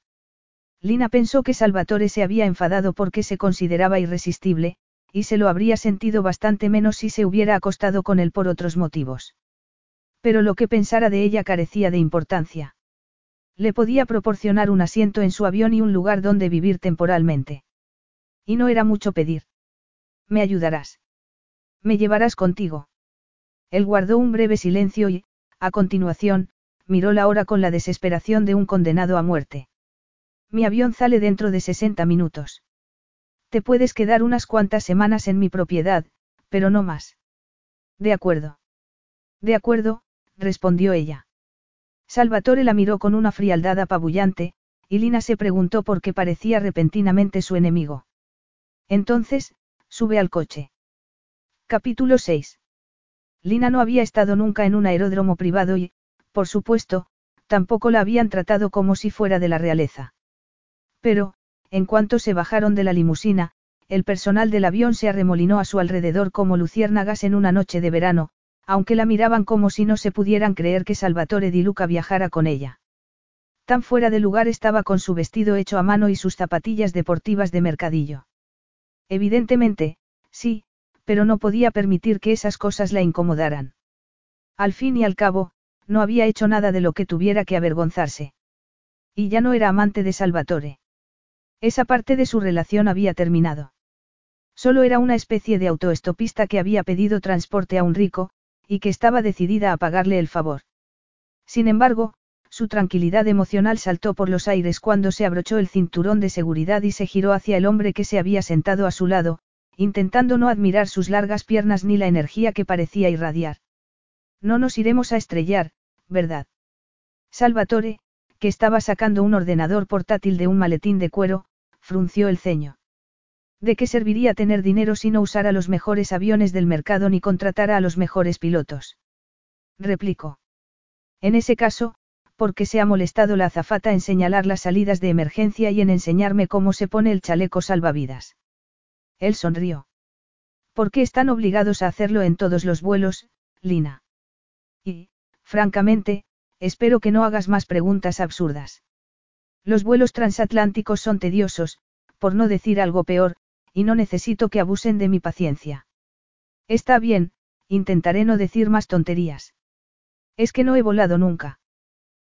Lina pensó que Salvatore se había enfadado porque se consideraba irresistible, y se lo habría sentido bastante menos si se hubiera acostado con él por otros motivos. Pero lo que pensara de ella carecía de importancia. Le podía proporcionar un asiento en su avión y un lugar donde vivir temporalmente. Y no era mucho pedir. Me ayudarás. Me llevarás contigo. Él guardó un breve silencio y, a continuación, miró la hora con la desesperación de un condenado a muerte. Mi avión sale dentro de 60 minutos. Te puedes quedar unas cuantas semanas en mi propiedad, pero no más. De acuerdo. De acuerdo, respondió ella. Salvatore la miró con una frialdad apabullante, y Lina se preguntó por qué parecía repentinamente su enemigo. Entonces, sube al coche. Capítulo 6. Lina no había estado nunca en un aeródromo privado y, por supuesto, tampoco la habían tratado como si fuera de la realeza. Pero, en cuanto se bajaron de la limusina, el personal del avión se arremolinó a su alrededor como luciérnagas en una noche de verano, aunque la miraban como si no se pudieran creer que Salvatore Di Luca viajara con ella. Tan fuera de lugar estaba con su vestido hecho a mano y sus zapatillas deportivas de mercadillo. Evidentemente, sí, pero no podía permitir que esas cosas la incomodaran. Al fin y al cabo, no había hecho nada de lo que tuviera que avergonzarse. Y ya no era amante de Salvatore. Esa parte de su relación había terminado. Solo era una especie de autoestopista que había pedido transporte a un rico, y que estaba decidida a pagarle el favor. Sin embargo, su tranquilidad emocional saltó por los aires cuando se abrochó el cinturón de seguridad y se giró hacia el hombre que se había sentado a su lado, intentando no admirar sus largas piernas ni la energía que parecía irradiar. No nos iremos a estrellar, ¿verdad? Salvatore, que estaba sacando un ordenador portátil de un maletín de cuero, frunció el ceño. ¿De qué serviría tener dinero si no usara los mejores aviones del mercado ni contratara a los mejores pilotos? Replicó. En ese caso, ¿por qué se ha molestado la azafata en señalar las salidas de emergencia y en enseñarme cómo se pone el chaleco salvavidas? Él sonrió. ¿Por qué están obligados a hacerlo en todos los vuelos, Lina? Y, francamente, espero que no hagas más preguntas absurdas. Los vuelos transatlánticos son tediosos, por no decir algo peor, y no necesito que abusen de mi paciencia. Está bien, intentaré no decir más tonterías. Es que no he volado nunca.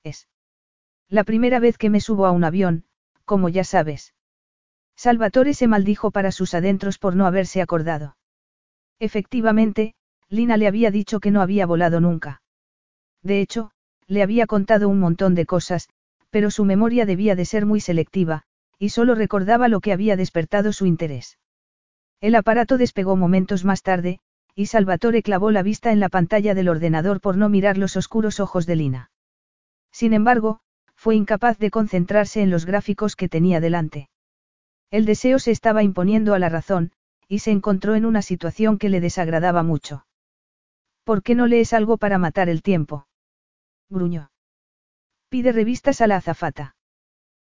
Es. La primera vez que me subo a un avión, como ya sabes. Salvatore se maldijo para sus adentros por no haberse acordado. Efectivamente, Lina le había dicho que no había volado nunca. De hecho, le había contado un montón de cosas, pero su memoria debía de ser muy selectiva, y solo recordaba lo que había despertado su interés. El aparato despegó momentos más tarde, y Salvatore clavó la vista en la pantalla del ordenador por no mirar los oscuros ojos de Lina. Sin embargo, fue incapaz de concentrarse en los gráficos que tenía delante. El deseo se estaba imponiendo a la razón, y se encontró en una situación que le desagradaba mucho. ¿Por qué no lees algo para matar el tiempo? Gruñó. Pide revistas a la azafata.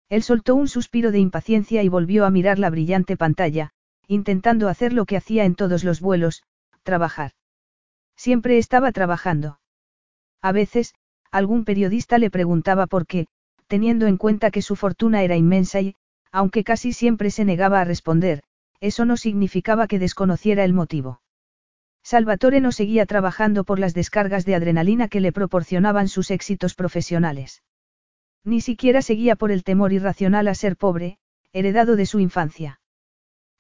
Él soltó un suspiro de impaciencia y volvió a mirar la brillante pantalla, intentando hacer lo que hacía en todos los vuelos, trabajar. Siempre estaba trabajando. A veces, algún periodista le preguntaba por qué, teniendo en cuenta que su fortuna era inmensa y, aunque casi siempre se negaba a responder, eso no significaba que desconociera el motivo. Salvatore no seguía trabajando por las descargas de adrenalina que le proporcionaban sus éxitos profesionales. Ni siquiera seguía por el temor irracional a ser pobre, heredado de su infancia.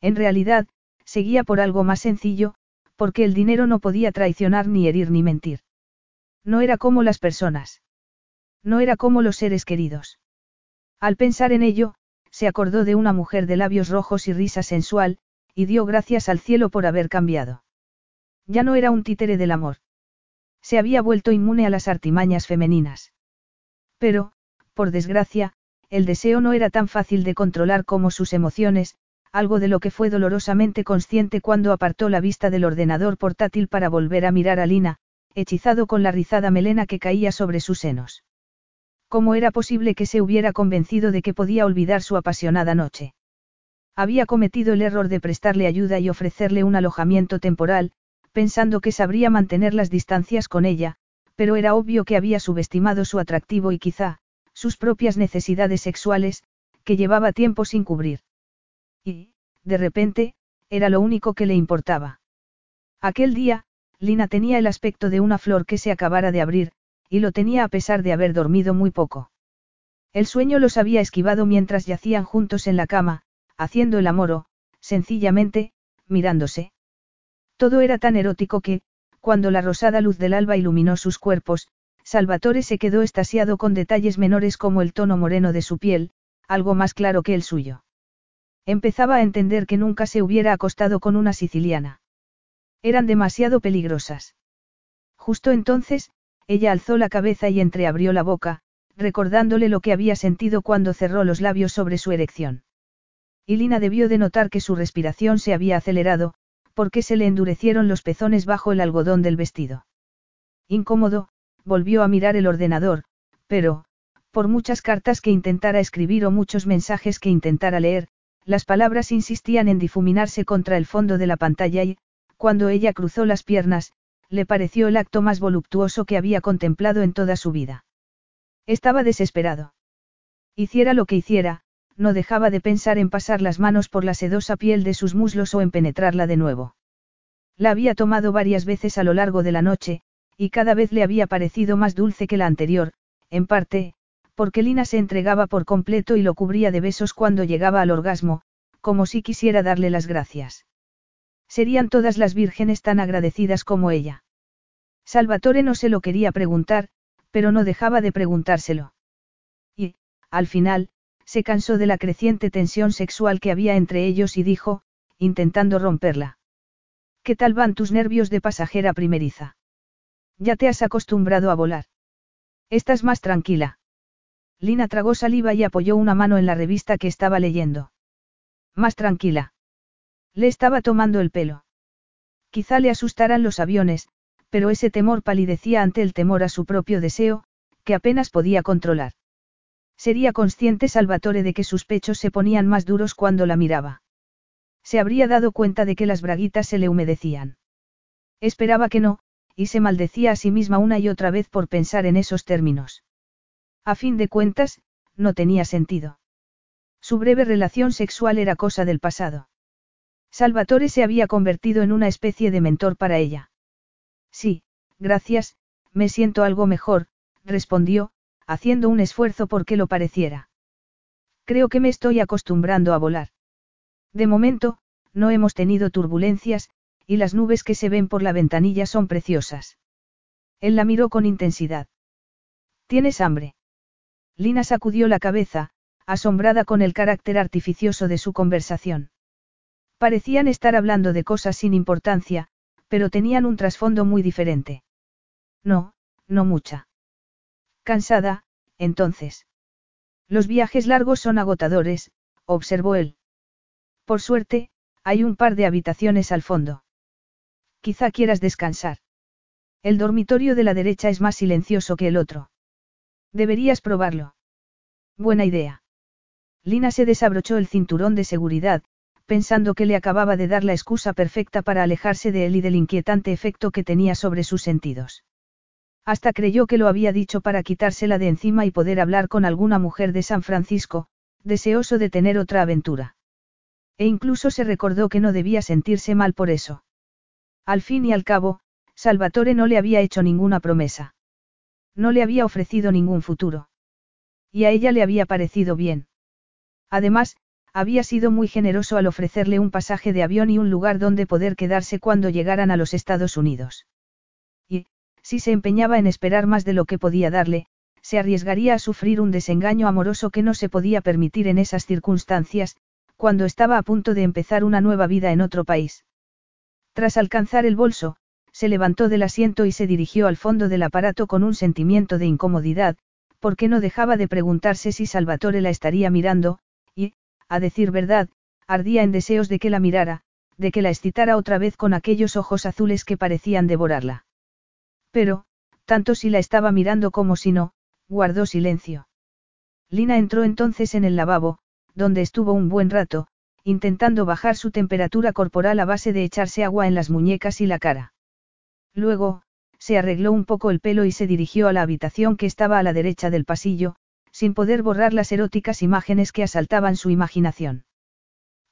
En realidad, seguía por algo más sencillo, porque el dinero no podía traicionar ni herir ni mentir. No era como las personas. No era como los seres queridos. Al pensar en ello, se acordó de una mujer de labios rojos y risa sensual, y dio gracias al cielo por haber cambiado. Ya no era un títere del amor. Se había vuelto inmune a las artimañas femeninas. Pero, por desgracia, el deseo no era tan fácil de controlar como sus emociones, algo de lo que fue dolorosamente consciente cuando apartó la vista del ordenador portátil para volver a mirar a Lina, hechizado con la rizada melena que caía sobre sus senos. ¿Cómo era posible que se hubiera convencido de que podía olvidar su apasionada noche? Había cometido el error de prestarle ayuda y ofrecerle un alojamiento temporal, pensando que sabría mantener las distancias con ella, pero era obvio que había subestimado su atractivo y quizá, sus propias necesidades sexuales, que llevaba tiempo sin cubrir. Y, de repente, era lo único que le importaba. Aquel día, Lina tenía el aspecto de una flor que se acabara de abrir, y lo tenía a pesar de haber dormido muy poco. El sueño los había esquivado mientras yacían juntos en la cama, haciendo el amor o, sencillamente, mirándose. Todo era tan erótico que, cuando la rosada luz del alba iluminó sus cuerpos, Salvatore se quedó estasiado con detalles menores como el tono moreno de su piel, algo más claro que el suyo. Empezaba a entender que nunca se hubiera acostado con una siciliana. Eran demasiado peligrosas. Justo entonces, ella alzó la cabeza y entreabrió la boca, recordándole lo que había sentido cuando cerró los labios sobre su erección. Y Lina debió de notar que su respiración se había acelerado, porque se le endurecieron los pezones bajo el algodón del vestido. Incómodo, volvió a mirar el ordenador, pero, por muchas cartas que intentara escribir o muchos mensajes que intentara leer, las palabras insistían en difuminarse contra el fondo de la pantalla y, cuando ella cruzó las piernas, le pareció el acto más voluptuoso que había contemplado en toda su vida. Estaba desesperado. Hiciera lo que hiciera, no dejaba de pensar en pasar las manos por la sedosa piel de sus muslos o en penetrarla de nuevo. La había tomado varias veces a lo largo de la noche, y cada vez le había parecido más dulce que la anterior, en parte, porque Lina se entregaba por completo y lo cubría de besos cuando llegaba al orgasmo, como si quisiera darle las gracias. Serían todas las vírgenes tan agradecidas como ella. Salvatore no se lo quería preguntar, pero no dejaba de preguntárselo. Y, al final, se cansó de la creciente tensión sexual que había entre ellos y dijo, intentando romperla. ¿Qué tal van tus nervios de pasajera primeriza? Ya te has acostumbrado a volar. Estás más tranquila. Lina tragó saliva y apoyó una mano en la revista que estaba leyendo. Más tranquila. Le estaba tomando el pelo. Quizá le asustaran los aviones, pero ese temor palidecía ante el temor a su propio deseo, que apenas podía controlar. Sería consciente Salvatore de que sus pechos se ponían más duros cuando la miraba. Se habría dado cuenta de que las braguitas se le humedecían. Esperaba que no, y se maldecía a sí misma una y otra vez por pensar en esos términos. A fin de cuentas, no tenía sentido. Su breve relación sexual era cosa del pasado. Salvatore se había convertido en una especie de mentor para ella. Sí, gracias, me siento algo mejor, respondió, haciendo un esfuerzo porque lo pareciera. Creo que me estoy acostumbrando a volar. De momento, no hemos tenido turbulencias, y las nubes que se ven por la ventanilla son preciosas. Él la miró con intensidad. ¿Tienes hambre? Lina sacudió la cabeza, asombrada con el carácter artificioso de su conversación. Parecían estar hablando de cosas sin importancia, pero tenían un trasfondo muy diferente. No, no mucha. Cansada, entonces. Los viajes largos son agotadores, observó él. Por suerte, hay un par de habitaciones al fondo. Quizá quieras descansar. El dormitorio de la derecha es más silencioso que el otro. Deberías probarlo. Buena idea. Lina se desabrochó el cinturón de seguridad, pensando que le acababa de dar la excusa perfecta para alejarse de él y del inquietante efecto que tenía sobre sus sentidos. Hasta creyó que lo había dicho para quitársela de encima y poder hablar con alguna mujer de San Francisco, deseoso de tener otra aventura. E incluso se recordó que no debía sentirse mal por eso. Al fin y al cabo, Salvatore no le había hecho ninguna promesa. No le había ofrecido ningún futuro. Y a ella le había parecido bien. Además, había sido muy generoso al ofrecerle un pasaje de avión y un lugar donde poder quedarse cuando llegaran a los Estados Unidos. Y, si se empeñaba en esperar más de lo que podía darle, se arriesgaría a sufrir un desengaño amoroso que no se podía permitir en esas circunstancias, cuando estaba a punto de empezar una nueva vida en otro país. Tras alcanzar el bolso, se levantó del asiento y se dirigió al fondo del aparato con un sentimiento de incomodidad, porque no dejaba de preguntarse si Salvatore la estaría mirando, a decir verdad, ardía en deseos de que la mirara, de que la excitara otra vez con aquellos ojos azules que parecían devorarla. Pero, tanto si la estaba mirando como si no, guardó silencio. Lina entró entonces en el lavabo, donde estuvo un buen rato, intentando bajar su temperatura corporal a base de echarse agua en las muñecas y la cara. Luego, se arregló un poco el pelo y se dirigió a la habitación que estaba a la derecha del pasillo, sin poder borrar las eróticas imágenes que asaltaban su imaginación.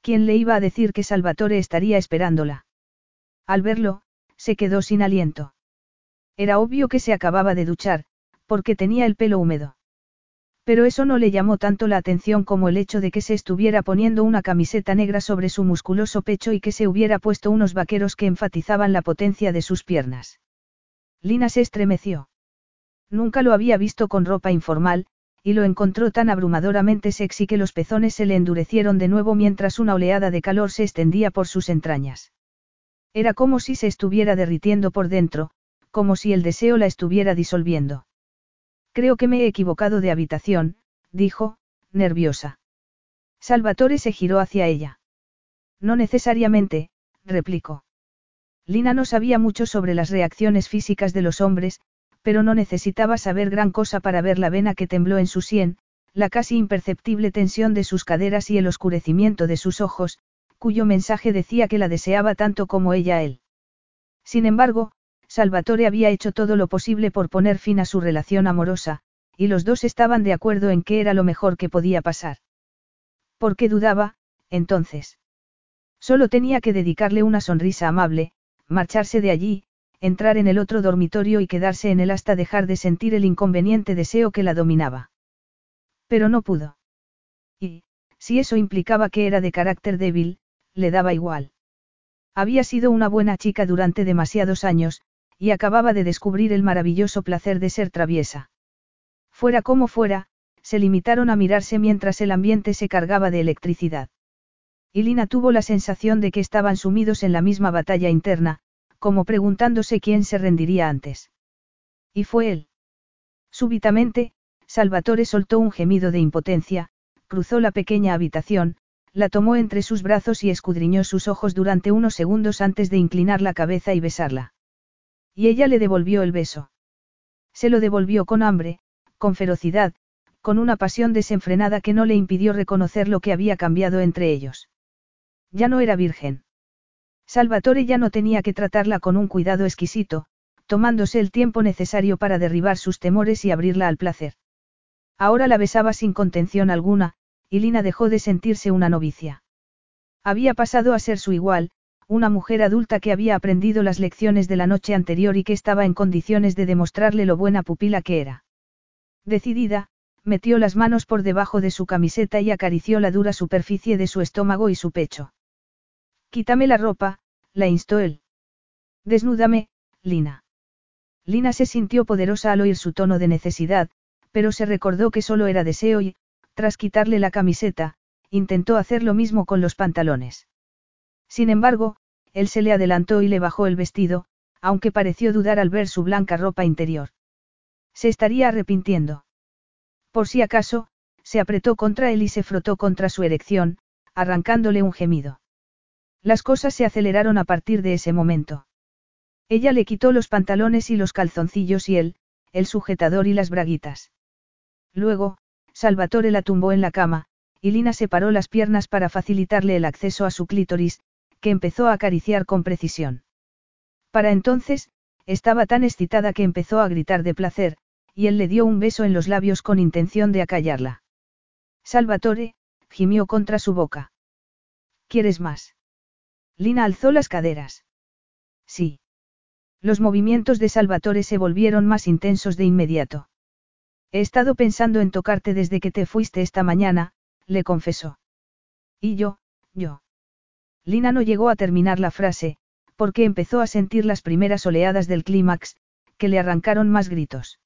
¿Quién le iba a decir que Salvatore estaría esperándola? Al verlo, se quedó sin aliento. Era obvio que se acababa de duchar, porque tenía el pelo húmedo. Pero eso no le llamó tanto la atención como el hecho de que se estuviera poniendo una camiseta negra sobre su musculoso pecho y que se hubiera puesto unos vaqueros que enfatizaban la potencia de sus piernas. Lina se estremeció. Nunca lo había visto con ropa informal, y lo encontró tan abrumadoramente sexy que los pezones se le endurecieron de nuevo mientras una oleada de calor se extendía por sus entrañas. Era como si se estuviera derritiendo por dentro, como si el deseo la estuviera disolviendo. Creo que me he equivocado de habitación, dijo, nerviosa. Salvatore se giró hacia ella. No necesariamente, replicó. Lina no sabía mucho sobre las reacciones físicas de los hombres, pero no necesitaba saber gran cosa para ver la vena que tembló en su sien, la casi imperceptible tensión de sus caderas y el oscurecimiento de sus ojos, cuyo mensaje decía que la deseaba tanto como ella él. Sin embargo, Salvatore había hecho todo lo posible por poner fin a su relación amorosa, y los dos estaban de acuerdo en que era lo mejor que podía pasar. ¿Por qué dudaba, entonces? Solo tenía que dedicarle una sonrisa amable, marcharse de allí, entrar en el otro dormitorio y quedarse en él hasta dejar de sentir el inconveniente deseo que la dominaba. Pero no pudo. Y, si eso implicaba que era de carácter débil, le daba igual. Había sido una buena chica durante demasiados años, y acababa de descubrir el maravilloso placer de ser traviesa. Fuera como fuera, se limitaron a mirarse mientras el ambiente se cargaba de electricidad. Y Lina tuvo la sensación de que estaban sumidos en la misma batalla interna, como preguntándose quién se rendiría antes. Y fue él. Súbitamente, Salvatore soltó un gemido de impotencia, cruzó la pequeña habitación, la tomó entre sus brazos y escudriñó sus ojos durante unos segundos antes de inclinar la cabeza y besarla. Y ella le devolvió el beso. Se lo devolvió con hambre, con ferocidad, con una pasión desenfrenada que no le impidió reconocer lo que había cambiado entre ellos. Ya no era virgen. Salvatore ya no tenía que tratarla con un cuidado exquisito, tomándose el tiempo necesario para derribar sus temores y abrirla al placer. Ahora la besaba sin contención alguna, y Lina dejó de sentirse una novicia. Había pasado a ser su igual, una mujer adulta que había aprendido las lecciones de la noche anterior y que estaba en condiciones de demostrarle lo buena pupila que era. Decidida, metió las manos por debajo de su camiseta y acarició la dura superficie de su estómago y su pecho. Quítame la ropa, la instó él. Desnúdame, Lina. Lina se sintió poderosa al oír su tono de necesidad, pero se recordó que solo era deseo y, tras quitarle la camiseta, intentó hacer lo mismo con los pantalones. Sin embargo, él se le adelantó y le bajó el vestido, aunque pareció dudar al ver su blanca ropa interior. Se estaría arrepintiendo. Por si acaso, se apretó contra él y se frotó contra su erección, arrancándole un gemido. Las cosas se aceleraron a partir de ese momento. Ella le quitó los pantalones y los calzoncillos y él, el sujetador y las braguitas. Luego, Salvatore la tumbó en la cama, y Lina separó las piernas para facilitarle el acceso a su clítoris, que empezó a acariciar con precisión. Para entonces, estaba tan excitada que empezó a gritar de placer, y él le dio un beso en los labios con intención de acallarla. Salvatore, gimió contra su boca. ¿Quieres más? Lina alzó las caderas. Sí. Los movimientos de Salvatore se volvieron más intensos de inmediato. He estado pensando en tocarte desde que te fuiste esta mañana, le confesó. Y yo, yo. Lina no llegó a terminar la frase, porque empezó a sentir las primeras oleadas del clímax, que le arrancaron más gritos.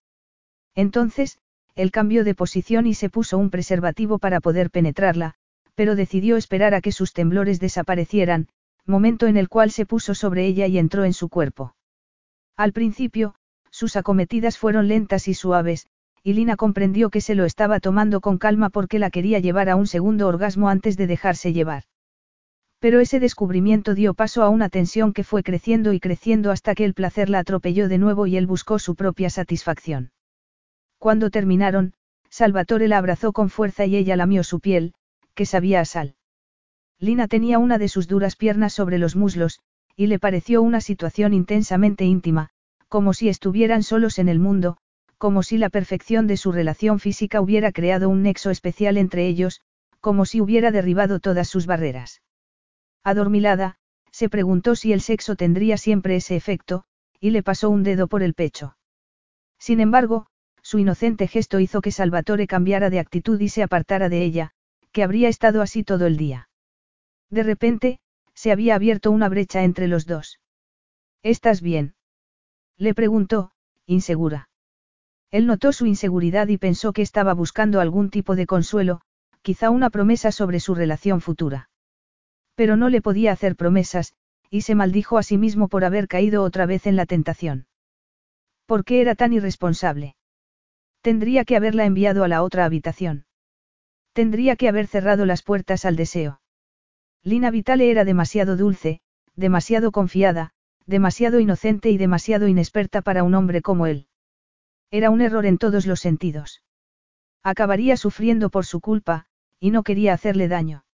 Entonces, él cambió de posición y se puso un preservativo para poder penetrarla, pero decidió esperar a que sus temblores desaparecieran, momento en el cual se puso sobre ella y entró en su cuerpo. Al principio, sus acometidas fueron lentas y suaves, y Lina comprendió que se lo estaba tomando con calma porque la quería llevar a un segundo orgasmo antes de dejarse llevar. Pero ese descubrimiento dio paso a una tensión que fue creciendo y creciendo hasta que el placer la atropelló de nuevo y él buscó su propia satisfacción. Cuando terminaron, Salvatore la abrazó con fuerza y ella lamió su piel, que sabía a sal. Lina tenía una de sus duras piernas sobre los muslos, y le pareció una situación intensamente íntima, como si estuvieran solos en el mundo, como si la perfección de su relación física hubiera creado un nexo especial entre ellos, como si hubiera derribado todas sus barreras. Adormilada, se preguntó si el sexo tendría siempre ese efecto, y le pasó un dedo por el pecho. Sin embargo, su inocente gesto hizo que Salvatore cambiara de actitud y se apartara de ella, que habría estado así todo el día. De repente, se había abierto una brecha entre los dos. ¿Estás bien? Le preguntó, insegura. Él notó su inseguridad y pensó que estaba buscando algún tipo de consuelo, quizá una promesa sobre su relación futura. Pero no le podía hacer promesas, y se maldijo a sí mismo por haber caído otra vez en la tentación. ¿Por qué era tan irresponsable? Tendría que haberla enviado a la otra habitación. Tendría que haber cerrado las puertas al deseo. Lina Vitale era demasiado dulce, demasiado confiada, demasiado inocente y demasiado inexperta para un hombre como él. Era un error en todos los sentidos. Acabaría sufriendo por su culpa, y no quería hacerle daño.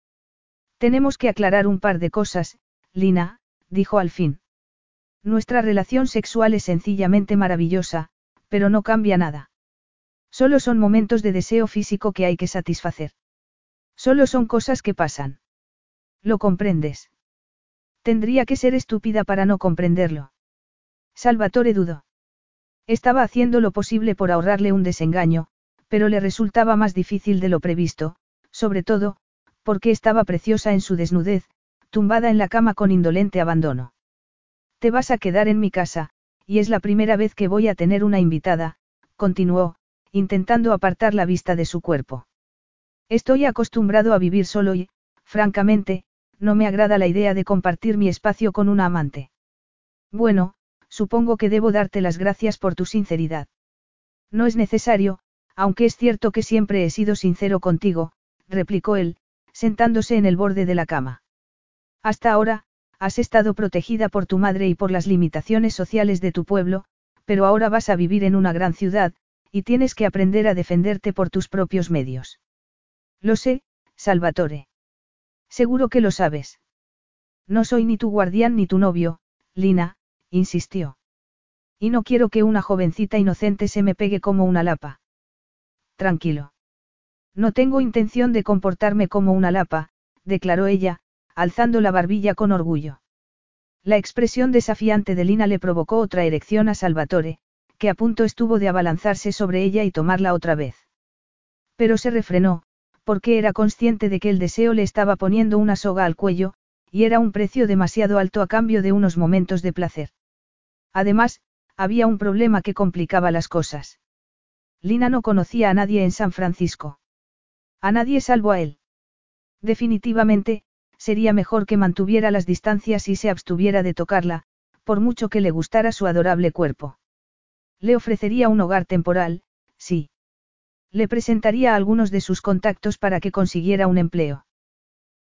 Tenemos que aclarar un par de cosas, Lina, dijo al fin. Nuestra relación sexual es sencillamente maravillosa, pero no cambia nada. Solo son momentos de deseo físico que hay que satisfacer. Solo son cosas que pasan. ¿Lo comprendes? Tendría que ser estúpida para no comprenderlo. Salvatore dudó. Estaba haciendo lo posible por ahorrarle un desengaño, pero le resultaba más difícil de lo previsto, sobre todo, porque estaba preciosa en su desnudez, tumbada en la cama con indolente abandono. Te vas a quedar en mi casa, y es la primera vez que voy a tener una invitada, continuó, intentando apartar la vista de su cuerpo. Estoy acostumbrado a vivir solo y, francamente, no me agrada la idea de compartir mi espacio con una amante. Bueno, supongo que debo darte las gracias por tu sinceridad. No es necesario, aunque es cierto que siempre he sido sincero contigo, replicó él, sentándose en el borde de la cama. Hasta ahora, has estado protegida por tu madre y por las limitaciones sociales de tu pueblo, pero ahora vas a vivir en una gran ciudad, y tienes que aprender a defenderte por tus propios medios. Lo sé, Salvatore. Seguro que lo sabes. No soy ni tu guardián ni tu novio, Lina, insistió. Y no quiero que una jovencita inocente se me pegue como una lapa. Tranquilo. No tengo intención de comportarme como una lapa, declaró ella, alzando la barbilla con orgullo. La expresión desafiante de Lina le provocó otra erección a Salvatore, que a punto estuvo de abalanzarse sobre ella y tomarla otra vez. Pero se refrenó, porque era consciente de que el deseo le estaba poniendo una soga al cuello, y era un precio demasiado alto a cambio de unos momentos de placer. Además, había un problema que complicaba las cosas. Lina no conocía a nadie en San Francisco. A nadie salvo a él. Definitivamente, sería mejor que mantuviera las distancias y se abstuviera de tocarla, por mucho que le gustara su adorable cuerpo. Le ofrecería un hogar temporal, sí. Le presentaría algunos de sus contactos para que consiguiera un empleo.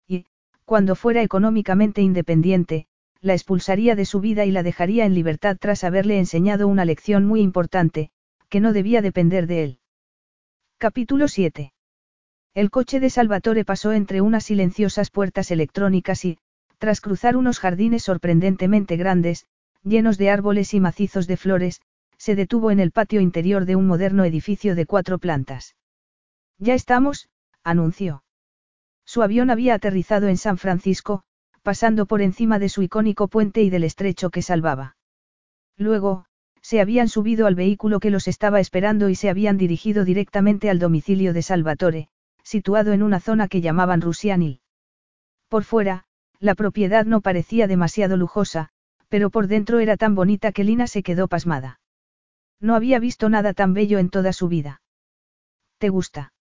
Y, cuando fuera económicamente independiente, la expulsaría de su vida y la dejaría en libertad tras haberle enseñado una lección muy importante, que no debía depender de él. Capítulo 7. El coche de Salvatore pasó entre unas silenciosas puertas electrónicas y, tras cruzar unos jardines sorprendentemente grandes, llenos de árboles y macizos de flores, se detuvo en el patio interior de un moderno edificio de cuatro plantas. Ya estamos, anunció. Su avión había aterrizado en San Francisco, pasando por encima de su icónico puente y del estrecho que salvaba. Luego, se habían subido al vehículo que los estaba esperando y se habían dirigido directamente al domicilio de Salvatore, situado en una zona que llamaban Rusianil. Por fuera, la propiedad no parecía demasiado lujosa, pero por dentro era tan bonita que Lina se quedó pasmada. No había visto nada tan bello en toda su vida. ¿Te gusta?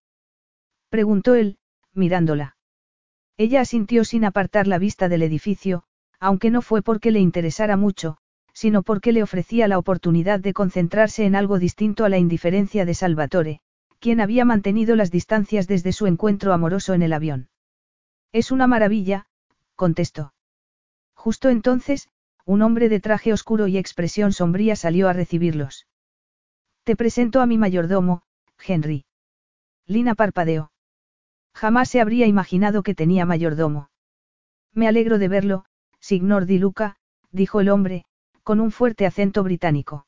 preguntó él, mirándola. Ella asintió sin apartar la vista del edificio, aunque no fue porque le interesara mucho, sino porque le ofrecía la oportunidad de concentrarse en algo distinto a la indiferencia de Salvatore, quien había mantenido las distancias desde su encuentro amoroso en el avión. Es una maravilla, contestó. Justo entonces, un hombre de traje oscuro y expresión sombría salió a recibirlos. Te presento a mi mayordomo, Henry. Lina parpadeó. Jamás se habría imaginado que tenía mayordomo. Me alegro de verlo, signor Di Luca, dijo el hombre, con un fuerte acento británico.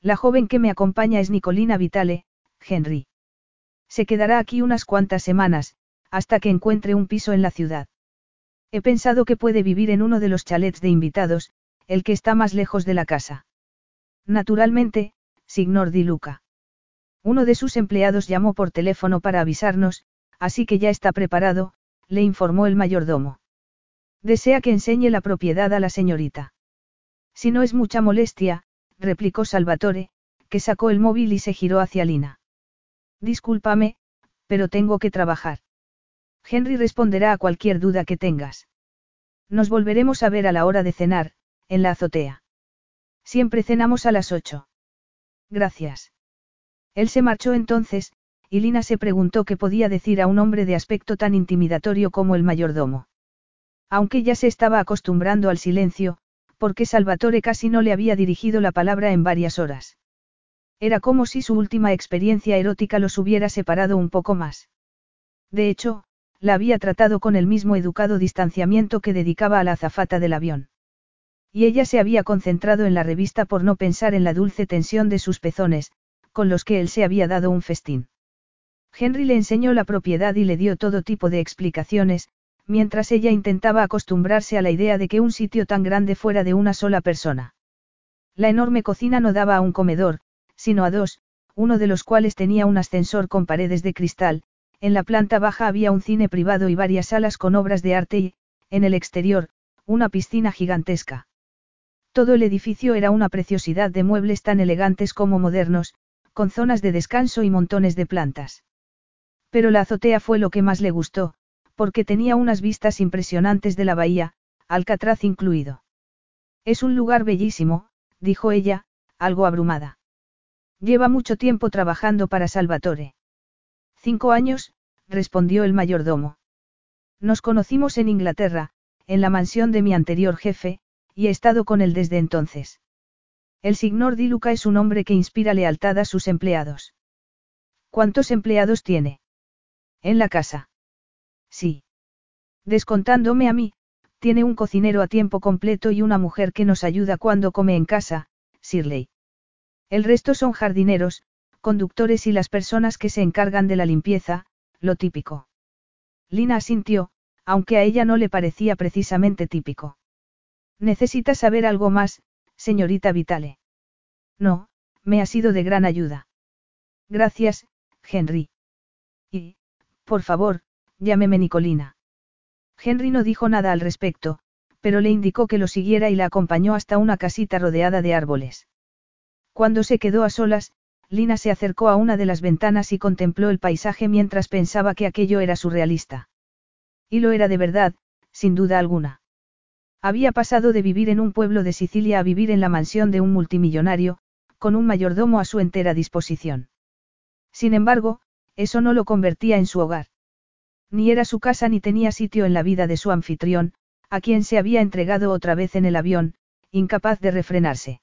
La joven que me acompaña es Nicolina Vitale, Henry. Se quedará aquí unas cuantas semanas, hasta que encuentre un piso en la ciudad. He pensado que puede vivir en uno de los chalets de invitados, el que está más lejos de la casa. Naturalmente, signor Di Luca. Uno de sus empleados llamó por teléfono para avisarnos, así que ya está preparado, le informó el mayordomo. Desea que enseñe la propiedad a la señorita. Si no es mucha molestia, replicó Salvatore, que sacó el móvil y se giró hacia Lina. Discúlpame, pero tengo que trabajar. Henry responderá a cualquier duda que tengas. Nos volveremos a ver a la hora de cenar, en la azotea. Siempre cenamos a las ocho. Gracias. Él se marchó entonces, y Lina se preguntó qué podía decir a un hombre de aspecto tan intimidatorio como el mayordomo. Aunque ya se estaba acostumbrando al silencio, porque Salvatore casi no le había dirigido la palabra en varias horas. Era como si su última experiencia erótica los hubiera separado un poco más. De hecho, la había tratado con el mismo educado distanciamiento que dedicaba a la azafata del avión. Y ella se había concentrado en la revista por no pensar en la dulce tensión de sus pezones, con los que él se había dado un festín. Henry le enseñó la propiedad y le dio todo tipo de explicaciones, mientras ella intentaba acostumbrarse a la idea de que un sitio tan grande fuera de una sola persona. La enorme cocina no daba a un comedor, sino a dos, uno de los cuales tenía un ascensor con paredes de cristal, en la planta baja había un cine privado y varias salas con obras de arte y, en el exterior, una piscina gigantesca. Todo el edificio era una preciosidad de muebles tan elegantes como modernos, con zonas de descanso y montones de plantas. Pero la azotea fue lo que más le gustó, porque tenía unas vistas impresionantes de la bahía, Alcatraz incluido. Es un lugar bellísimo, dijo ella, algo abrumada. Lleva mucho tiempo trabajando para Salvatore. Cinco años, respondió el mayordomo. Nos conocimos en Inglaterra, en la mansión de mi anterior jefe, y he estado con él desde entonces. El signor Di Luca es un hombre que inspira lealtad a sus empleados. ¿Cuántos empleados tiene? En la casa. Sí. Descontándome a mí, tiene un cocinero a tiempo completo y una mujer que nos ayuda cuando come en casa, Shirley. El resto son jardineros, conductores y las personas que se encargan de la limpieza, lo típico. Lina asintió, aunque a ella no le parecía precisamente típico. ¿Necesita saber algo más, señorita Vitale? No, me ha sido de gran ayuda. Gracias, Henry. Y, por favor, llámeme Nicolina. Henry no dijo nada al respecto, pero le indicó que lo siguiera y la acompañó hasta una casita rodeada de árboles. Cuando se quedó a solas, Lina se acercó a una de las ventanas y contempló el paisaje mientras pensaba que aquello era surrealista. Y lo era de verdad, sin duda alguna. Había pasado de vivir en un pueblo de Sicilia a vivir en la mansión de un multimillonario, con un mayordomo a su entera disposición. Sin embargo, eso no lo convertía en su hogar. Ni era su casa ni tenía sitio en la vida de su anfitrión, a quien se había entregado otra vez en el avión, incapaz de refrenarse.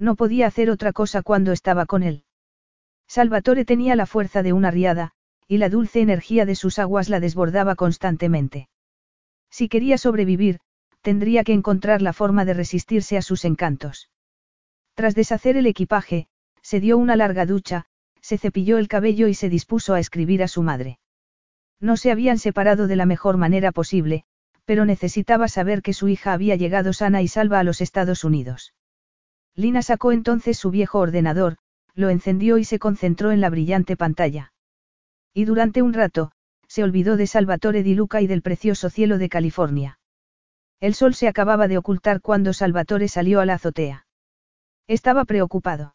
No podía hacer otra cosa cuando estaba con él. Salvatore tenía la fuerza de una riada, y la dulce energía de sus aguas la desbordaba constantemente. Si quería sobrevivir, tendría que encontrar la forma de resistirse a sus encantos. Tras deshacer el equipaje, se dio una larga ducha, se cepilló el cabello y se dispuso a escribir a su madre. No se habían separado de la mejor manera posible, pero necesitaba saber que su hija había llegado sana y salva a los Estados Unidos. Lina sacó entonces su viejo ordenador, lo encendió y se concentró en la brillante pantalla. Y durante un rato, se olvidó de Salvatore di Luca y del precioso cielo de California. El sol se acababa de ocultar cuando Salvatore salió a la azotea. Estaba preocupado.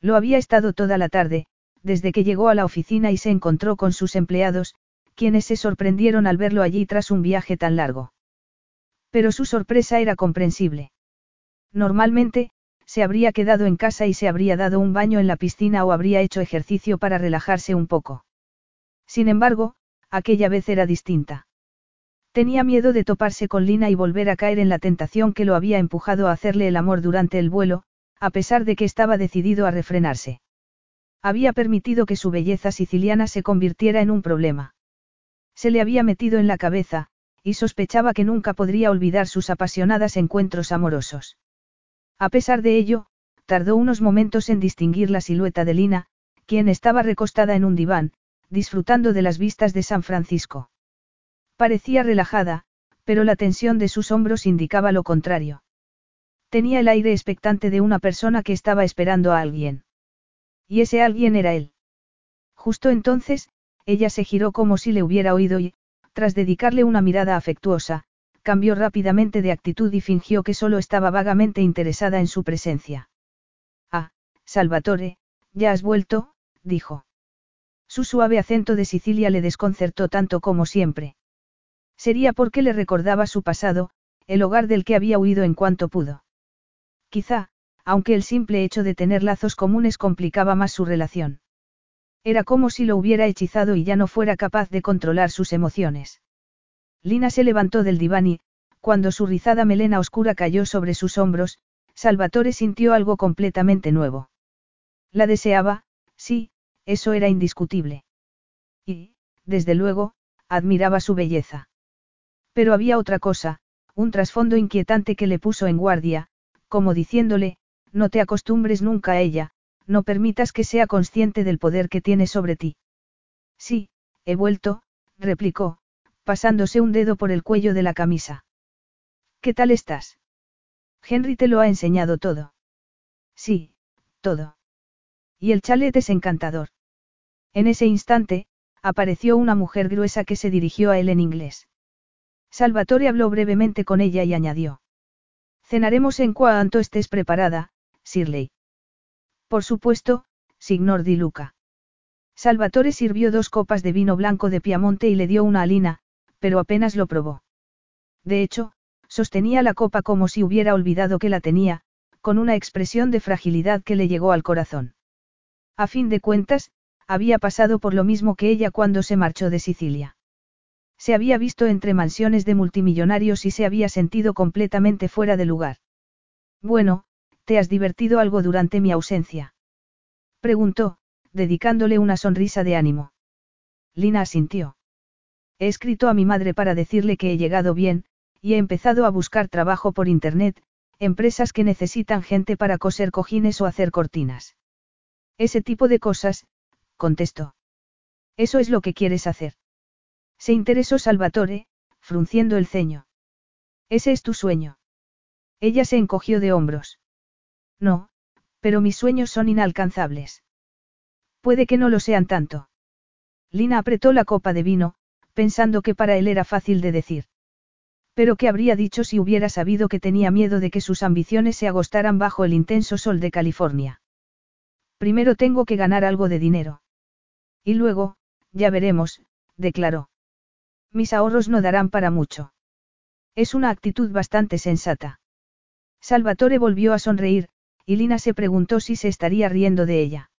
Lo había estado toda la tarde, desde que llegó a la oficina y se encontró con sus empleados, quienes se sorprendieron al verlo allí tras un viaje tan largo. Pero su sorpresa era comprensible. Normalmente, se habría quedado en casa y se habría dado un baño en la piscina o habría hecho ejercicio para relajarse un poco. Sin embargo, aquella vez era distinta. Tenía miedo de toparse con Lina y volver a caer en la tentación que lo había empujado a hacerle el amor durante el vuelo, a pesar de que estaba decidido a refrenarse. Había permitido que su belleza siciliana se convirtiera en un problema. Se le había metido en la cabeza, y sospechaba que nunca podría olvidar sus apasionadas encuentros amorosos. A pesar de ello, tardó unos momentos en distinguir la silueta de Lina, quien estaba recostada en un diván, disfrutando de las vistas de San Francisco. Parecía relajada, pero la tensión de sus hombros indicaba lo contrario. Tenía el aire expectante de una persona que estaba esperando a alguien. Y ese alguien era él. Justo entonces, ella se giró como si le hubiera oído y, tras dedicarle una mirada afectuosa, cambió rápidamente de actitud y fingió que solo estaba vagamente interesada en su presencia. Ah, Salvatore, ya has vuelto, dijo. Su suave acento de Sicilia le desconcertó tanto como siempre. Sería porque le recordaba su pasado, el hogar del que había huido en cuanto pudo. Quizá, aunque el simple hecho de tener lazos comunes complicaba más su relación. Era como si lo hubiera hechizado y ya no fuera capaz de controlar sus emociones. Lina se levantó del diván y, cuando su rizada melena oscura cayó sobre sus hombros, Salvatore sintió algo completamente nuevo. La deseaba, sí, eso era indiscutible. Y, desde luego, admiraba su belleza. Pero había otra cosa, un trasfondo inquietante que le puso en guardia, como diciéndole, no te acostumbres nunca a ella, no permitas que sea consciente del poder que tiene sobre ti. Sí, he vuelto, replicó, pasándose un dedo por el cuello de la camisa. ¿Qué tal estás? Henry te lo ha enseñado todo. Sí, todo. Y el chalet es encantador. En ese instante, apareció una mujer gruesa que se dirigió a él en inglés. Salvatore habló brevemente con ella y añadió. Cenaremos en cuanto estés preparada, Shirley. Por supuesto, signor Di Luca. Salvatore sirvió dos copas de vino blanco de Piamonte y le dio una alina, pero apenas lo probó. De hecho, sostenía la copa como si hubiera olvidado que la tenía, con una expresión de fragilidad que le llegó al corazón. A fin de cuentas, había pasado por lo mismo que ella cuando se marchó de Sicilia. Se había visto entre mansiones de multimillonarios y se había sentido completamente fuera de lugar. Bueno, ¿Te has divertido algo durante mi ausencia? Preguntó, dedicándole una sonrisa de ánimo. Lina asintió. He escrito a mi madre para decirle que he llegado bien, y he empezado a buscar trabajo por Internet, empresas que necesitan gente para coser cojines o hacer cortinas. Ese tipo de cosas, contestó. Eso es lo que quieres hacer. Se interesó Salvatore, frunciendo el ceño. Ese es tu sueño. Ella se encogió de hombros. No, pero mis sueños son inalcanzables. Puede que no lo sean tanto. Lina apretó la copa de vino, pensando que para él era fácil de decir. Pero ¿qué habría dicho si hubiera sabido que tenía miedo de que sus ambiciones se agostaran bajo el intenso sol de California? Primero tengo que ganar algo de dinero. Y luego, ya veremos, declaró. Mis ahorros no darán para mucho. Es una actitud bastante sensata. Salvatore volvió a sonreír, y Lina se preguntó si se estaría riendo de ella.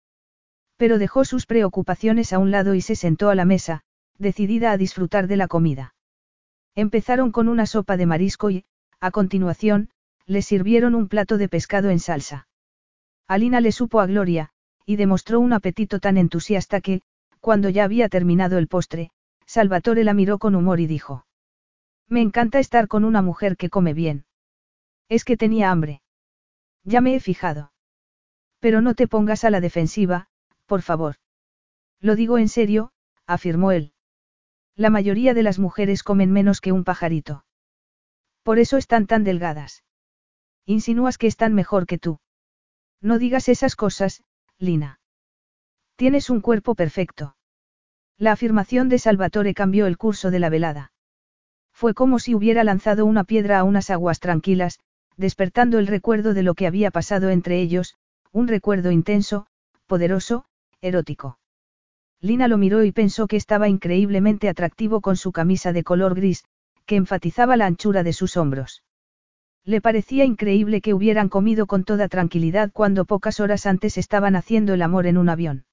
Pero dejó sus preocupaciones a un lado y se sentó a la mesa, decidida a disfrutar de la comida. Empezaron con una sopa de marisco y, a continuación, le sirvieron un plato de pescado en salsa. Alina le supo a Gloria, y demostró un apetito tan entusiasta que, cuando ya había terminado el postre, Salvatore la miró con humor y dijo. Me encanta estar con una mujer que come bien. Es que tenía hambre. Ya me he fijado. Pero no te pongas a la defensiva, por favor. Lo digo en serio, afirmó él. La mayoría de las mujeres comen menos que un pajarito. Por eso están tan delgadas. Insinúas que están mejor que tú. No digas esas cosas, Lina. Tienes un cuerpo perfecto. La afirmación de Salvatore cambió el curso de la velada. Fue como si hubiera lanzado una piedra a unas aguas tranquilas, despertando el recuerdo de lo que había pasado entre ellos, un recuerdo intenso, poderoso, erótico. Lina lo miró y pensó que estaba increíblemente atractivo con su camisa de color gris, que enfatizaba la anchura de sus hombros. Le parecía increíble que hubieran comido con toda tranquilidad cuando pocas horas antes estaban haciendo el amor en un avión.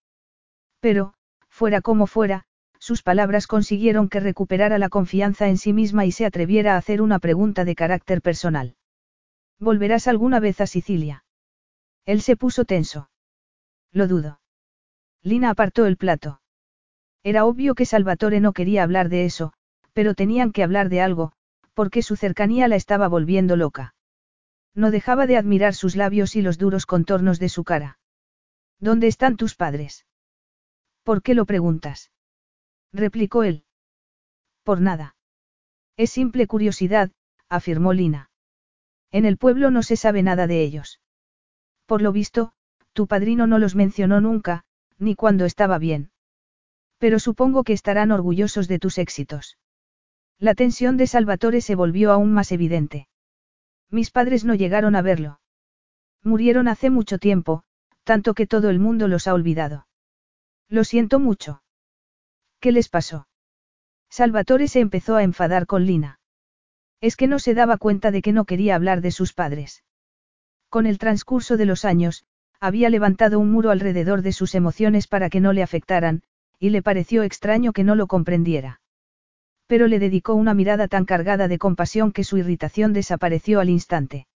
Pero, fuera como fuera, sus palabras consiguieron que recuperara la confianza en sí misma y se atreviera a hacer una pregunta de carácter personal. ¿Volverás alguna vez a Sicilia? Él se puso tenso. Lo dudo. Lina apartó el plato. Era obvio que Salvatore no quería hablar de eso, pero tenían que hablar de algo, porque su cercanía la estaba volviendo loca. No dejaba de admirar sus labios y los duros contornos de su cara. ¿Dónde están tus padres? ¿Por qué lo preguntas? replicó él. Por nada. Es simple curiosidad, afirmó Lina. En el pueblo no se sabe nada de ellos. Por lo visto, tu padrino no los mencionó nunca, ni cuando estaba bien. Pero supongo que estarán orgullosos de tus éxitos. La tensión de Salvatore se volvió aún más evidente. Mis padres no llegaron a verlo. Murieron hace mucho tiempo, tanto que todo el mundo los ha olvidado. Lo siento mucho. ¿Qué les pasó? Salvatore se empezó a enfadar con Lina. Es que no se daba cuenta de que no quería hablar de sus padres. Con el transcurso de los años, había levantado un muro alrededor de sus emociones para que no le afectaran, y le pareció extraño que no lo comprendiera. Pero le dedicó una mirada tan cargada de compasión que su irritación desapareció al instante.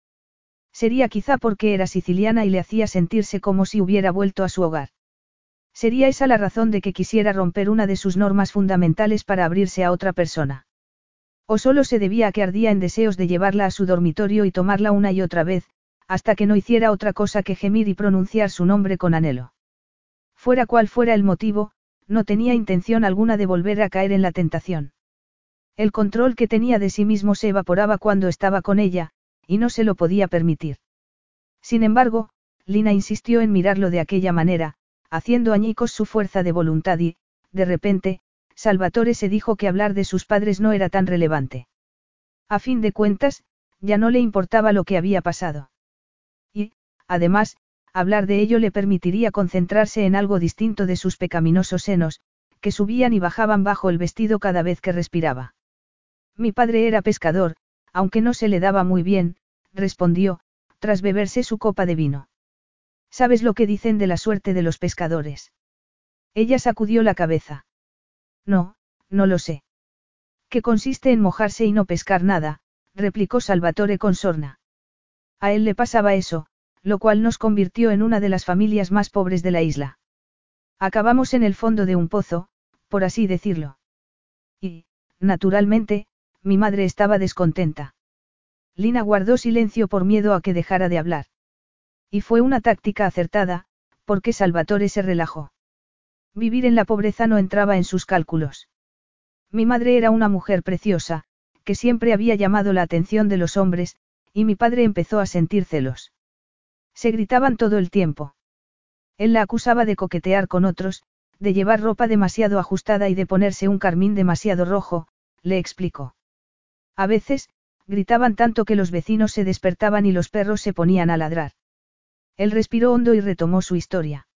Sería quizá porque era siciliana y le hacía sentirse como si hubiera vuelto a su hogar. Sería esa la razón de que quisiera romper una de sus normas fundamentales para abrirse a otra persona. O solo se debía a que ardía en deseos de llevarla a su dormitorio y tomarla una y otra vez, hasta que no hiciera otra cosa que gemir y pronunciar su nombre con anhelo. Fuera cual fuera el motivo, no tenía intención alguna de volver a caer en la tentación. El control que tenía de sí mismo se evaporaba cuando estaba con ella, y no se lo podía permitir. Sin embargo, Lina insistió en mirarlo de aquella manera, haciendo añicos su fuerza de voluntad y, de repente, Salvatore se dijo que hablar de sus padres no era tan relevante. A fin de cuentas, ya no le importaba lo que había pasado. Y, además, hablar de ello le permitiría concentrarse en algo distinto de sus pecaminosos senos, que subían y bajaban bajo el vestido cada vez que respiraba. Mi padre era pescador, aunque no se le daba muy bien, respondió, tras beberse su copa de vino. ¿Sabes lo que dicen de la suerte de los pescadores? Ella sacudió la cabeza. No, no lo sé. ¿Qué consiste en mojarse y no pescar nada? replicó Salvatore con sorna. A él le pasaba eso, lo cual nos convirtió en una de las familias más pobres de la isla. Acabamos en el fondo de un pozo, por así decirlo. Y, naturalmente, mi madre estaba descontenta. Lina guardó silencio por miedo a que dejara de hablar. Y fue una táctica acertada, porque Salvatore se relajó. Vivir en la pobreza no entraba en sus cálculos. Mi madre era una mujer preciosa, que siempre había llamado la atención de los hombres, y mi padre empezó a sentir celos. Se gritaban todo el tiempo. Él la acusaba de coquetear con otros, de llevar ropa demasiado ajustada y de ponerse un carmín demasiado rojo, le explicó. A veces, gritaban tanto que los vecinos se despertaban y los perros se ponían a ladrar. Él respiró hondo y retomó su historia.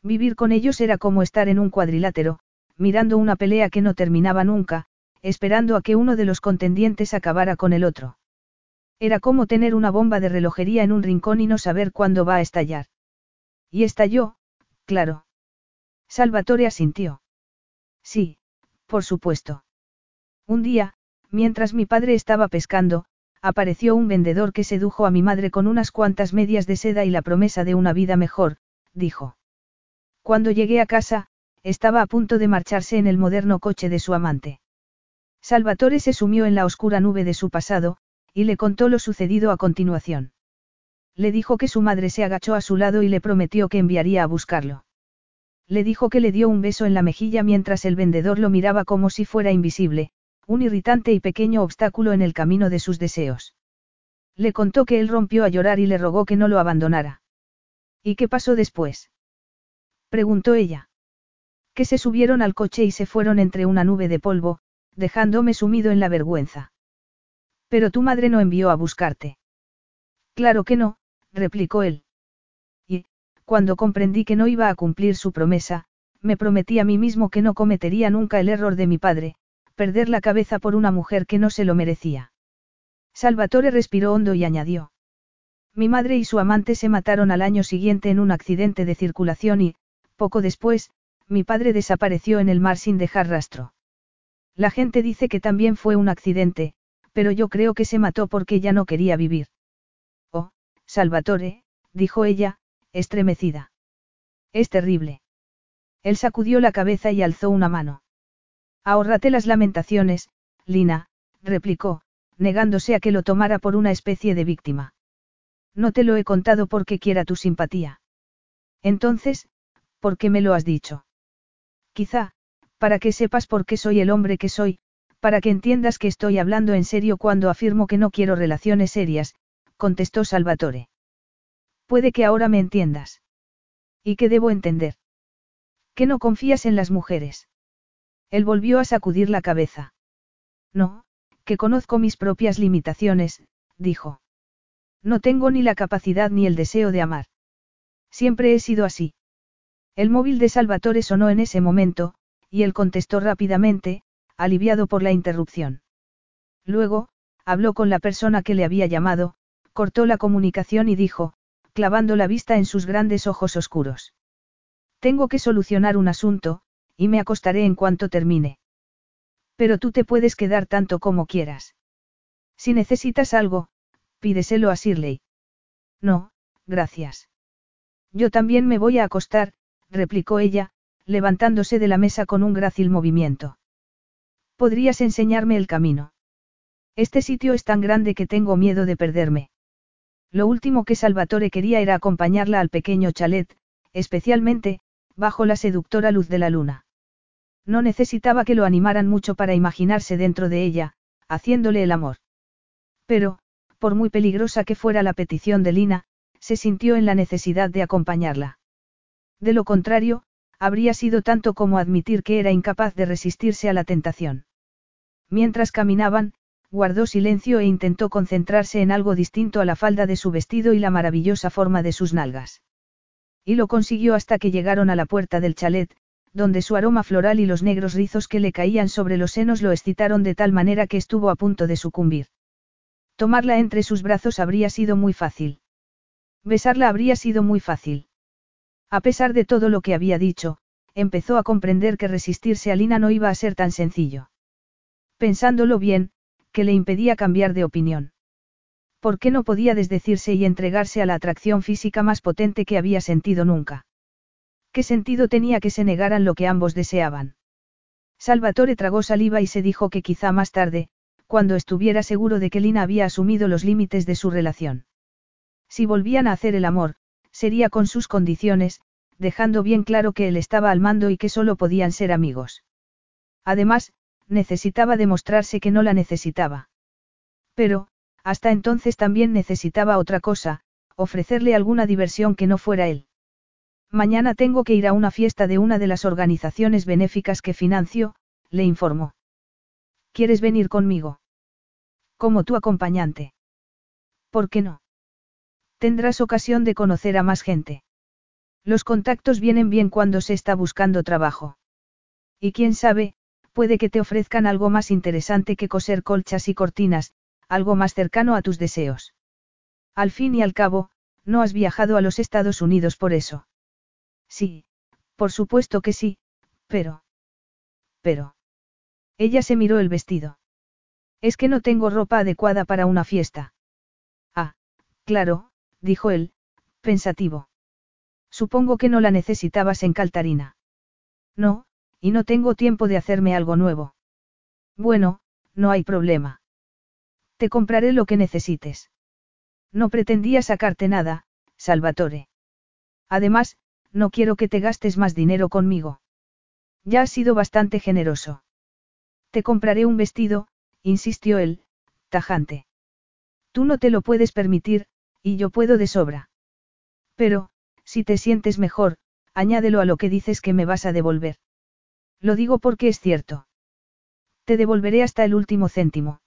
Vivir con ellos era como estar en un cuadrilátero, mirando una pelea que no terminaba nunca, esperando a que uno de los contendientes acabara con el otro. Era como tener una bomba de relojería en un rincón y no saber cuándo va a estallar. Y estalló, claro. Salvatore asintió. Sí, por supuesto. Un día, mientras mi padre estaba pescando, apareció un vendedor que sedujo a mi madre con unas cuantas medias de seda y la promesa de una vida mejor, dijo. Cuando llegué a casa, estaba a punto de marcharse en el moderno coche de su amante. Salvatore se sumió en la oscura nube de su pasado, y le contó lo sucedido a continuación. Le dijo que su madre se agachó a su lado y le prometió que enviaría a buscarlo. Le dijo que le dio un beso en la mejilla mientras el vendedor lo miraba como si fuera invisible, un irritante y pequeño obstáculo en el camino de sus deseos. Le contó que él rompió a llorar y le rogó que no lo abandonara. ¿Y qué pasó después? preguntó ella. Que se subieron al coche y se fueron entre una nube de polvo, dejándome sumido en la vergüenza. Pero tu madre no envió a buscarte. Claro que no, replicó él. Cuando comprendí que no iba a cumplir su promesa, me prometí a mí mismo que no cometería nunca el error de mi padre, perder la cabeza por una mujer que no se lo merecía. Salvatore respiró hondo y añadió. Mi madre y su amante se mataron al año siguiente en un accidente de circulación y, poco después, mi padre desapareció en el mar sin dejar rastro. La gente dice que también fue un accidente, pero yo creo que se mató porque ya no quería vivir. Oh, Salvatore, dijo ella, estremecida. Es terrible. Él sacudió la cabeza y alzó una mano. Ahórrate las lamentaciones, Lina, replicó, negándose a que lo tomara por una especie de víctima. No te lo he contado porque quiera tu simpatía. Entonces, ¿por qué me lo has dicho? Quizá, para que sepas por qué soy el hombre que soy, para que entiendas que estoy hablando en serio cuando afirmo que no quiero relaciones serias, contestó Salvatore. Puede que ahora me entiendas. ¿Y qué debo entender? Que no confías en las mujeres. Él volvió a sacudir la cabeza. No, que conozco mis propias limitaciones, dijo. No tengo ni la capacidad ni el deseo de amar. Siempre he sido así. El móvil de Salvatore sonó en ese momento, y él contestó rápidamente, aliviado por la interrupción. Luego, habló con la persona que le había llamado, cortó la comunicación y dijo, clavando la vista en sus grandes ojos oscuros. Tengo que solucionar un asunto, y me acostaré en cuanto termine. Pero tú te puedes quedar tanto como quieras. Si necesitas algo, pídeselo a Shirley. No, gracias. Yo también me voy a acostar, replicó ella, levantándose de la mesa con un grácil movimiento. ¿Podrías enseñarme el camino? Este sitio es tan grande que tengo miedo de perderme. Lo último que Salvatore quería era acompañarla al pequeño chalet, especialmente, bajo la seductora luz de la luna. No necesitaba que lo animaran mucho para imaginarse dentro de ella, haciéndole el amor. Pero, por muy peligrosa que fuera la petición de Lina, se sintió en la necesidad de acompañarla. De lo contrario, habría sido tanto como admitir que era incapaz de resistirse a la tentación. Mientras caminaban, guardó silencio e intentó concentrarse en algo distinto a la falda de su vestido y la maravillosa forma de sus nalgas. Y lo consiguió hasta que llegaron a la puerta del chalet, donde su aroma floral y los negros rizos que le caían sobre los senos lo excitaron de tal manera que estuvo a punto de sucumbir. Tomarla entre sus brazos habría sido muy fácil. Besarla habría sido muy fácil. A pesar de todo lo que había dicho, empezó a comprender que resistirse a Lina no iba a ser tan sencillo. Pensándolo bien, que le impedía cambiar de opinión. ¿Por qué no podía desdecirse y entregarse a la atracción física más potente que había sentido nunca? ¿Qué sentido tenía que se negaran lo que ambos deseaban? Salvatore tragó saliva y se dijo que quizá más tarde, cuando estuviera seguro de que Lina había asumido los límites de su relación. Si volvían a hacer el amor, sería con sus condiciones, dejando bien claro que él estaba al mando y que solo podían ser amigos. Además, necesitaba demostrarse que no la necesitaba. Pero, hasta entonces también necesitaba otra cosa, ofrecerle alguna diversión que no fuera él. Mañana tengo que ir a una fiesta de una de las organizaciones benéficas que financio, le informó. ¿Quieres venir conmigo? Como tu acompañante. ¿Por qué no? Tendrás ocasión de conocer a más gente. Los contactos vienen bien cuando se está buscando trabajo. Y quién sabe, puede que te ofrezcan algo más interesante que coser colchas y cortinas, algo más cercano a tus deseos. Al fin y al cabo, no has viajado a los Estados Unidos por eso. Sí, por supuesto que sí, pero... Pero... Ella se miró el vestido. Es que no tengo ropa adecuada para una fiesta. Ah, claro, dijo él, pensativo. Supongo que no la necesitabas en Caltarina. No, y no tengo tiempo de hacerme algo nuevo. Bueno, no hay problema. Te compraré lo que necesites. No pretendía sacarte nada, Salvatore. Además, no quiero que te gastes más dinero conmigo. Ya has sido bastante generoso. Te compraré un vestido, insistió él, tajante. Tú no te lo puedes permitir, y yo puedo de sobra. Pero, si te sientes mejor, añádelo a lo que dices que me vas a devolver. Lo digo porque es cierto. Te devolveré hasta el último céntimo.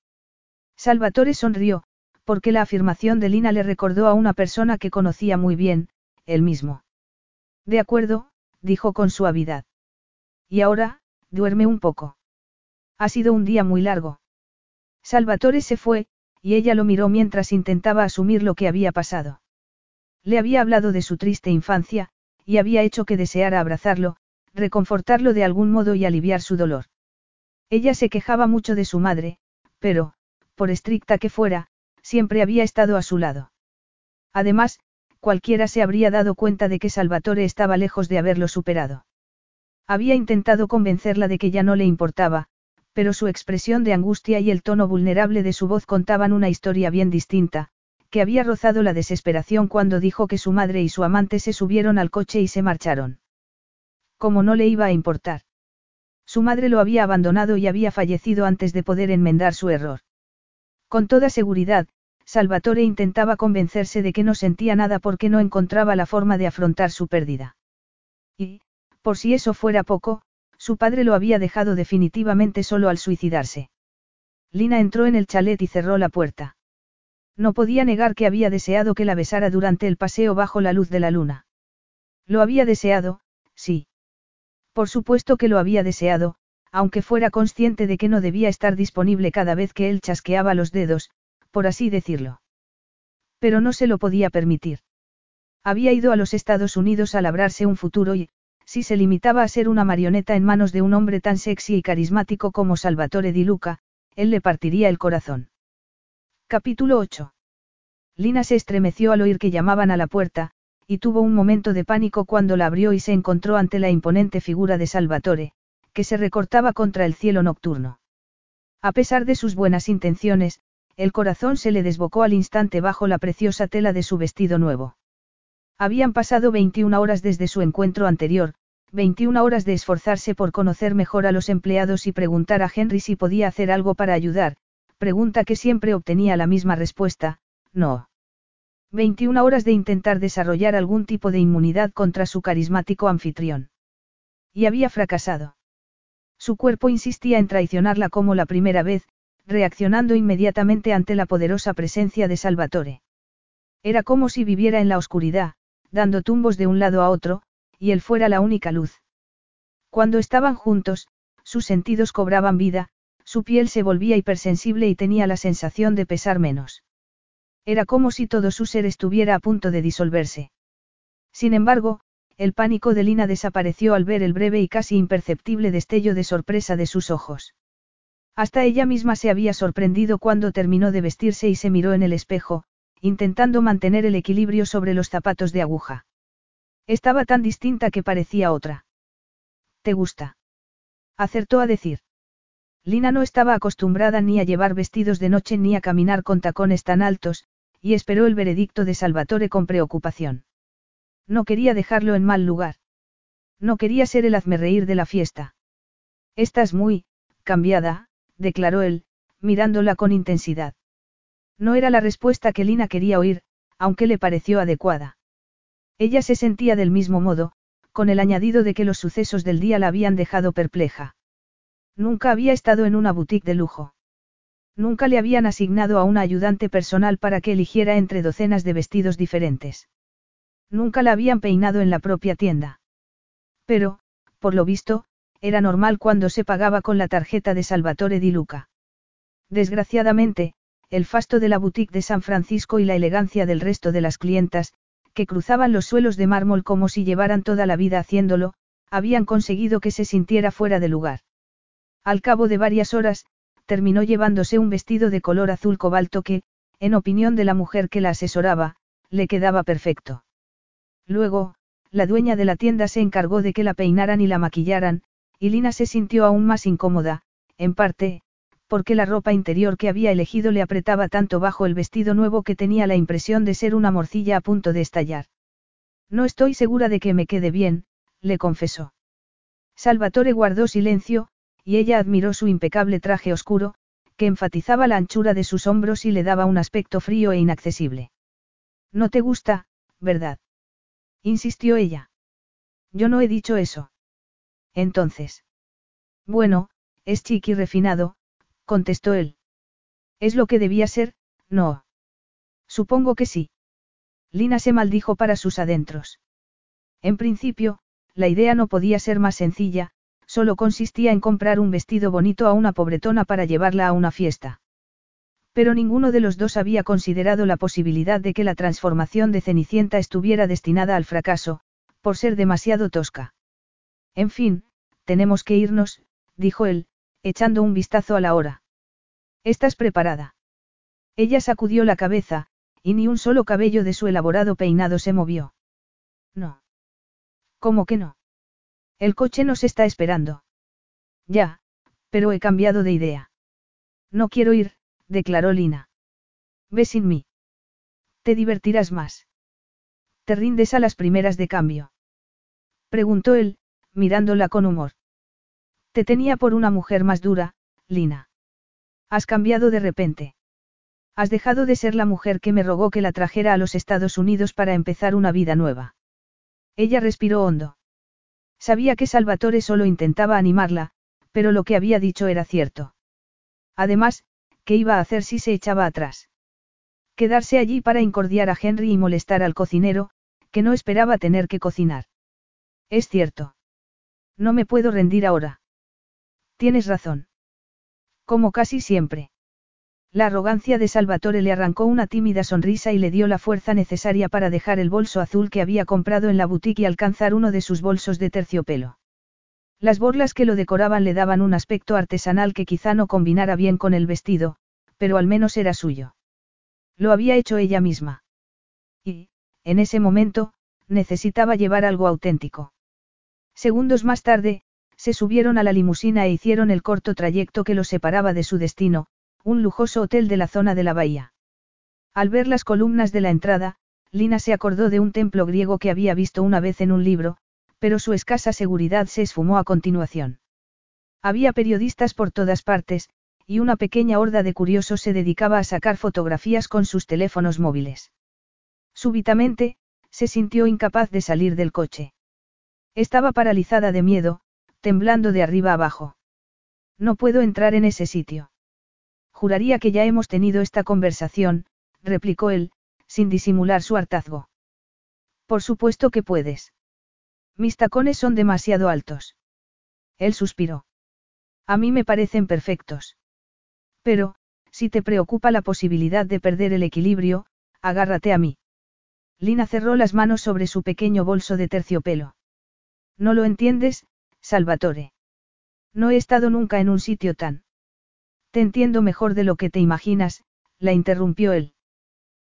Salvatore sonrió, porque la afirmación de Lina le recordó a una persona que conocía muy bien, él mismo. De acuerdo, dijo con suavidad. Y ahora, duerme un poco. Ha sido un día muy largo. Salvatore se fue, y ella lo miró mientras intentaba asumir lo que había pasado. Le había hablado de su triste infancia, y había hecho que deseara abrazarlo, reconfortarlo de algún modo y aliviar su dolor. Ella se quejaba mucho de su madre, pero, por estricta que fuera, siempre había estado a su lado. Además, cualquiera se habría dado cuenta de que Salvatore estaba lejos de haberlo superado. Había intentado convencerla de que ya no le importaba, pero su expresión de angustia y el tono vulnerable de su voz contaban una historia bien distinta, que había rozado la desesperación cuando dijo que su madre y su amante se subieron al coche y se marcharon. Como no le iba a importar. Su madre lo había abandonado y había fallecido antes de poder enmendar su error. Con toda seguridad, Salvatore intentaba convencerse de que no sentía nada porque no encontraba la forma de afrontar su pérdida. Y, por si eso fuera poco, su padre lo había dejado definitivamente solo al suicidarse. Lina entró en el chalet y cerró la puerta. No podía negar que había deseado que la besara durante el paseo bajo la luz de la luna. Lo había deseado, sí. Por supuesto que lo había deseado, aunque fuera consciente de que no debía estar disponible cada vez que él chasqueaba los dedos, por así decirlo. Pero no se lo podía permitir. Había ido a los Estados Unidos a labrarse un futuro y, si se limitaba a ser una marioneta en manos de un hombre tan sexy y carismático como Salvatore Di Luca, él le partiría el corazón. Capítulo 8. Lina se estremeció al oír que llamaban a la puerta, y tuvo un momento de pánico cuando la abrió y se encontró ante la imponente figura de Salvatore, que se recortaba contra el cielo nocturno. A pesar de sus buenas intenciones, el corazón se le desbocó al instante bajo la preciosa tela de su vestido nuevo. Habían pasado 21 horas desde su encuentro anterior, 21 horas de esforzarse por conocer mejor a los empleados y preguntar a Henry si podía hacer algo para ayudar, pregunta que siempre obtenía la misma respuesta, no. 21 horas de intentar desarrollar algún tipo de inmunidad contra su carismático anfitrión. Y había fracasado. Su cuerpo insistía en traicionarla como la primera vez, reaccionando inmediatamente ante la poderosa presencia de Salvatore. Era como si viviera en la oscuridad, dando tumbos de un lado a otro, y él fuera la única luz. Cuando estaban juntos, sus sentidos cobraban vida, su piel se volvía hipersensible y tenía la sensación de pesar menos. Era como si todo su ser estuviera a punto de disolverse. Sin embargo, el pánico de Lina desapareció al ver el breve y casi imperceptible destello de sorpresa de sus ojos. Hasta ella misma se había sorprendido cuando terminó de vestirse y se miró en el espejo, intentando mantener el equilibrio sobre los zapatos de aguja. Estaba tan distinta que parecía otra. ¿Te gusta? Acertó a decir. Lina no estaba acostumbrada ni a llevar vestidos de noche ni a caminar con tacones tan altos, y esperó el veredicto de Salvatore con preocupación. No quería dejarlo en mal lugar. No quería ser el hazmerreír de la fiesta. Estás muy, cambiada, declaró él, mirándola con intensidad. No era la respuesta que Lina quería oír, aunque le pareció adecuada. Ella se sentía del mismo modo, con el añadido de que los sucesos del día la habían dejado perpleja. Nunca había estado en una boutique de lujo. Nunca le habían asignado a una ayudante personal para que eligiera entre docenas de vestidos diferentes. Nunca la habían peinado en la propia tienda. Pero, por lo visto, era normal cuando se pagaba con la tarjeta de Salvatore Di Luca. Desgraciadamente, el fasto de la boutique de San Francisco y la elegancia del resto de las clientas, que cruzaban los suelos de mármol como si llevaran toda la vida haciéndolo, habían conseguido que se sintiera fuera de lugar. Al cabo de varias horas, terminó llevándose un vestido de color azul cobalto que, en opinión de la mujer que la asesoraba, le quedaba perfecto. Luego, la dueña de la tienda se encargó de que la peinaran y la maquillaran, y Lina se sintió aún más incómoda, en parte, porque la ropa interior que había elegido le apretaba tanto bajo el vestido nuevo que tenía la impresión de ser una morcilla a punto de estallar. No estoy segura de que me quede bien, le confesó. Salvatore guardó silencio, y ella admiró su impecable traje oscuro, que enfatizaba la anchura de sus hombros y le daba un aspecto frío e inaccesible. No te gusta, ¿verdad? insistió ella. Yo no he dicho eso. Entonces. Bueno, es chiqui refinado, contestó él. Es lo que debía ser, no. Supongo que sí. Lina se maldijo para sus adentros. En principio, la idea no podía ser más sencilla, solo consistía en comprar un vestido bonito a una pobretona para llevarla a una fiesta. Pero ninguno de los dos había considerado la posibilidad de que la transformación de Cenicienta estuviera destinada al fracaso, por ser demasiado tosca. En fin, tenemos que irnos, dijo él, echando un vistazo a la hora. ¿Estás preparada? Ella sacudió la cabeza, y ni un solo cabello de su elaborado peinado se movió. No. ¿Cómo que no? El coche nos está esperando. Ya, pero he cambiado de idea. No quiero ir, declaró Lina. Ve sin mí. Te divertirás más. ¿Te rindes a las primeras de cambio? Preguntó él, mirándola con humor. Te tenía por una mujer más dura, Lina. Has cambiado de repente. Has dejado de ser la mujer que me rogó que la trajera a los Estados Unidos para empezar una vida nueva. Ella respiró hondo. Sabía que Salvatore solo intentaba animarla, pero lo que había dicho era cierto. Además, ¿qué iba a hacer si se echaba atrás? Quedarse allí para incordiar a Henry y molestar al cocinero, que no esperaba tener que cocinar. Es cierto. No me puedo rendir ahora. Tienes razón. Como casi siempre. La arrogancia de Salvatore le arrancó una tímida sonrisa y le dio la fuerza necesaria para dejar el bolso azul que había comprado en la boutique y alcanzar uno de sus bolsos de terciopelo. Las borlas que lo decoraban le daban un aspecto artesanal que quizá no combinara bien con el vestido, pero al menos era suyo. Lo había hecho ella misma. Y, en ese momento, necesitaba llevar algo auténtico. Segundos más tarde, se subieron a la limusina e hicieron el corto trayecto que los separaba de su destino, un lujoso hotel de la zona de la bahía. Al ver las columnas de la entrada, Lina se acordó de un templo griego que había visto una vez en un libro, pero su escasa seguridad se esfumó a continuación. Había periodistas por todas partes, y una pequeña horda de curiosos se dedicaba a sacar fotografías con sus teléfonos móviles. Súbitamente, se sintió incapaz de salir del coche. Estaba paralizada de miedo, temblando de arriba abajo. No puedo entrar en ese sitio. Juraría que ya hemos tenido esta conversación, replicó él, sin disimular su hartazgo. Por supuesto que puedes. Mis tacones son demasiado altos. Él suspiró. A mí me parecen perfectos. Pero, si te preocupa la posibilidad de perder el equilibrio, agárrate a mí. Lina cerró las manos sobre su pequeño bolso de terciopelo. No lo entiendes, Salvatore. No he estado nunca en un sitio tan. Te entiendo mejor de lo que te imaginas, la interrumpió él.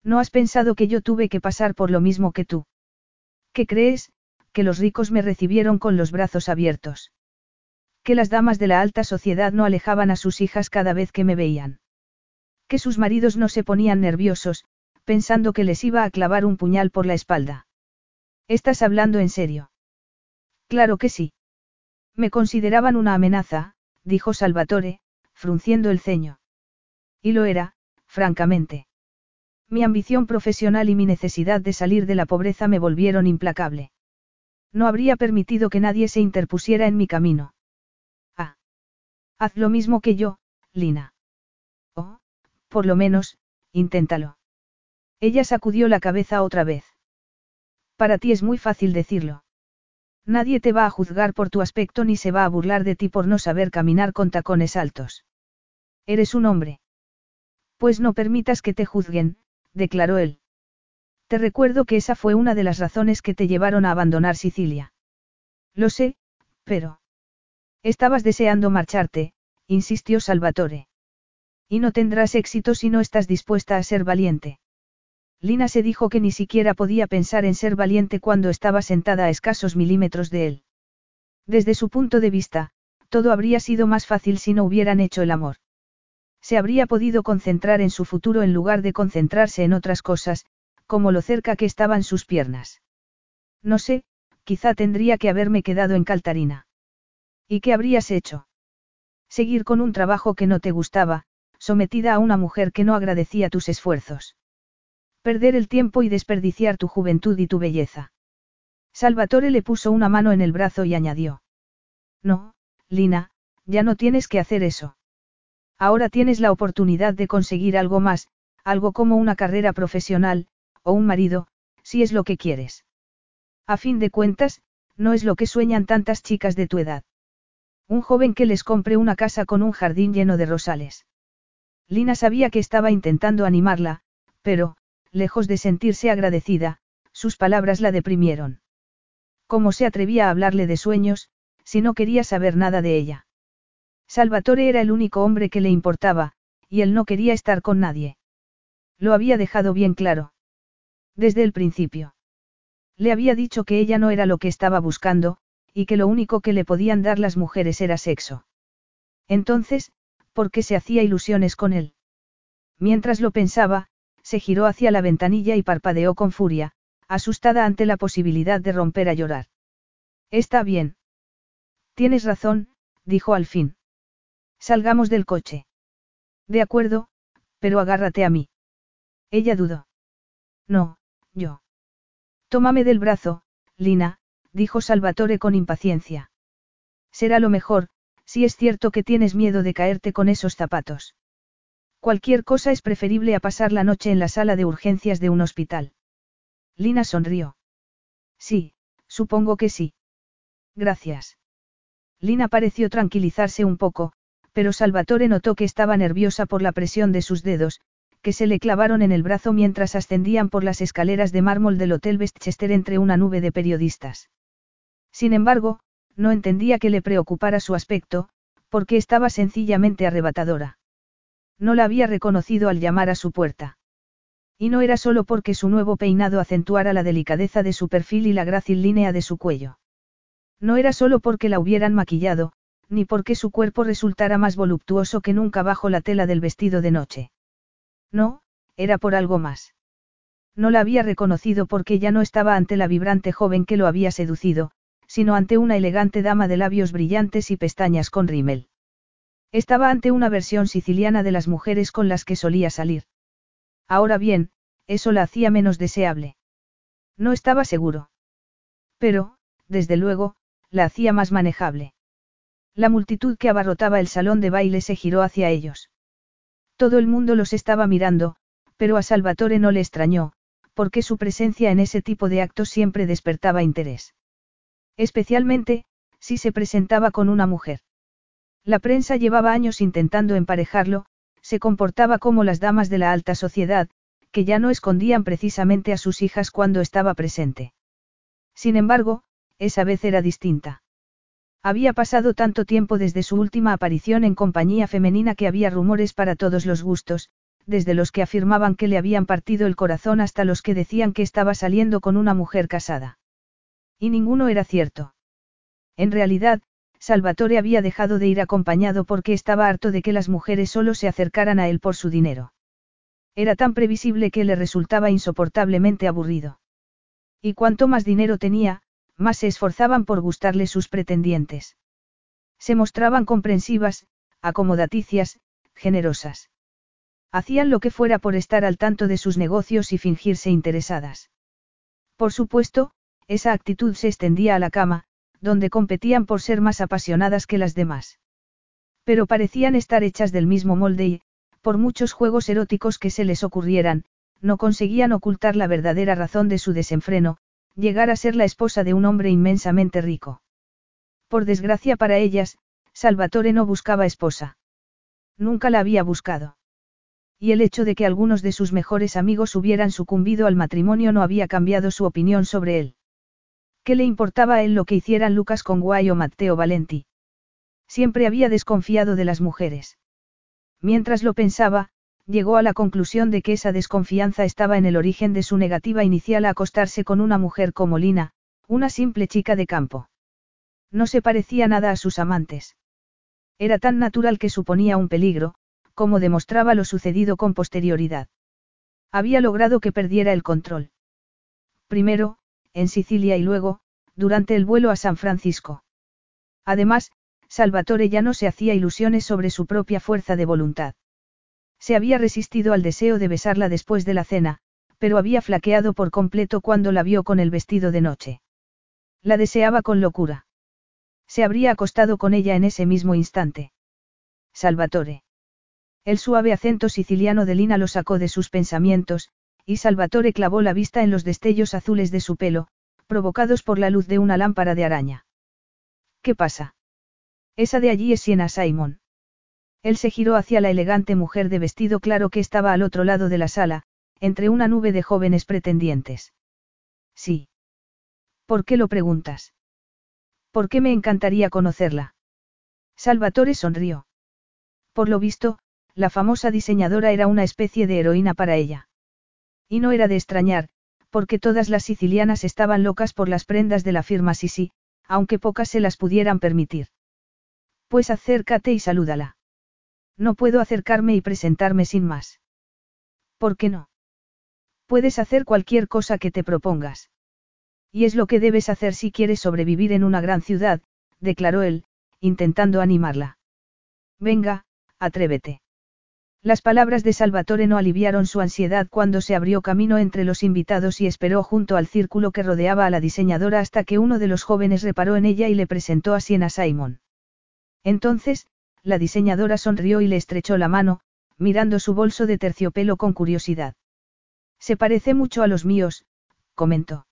¿No has pensado que yo tuve que pasar por lo mismo que tú? ¿Qué crees, que los ricos me recibieron con los brazos abiertos? Que las damas de la alta sociedad no alejaban a sus hijas cada vez que me veían. Que sus maridos no se ponían nerviosos, pensando que les iba a clavar un puñal por la espalda. ¿Estás hablando en serio? Claro que sí. Me consideraban una amenaza, dijo Salvatore, frunciendo el ceño. Y lo era, francamente. Mi ambición profesional y mi necesidad de salir de la pobreza me volvieron implacable. No habría permitido que nadie se interpusiera en mi camino. Ah. Haz lo mismo que yo, Lina. Oh. Por lo menos, inténtalo. Ella sacudió la cabeza otra vez. Para ti es muy fácil decirlo. Nadie te va a juzgar por tu aspecto ni se va a burlar de ti por no saber caminar con tacones altos. Eres un hombre. Pues no permitas que te juzguen, declaró él. Te recuerdo que esa fue una de las razones que te llevaron a abandonar Sicilia. Lo sé, pero... Estabas deseando marcharte, insistió Salvatore. Y no tendrás éxito si no estás dispuesta a ser valiente. Lina se dijo que ni siquiera podía pensar en ser valiente cuando estaba sentada a escasos milímetros de él. Desde su punto de vista, todo habría sido más fácil si no hubieran hecho el amor. Se habría podido concentrar en su futuro en lugar de concentrarse en otras cosas, como lo cerca que estaban sus piernas. No sé, quizá tendría que haberme quedado en Caltarina. ¿Y qué habrías hecho? Seguir con un trabajo que no te gustaba, sometida a una mujer que no agradecía tus esfuerzos. Perder el tiempo y desperdiciar tu juventud y tu belleza. Salvatore le puso una mano en el brazo y añadió. No, Lina, ya no tienes que hacer eso. Ahora tienes la oportunidad de conseguir algo más, algo como una carrera profesional, o un marido, si es lo que quieres. A fin de cuentas, no es lo que sueñan tantas chicas de tu edad. Un joven que les compre una casa con un jardín lleno de rosales. Lina sabía que estaba intentando animarla, pero, lejos de sentirse agradecida, sus palabras la deprimieron. ¿Cómo se atrevía a hablarle de sueños, si no quería saber nada de ella? Salvatore era el único hombre que le importaba, y él no quería estar con nadie. Lo había dejado bien claro. Desde el principio. Le había dicho que ella no era lo que estaba buscando, y que lo único que le podían dar las mujeres era sexo. Entonces, ¿por qué se hacía ilusiones con él? Mientras lo pensaba, se giró hacia la ventanilla y parpadeó con furia, asustada ante la posibilidad de romper a llorar. Está bien. Tienes razón, dijo al fin. Salgamos del coche. De acuerdo, pero agárrate a mí. Ella dudó. No, yo. Tómame del brazo, Lina, dijo Salvatore con impaciencia. Será lo mejor, si es cierto que tienes miedo de caerte con esos zapatos. Cualquier cosa es preferible a pasar la noche en la sala de urgencias de un hospital. Lina sonrió. Sí, supongo que sí. Gracias. Lina pareció tranquilizarse un poco, pero Salvatore notó que estaba nerviosa por la presión de sus dedos, que se le clavaron en el brazo mientras ascendían por las escaleras de mármol del Hotel Westchester entre una nube de periodistas. Sin embargo, no entendía que le preocupara su aspecto, porque estaba sencillamente arrebatadora. No la había reconocido al llamar a su puerta. Y no era solo porque su nuevo peinado acentuara la delicadeza de su perfil y la grácil línea de su cuello. No era solo porque la hubieran maquillado, ni porque su cuerpo resultara más voluptuoso que nunca bajo la tela del vestido de noche. No, era por algo más. No la había reconocido porque ya no estaba ante la vibrante joven que lo había seducido, sino ante una elegante dama de labios brillantes y pestañas con rímel. Estaba ante una versión siciliana de las mujeres con las que solía salir. Ahora bien, eso la hacía menos deseable. No estaba seguro. Pero, desde luego, la hacía más manejable. La multitud que abarrotaba el salón de baile se giró hacia ellos. Todo el mundo los estaba mirando, pero a Salvatore no le extrañó, porque su presencia en ese tipo de actos siempre despertaba interés. Especialmente, si se presentaba con una mujer. La prensa llevaba años intentando emparejarlo, se comportaba como las damas de la alta sociedad, que ya no escondían precisamente a sus hijas cuando estaba presente. Sin embargo, esa vez era distinta. Había pasado tanto tiempo desde su última aparición en compañía femenina que había rumores para todos los gustos, desde los que afirmaban que le habían partido el corazón hasta los que decían que estaba saliendo con una mujer casada. Y ninguno era cierto. En realidad, Salvatore había dejado de ir acompañado porque estaba harto de que las mujeres solo se acercaran a él por su dinero. Era tan previsible que le resultaba insoportablemente aburrido. Y cuanto más dinero tenía, más se esforzaban por gustarle sus pretendientes. Se mostraban comprensivas, acomodaticias, generosas. Hacían lo que fuera por estar al tanto de sus negocios y fingirse interesadas. Por supuesto, esa actitud se extendía a la cama, donde competían por ser más apasionadas que las demás. Pero parecían estar hechas del mismo molde y, Por muchos juegos eróticos que se les ocurrieran, no conseguían ocultar la verdadera razón de su desenfreno, llegar a ser la esposa de un hombre inmensamente rico. Por desgracia para ellas, Salvatore no buscaba esposa. Nunca la había buscado. Y el hecho de que algunos de sus mejores amigos hubieran sucumbido al matrimonio no había cambiado su opinión sobre él. ¿Qué le importaba a él lo que hicieran Lucas Conguay o Matteo Valenti? Siempre había desconfiado de las mujeres. Mientras lo pensaba, llegó a la conclusión de que esa desconfianza estaba en el origen de su negativa inicial a acostarse con una mujer como Lina, una simple chica de campo. No se parecía nada a sus amantes. Era tan natural que suponía un peligro, como demostraba lo sucedido con posterioridad. Había logrado que perdiera el control. Primero, en Sicilia y luego, durante el vuelo a San Francisco. Además, Salvatore ya no se hacía ilusiones sobre su propia fuerza de voluntad. Se había resistido al deseo de besarla después de la cena, pero había flaqueado por completo cuando la vio con el vestido de noche. La deseaba con locura. Se habría acostado con ella en ese mismo instante. Salvatore. El suave acento siciliano de Lina lo sacó de sus pensamientos, y Salvatore clavó la vista en los destellos azules de su pelo, provocados por la luz de una lámpara de araña. ¿Qué pasa? Esa de allí es Siena Simon. Él se giró hacia la elegante mujer de vestido claro que estaba al otro lado de la sala, entre una nube de jóvenes pretendientes. Sí. ¿Por qué lo preguntas? ¿Por qué me encantaría conocerla? Salvatore sonrió. Por lo visto, la famosa diseñadora era una especie de heroína para ella. Y no era de extrañar, porque todas las sicilianas estaban locas por las prendas de la firma Sisi, aunque pocas se las pudieran permitir. Pues acércate y salúdala. No puedo acercarme y presentarme sin más. ¿Por qué no? Puedes hacer cualquier cosa que te propongas. Y es lo que debes hacer si quieres sobrevivir en una gran ciudad, declaró él, intentando animarla. Venga, atrévete. Las palabras de Salvatore no aliviaron su ansiedad cuando se abrió camino entre los invitados y esperó junto al círculo que rodeaba a la diseñadora hasta que uno de los jóvenes reparó en ella y le presentó a Siena Simon. Entonces, la diseñadora sonrió y le estrechó la mano, mirando su bolso de terciopelo con curiosidad. Se parece mucho a los míos, comentó.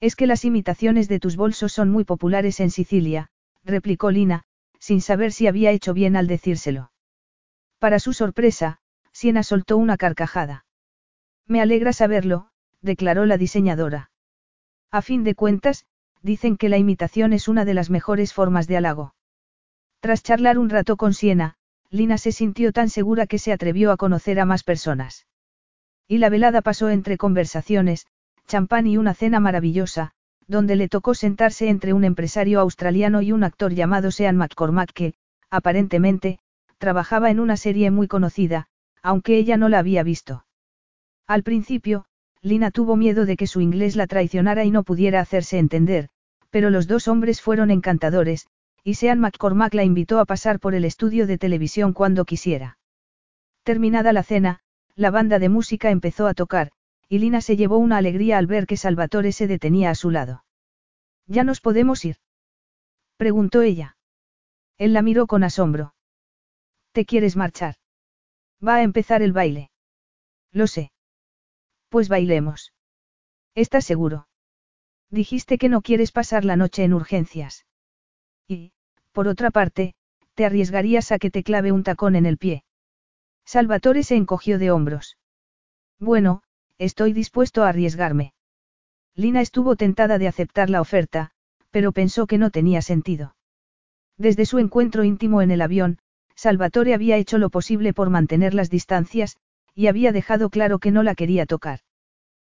Es que las imitaciones de tus bolsos son muy populares en Sicilia, replicó Lina, sin saber si había hecho bien al decírselo. Para su sorpresa, Siena soltó una carcajada. Me alegra saberlo, declaró la diseñadora. A fin de cuentas, dicen que la imitación es una de las mejores formas de halago. Tras charlar un rato con Siena, Lina se sintió tan segura que se atrevió a conocer a más personas. Y la velada pasó entre conversaciones, champán y una cena maravillosa, donde le tocó sentarse entre un empresario australiano y un actor llamado Sean McCormack que, aparentemente, trabajaba en una serie muy conocida, aunque ella no la había visto. Al principio, Lina tuvo miedo de que su inglés la traicionara y no pudiera hacerse entender, pero los dos hombres fueron encantadores, y Sean McCormack la invitó a pasar por el estudio de televisión cuando quisiera. Terminada la cena, la banda de música empezó a tocar, y Lina se llevó una alegría al ver que Salvatore se detenía a su lado. ¿Ya nos podemos ir? preguntó ella. Él la miró con asombro. ¿Te quieres marchar? Va a empezar el baile. Lo sé. Pues bailemos. ¿Estás seguro? Dijiste que no quieres pasar la noche en urgencias. Y, por otra parte, te arriesgarías a que te clave un tacón en el pie. Salvatore se encogió de hombros. Bueno, estoy dispuesto a arriesgarme. Lina estuvo tentada de aceptar la oferta, pero pensó que no tenía sentido. Desde su encuentro íntimo en el avión, Salvatore había hecho lo posible por mantener las distancias, y había dejado claro que no la quería tocar.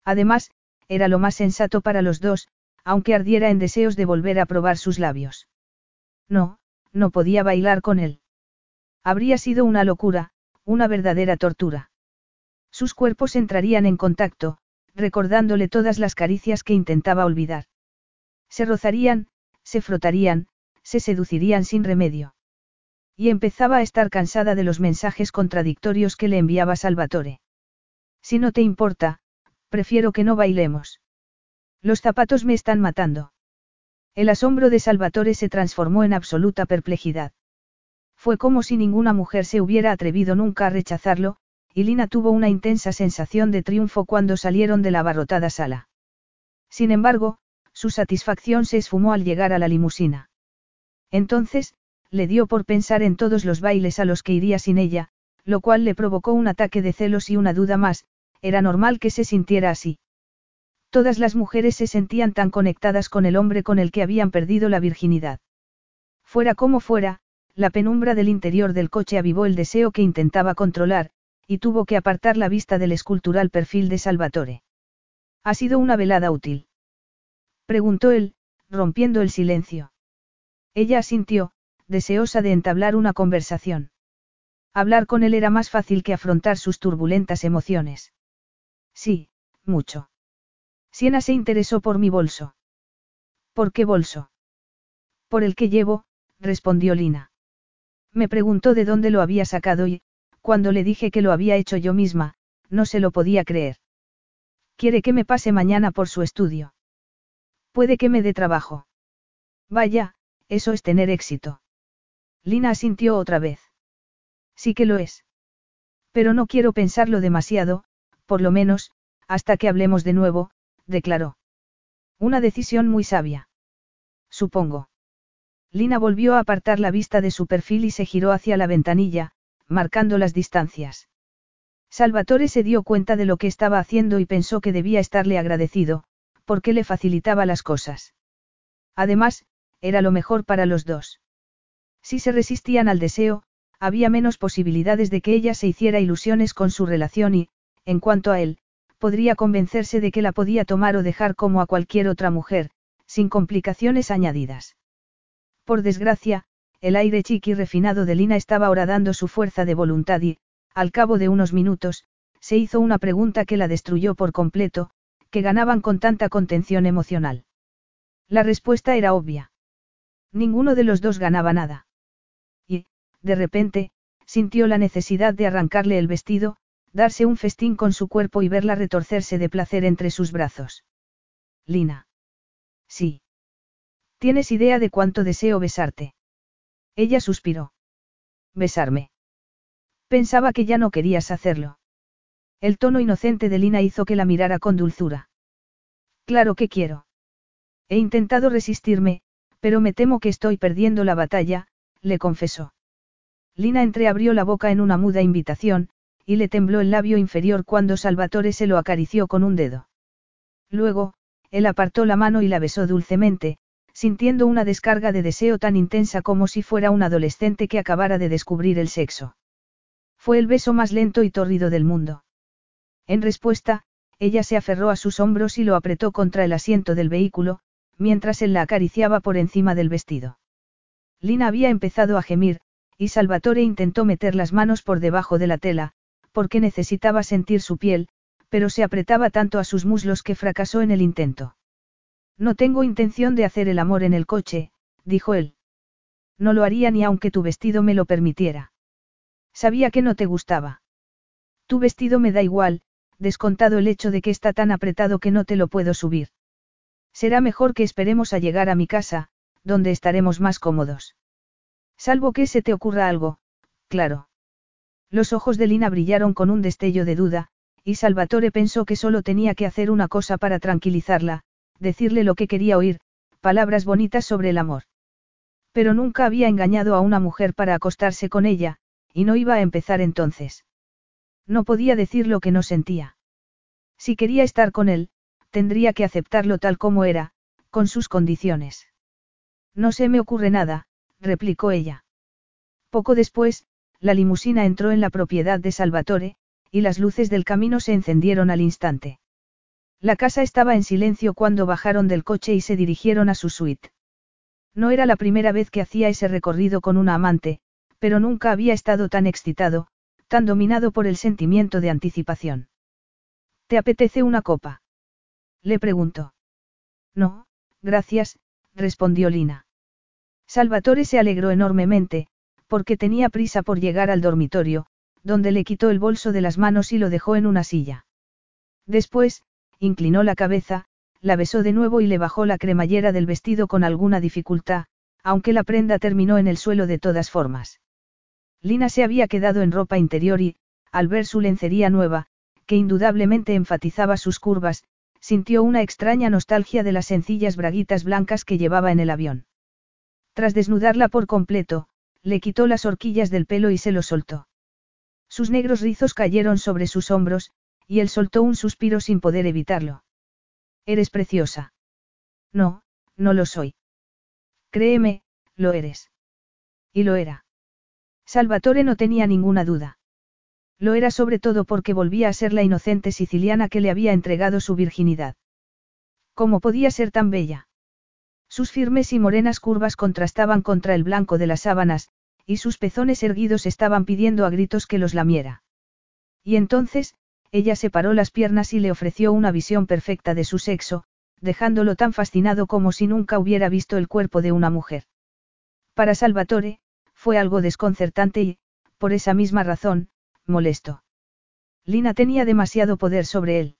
Además, era lo más sensato para los dos, aunque ardiera en deseos de volver a probar sus labios. No, no podía bailar con él. Habría sido una locura, una verdadera tortura. Sus cuerpos entrarían en contacto, recordándole todas las caricias que intentaba olvidar. Se rozarían, se frotarían, se seducirían sin remedio. Y empezaba a estar cansada de los mensajes contradictorios que le enviaba Salvatore. Si no te importa, prefiero que no bailemos. Los zapatos me están matando. El asombro de Salvatore se transformó en absoluta perplejidad. Fue como si ninguna mujer se hubiera atrevido nunca a rechazarlo, y Lina tuvo una intensa sensación de triunfo cuando salieron de la abarrotada sala. Sin embargo, su satisfacción se esfumó al llegar a la limusina. Entonces, le dio por pensar en todos los bailes a los que iría sin ella, lo cual le provocó un ataque de celos y una duda más, era normal que se sintiera así. Todas las mujeres se sentían tan conectadas con el hombre con el que habían perdido la virginidad. Fuera como fuera, la penumbra del interior del coche avivó el deseo que intentaba controlar, y tuvo que apartar la vista del escultural perfil de Salvatore. ¿Ha sido una velada útil? Preguntó él, rompiendo el silencio. Ella asintió, deseosa de entablar una conversación. Hablar con él era más fácil que afrontar sus turbulentas emociones. Sí, mucho. Siena se interesó por mi bolso. ¿Por qué bolso? Por el que llevo, respondió Lina. Me preguntó de dónde lo había sacado y, cuando le dije que lo había hecho yo misma, no se lo podía creer. Quiere que me pase mañana por su estudio. Puede que me dé trabajo. Vaya, eso es tener éxito. Lina asintió otra vez. Sí que lo es. Pero no quiero pensarlo demasiado, por lo menos, hasta que hablemos de nuevo, declaró. Una decisión muy sabia. Supongo. Lina volvió a apartar la vista de su perfil y se giró hacia la ventanilla, marcando las distancias. Salvatore se dio cuenta de lo que estaba haciendo y pensó que debía estarle agradecido, porque le facilitaba las cosas. Además, era lo mejor para los dos. Si se resistían al deseo, había menos posibilidades de que ella se hiciera ilusiones con su relación y, en cuanto a él, podría convencerse de que la podía tomar o dejar como a cualquier otra mujer, sin complicaciones añadidas. Por desgracia, el aire chiqui refinado de Lina estaba horadando su fuerza de voluntad y, al cabo de unos minutos, se hizo una pregunta que la destruyó por completo, que ganaban con tanta contención emocional. La respuesta era obvia. Ninguno de los dos ganaba nada. Y, de repente, sintió la necesidad de arrancarle el vestido, darse un festín con su cuerpo y verla retorcerse de placer entre sus brazos. Lina. Sí. ¿Tienes idea de cuánto deseo besarte? Ella suspiró. Besarme. Pensaba que ya no querías hacerlo. El tono inocente de Lina hizo que la mirara con dulzura. Claro que quiero. He intentado resistirme, pero me temo que estoy perdiendo la batalla, le confesó. Lina entreabrió la boca en una muda invitación, y le tembló el labio inferior cuando Salvatore se lo acarició con un dedo. Luego, él apartó la mano y la besó dulcemente, sintiendo una descarga de deseo tan intensa como si fuera un adolescente que acabara de descubrir el sexo. Fue el beso más lento y tórrido del mundo. En respuesta, ella se aferró a sus hombros y lo apretó contra el asiento del vehículo, mientras él la acariciaba por encima del vestido. Lina había empezado a gemir, y Salvatore intentó meter las manos por debajo de la tela, porque necesitaba sentir su piel, pero se apretaba tanto a sus muslos que fracasó en el intento. No tengo intención de hacer el amor en el coche, dijo él. No lo haría ni aunque tu vestido me lo permitiera. Sabía que no te gustaba. Tu vestido me da igual, descontado el hecho de que está tan apretado que no te lo puedo subir. Será mejor que esperemos a llegar a mi casa, donde estaremos más cómodos. Salvo que se te ocurra algo, claro. Los ojos de Lina brillaron con un destello de duda, y Salvatore pensó que solo tenía que hacer una cosa para tranquilizarla, decirle lo que quería oír, palabras bonitas sobre el amor. Pero nunca había engañado a una mujer para acostarse con ella, y no iba a empezar entonces. No podía decir lo que no sentía. Si quería estar con él, tendría que aceptarlo tal como era, con sus condiciones. No se me ocurre nada, replicó ella. Poco después, la limusina entró en la propiedad de Salvatore, y las luces del camino se encendieron al instante. La casa estaba en silencio cuando bajaron del coche y se dirigieron a su suite. No era la primera vez que hacía ese recorrido con una amante, pero nunca había estado tan excitado, tan dominado por el sentimiento de anticipación. ¿Te apetece una copa? Le preguntó. No, gracias, respondió Lina. Salvatore se alegró enormemente, porque tenía prisa por llegar al dormitorio, donde le quitó el bolso de las manos y lo dejó en una silla. Después, inclinó la cabeza, la besó de nuevo y le bajó la cremallera del vestido con alguna dificultad, aunque la prenda terminó en el suelo de todas formas. Lina se había quedado en ropa interior y, al ver su lencería nueva, que indudablemente enfatizaba sus curvas, sintió una extraña nostalgia de las sencillas braguitas blancas que llevaba en el avión. Tras desnudarla por completo, le quitó las horquillas del pelo y se lo soltó. Sus negros rizos cayeron sobre sus hombros, y él soltó un suspiro sin poder evitarlo. Eres preciosa. No, no lo soy. Créeme, lo eres. Y lo era. Salvatore no tenía ninguna duda. Lo era sobre todo porque volvía a ser la inocente siciliana que le había entregado su virginidad. ¿Cómo podía ser tan bella? Sus firmes y morenas curvas contrastaban contra el blanco de las sábanas, y sus pezones erguidos estaban pidiendo a gritos que los lamiera. Y entonces, ella separó las piernas y le ofreció una visión perfecta de su sexo, dejándolo tan fascinado como si nunca hubiera visto el cuerpo de una mujer. Para Salvatore, fue algo desconcertante y, por esa misma razón, molesto. Lina tenía demasiado poder sobre él.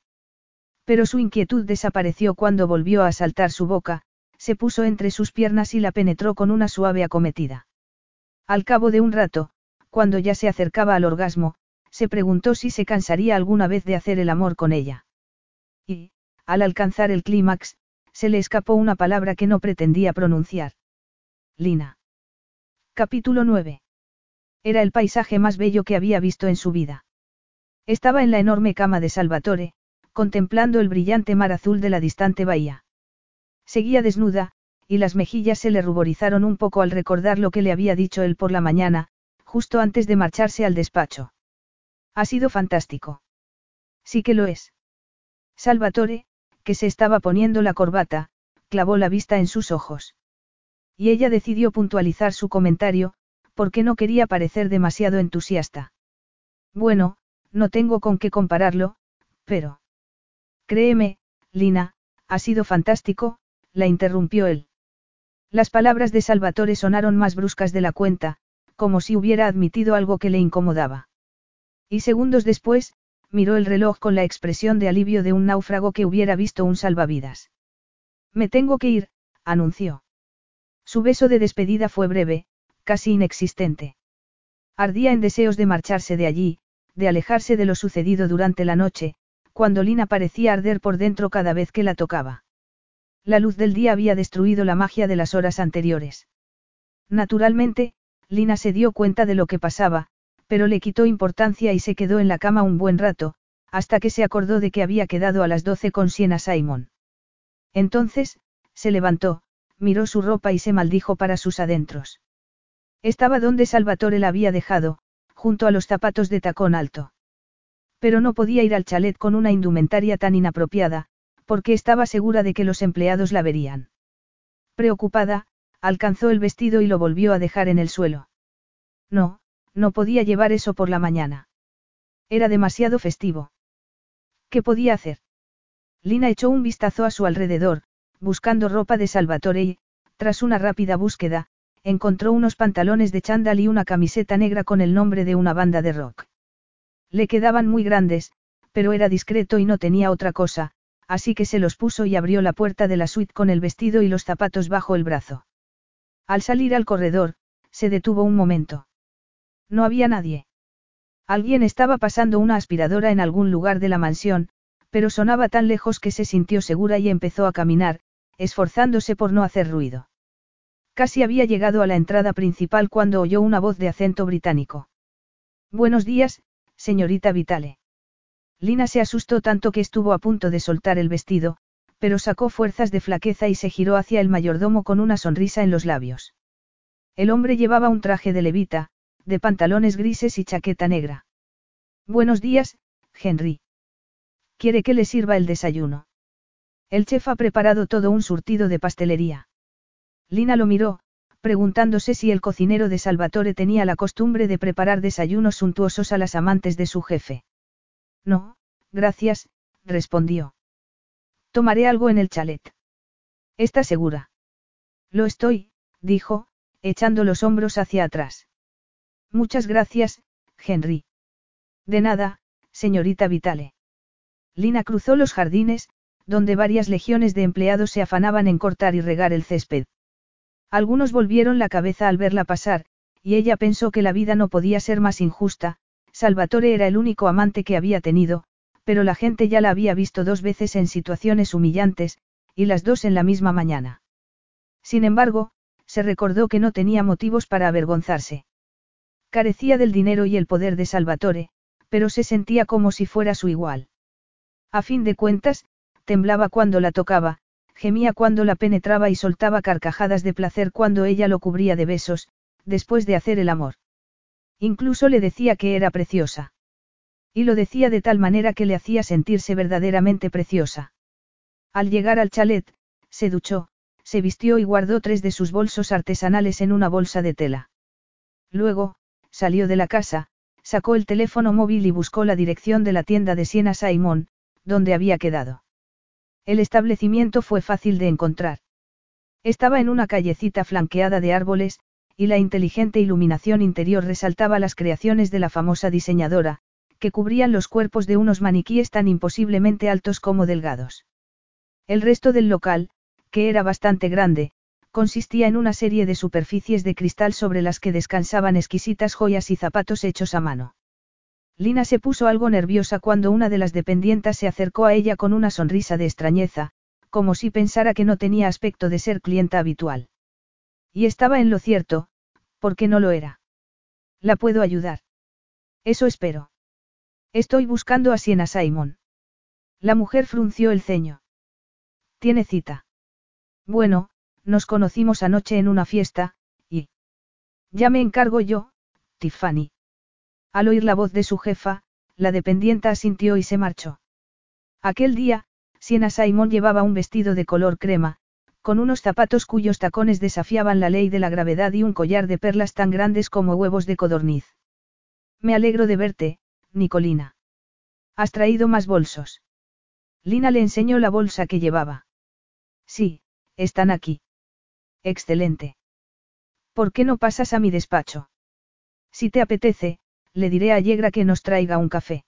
Pero su inquietud desapareció cuando volvió a saltar su boca, se puso entre sus piernas y la penetró con una suave acometida. Al cabo de un rato, cuando ya se acercaba al orgasmo, se preguntó si se cansaría alguna vez de hacer el amor con ella. Y, al alcanzar el clímax, se le escapó una palabra que no pretendía pronunciar. Lina. Capítulo 9. Era el paisaje más bello que había visto en su vida. Estaba en la enorme cama de Salvatore, contemplando el brillante mar azul de la distante bahía. Seguía desnuda, y las mejillas se le ruborizaron un poco al recordar lo que le había dicho él por la mañana, justo antes de marcharse al despacho. Ha sido fantástico. Sí que lo es. Salvatore, que se estaba poniendo la corbata, clavó la vista en sus ojos. Y ella decidió puntualizar su comentario, porque no quería parecer demasiado entusiasta. Bueno, no tengo con qué compararlo, pero... Créeme, Lina, ha sido fantástico, la interrumpió él. Las palabras de Salvatore sonaron más bruscas de la cuenta, como si hubiera admitido algo que le incomodaba. Y segundos después, miró el reloj con la expresión de alivio de un náufrago que hubiera visto un salvavidas. Me tengo que ir, anunció. Su beso de despedida fue breve, casi inexistente. Ardía en deseos de marcharse de allí, de alejarse de lo sucedido durante la noche, cuando Lina parecía arder por dentro cada vez que la tocaba. La luz del día había destruido la magia de las horas anteriores. Naturalmente, Lina se dio cuenta de lo que pasaba, pero le quitó importancia y se quedó en la cama un buen rato, hasta que se acordó de que había quedado a las doce con Siena Simon. Entonces, se levantó, miró su ropa y se maldijo para sus adentros. Estaba donde Salvatore la había dejado, junto a los zapatos de tacón alto. Pero no podía ir al chalet con una indumentaria tan inapropiada, porque estaba segura de que los empleados la verían. Preocupada, alcanzó el vestido y lo volvió a dejar en el suelo. No, no podía llevar eso por la mañana. Era demasiado festivo. ¿Qué podía hacer? Lina echó un vistazo a su alrededor, buscando ropa de Salvatore y, tras una rápida búsqueda, encontró unos pantalones de chándal y una camiseta negra con el nombre de una banda de rock. Le quedaban muy grandes, pero era discreto y no tenía otra cosa, así que se los puso y abrió la puerta de la suite con el vestido y los zapatos bajo el brazo. Al salir al corredor, se detuvo un momento. No había nadie. Alguien estaba pasando una aspiradora en algún lugar de la mansión, pero sonaba tan lejos que se sintió segura y empezó a caminar, esforzándose por no hacer ruido. Casi había llegado a la entrada principal cuando oyó una voz de acento británico. Buenos días, señorita Vitale. Lina se asustó tanto que estuvo a punto de soltar el vestido, pero sacó fuerzas de flaqueza y se giró hacia el mayordomo con una sonrisa en los labios. El hombre llevaba un traje de levita, de pantalones grises y chaqueta negra. Buenos días, Henry. ¿Quiere que le sirva el desayuno? El chef ha preparado todo un surtido de pastelería. Lina lo miró, preguntándose si el cocinero de Salvatore tenía la costumbre de preparar desayunos suntuosos a las amantes de su jefe. No, gracias, respondió. Tomaré algo en el chalet. ¿Está segura? Lo estoy, dijo, echando los hombros hacia atrás. Muchas gracias, Henry. De nada, señorita Vitale. Lina cruzó los jardines, donde varias legiones de empleados se afanaban en cortar y regar el césped. Algunos volvieron la cabeza al verla pasar, y ella pensó que la vida no podía ser más injusta, Salvatore era el único amante que había tenido, pero la gente ya la había visto dos veces en situaciones humillantes, y las dos en la misma mañana. Sin embargo, se recordó que no tenía motivos para avergonzarse. Carecía del dinero y el poder de Salvatore, pero se sentía como si fuera su igual. A fin de cuentas, temblaba cuando la tocaba, gemía cuando la penetraba y soltaba carcajadas de placer cuando ella lo cubría de besos, después de hacer el amor. Incluso le decía que era preciosa. Y lo decía de tal manera que le hacía sentirse verdaderamente preciosa. Al llegar al chalet, se duchó, se vistió y guardó tres de sus bolsos artesanales en una bolsa de tela. Luego, salió de la casa, sacó el teléfono móvil y buscó la dirección de la tienda de Siena Simon, donde había quedado. El establecimiento fue fácil de encontrar. Estaba en una callecita flanqueada de árboles, y la inteligente iluminación interior resaltaba las creaciones de la famosa diseñadora, que cubrían los cuerpos de unos maniquíes tan imposiblemente altos como delgados. El resto del local, que era bastante grande, consistía en una serie de superficies de cristal sobre las que descansaban exquisitas joyas y zapatos hechos a mano. Lina se puso algo nerviosa cuando una de las dependientas se acercó a ella con una sonrisa de extrañeza, como si pensara que no tenía aspecto de ser clienta habitual. Y estaba en lo cierto, porque no lo era. ¿La puedo ayudar? Eso espero. Estoy buscando a Siena Simon. La mujer frunció el ceño. ¿Tiene cita? Bueno, nos conocimos anoche en una fiesta, y... Ya me encargo yo, Tiffany. Al oír la voz de su jefa, la dependienta asintió y se marchó. Aquel día, Siena Simon llevaba un vestido de color crema, con unos zapatos cuyos tacones desafiaban la ley de la gravedad y un collar de perlas tan grandes como huevos de codorniz. Me alegro de verte, Nicolina. ¿Has traído más bolsos? Lina le enseñó la bolsa que llevaba. Sí, están aquí. Excelente. ¿Por qué no pasas a mi despacho? Si te apetece, le diré a Yegra que nos traiga un café.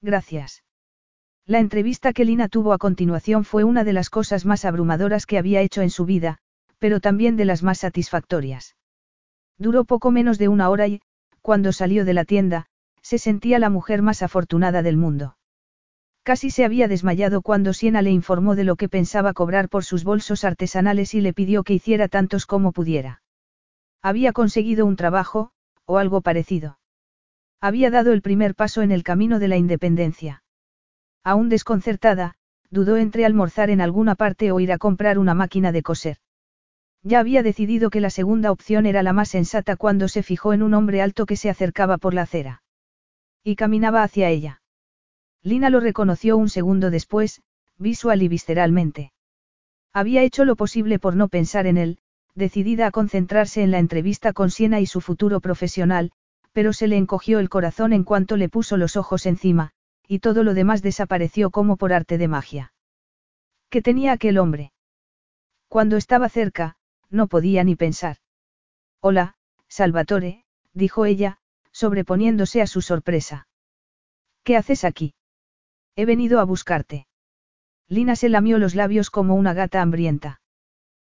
Gracias. La entrevista que Lina tuvo a continuación fue una de las cosas más abrumadoras que había hecho en su vida, pero también de las más satisfactorias. Duró poco menos de una hora y, cuando salió de la tienda, se sentía la mujer más afortunada del mundo. Casi se había desmayado cuando Siena le informó de lo que pensaba cobrar por sus bolsos artesanales y le pidió que hiciera tantos como pudiera. Había conseguido un trabajo, o algo parecido. Había dado el primer paso en el camino de la independencia. Aún desconcertada, dudó entre almorzar en alguna parte o ir a comprar una máquina de coser. Ya había decidido que la segunda opción era la más sensata cuando se fijó en un hombre alto que se acercaba por la acera. Y caminaba hacia ella. Lina lo reconoció un segundo después, visual y visceralmente. Había hecho lo posible por no pensar en él, decidida a concentrarse en la entrevista con Siena y su futuro profesional, pero se le encogió el corazón en cuanto le puso los ojos encima, y todo lo demás desapareció como por arte de magia. ¿Qué tenía aquel hombre? Cuando estaba cerca, no podía ni pensar. Hola, Salvatore, dijo ella, sobreponiéndose a su sorpresa. ¿Qué haces aquí? He venido a buscarte. Lina se lamió los labios como una gata hambrienta.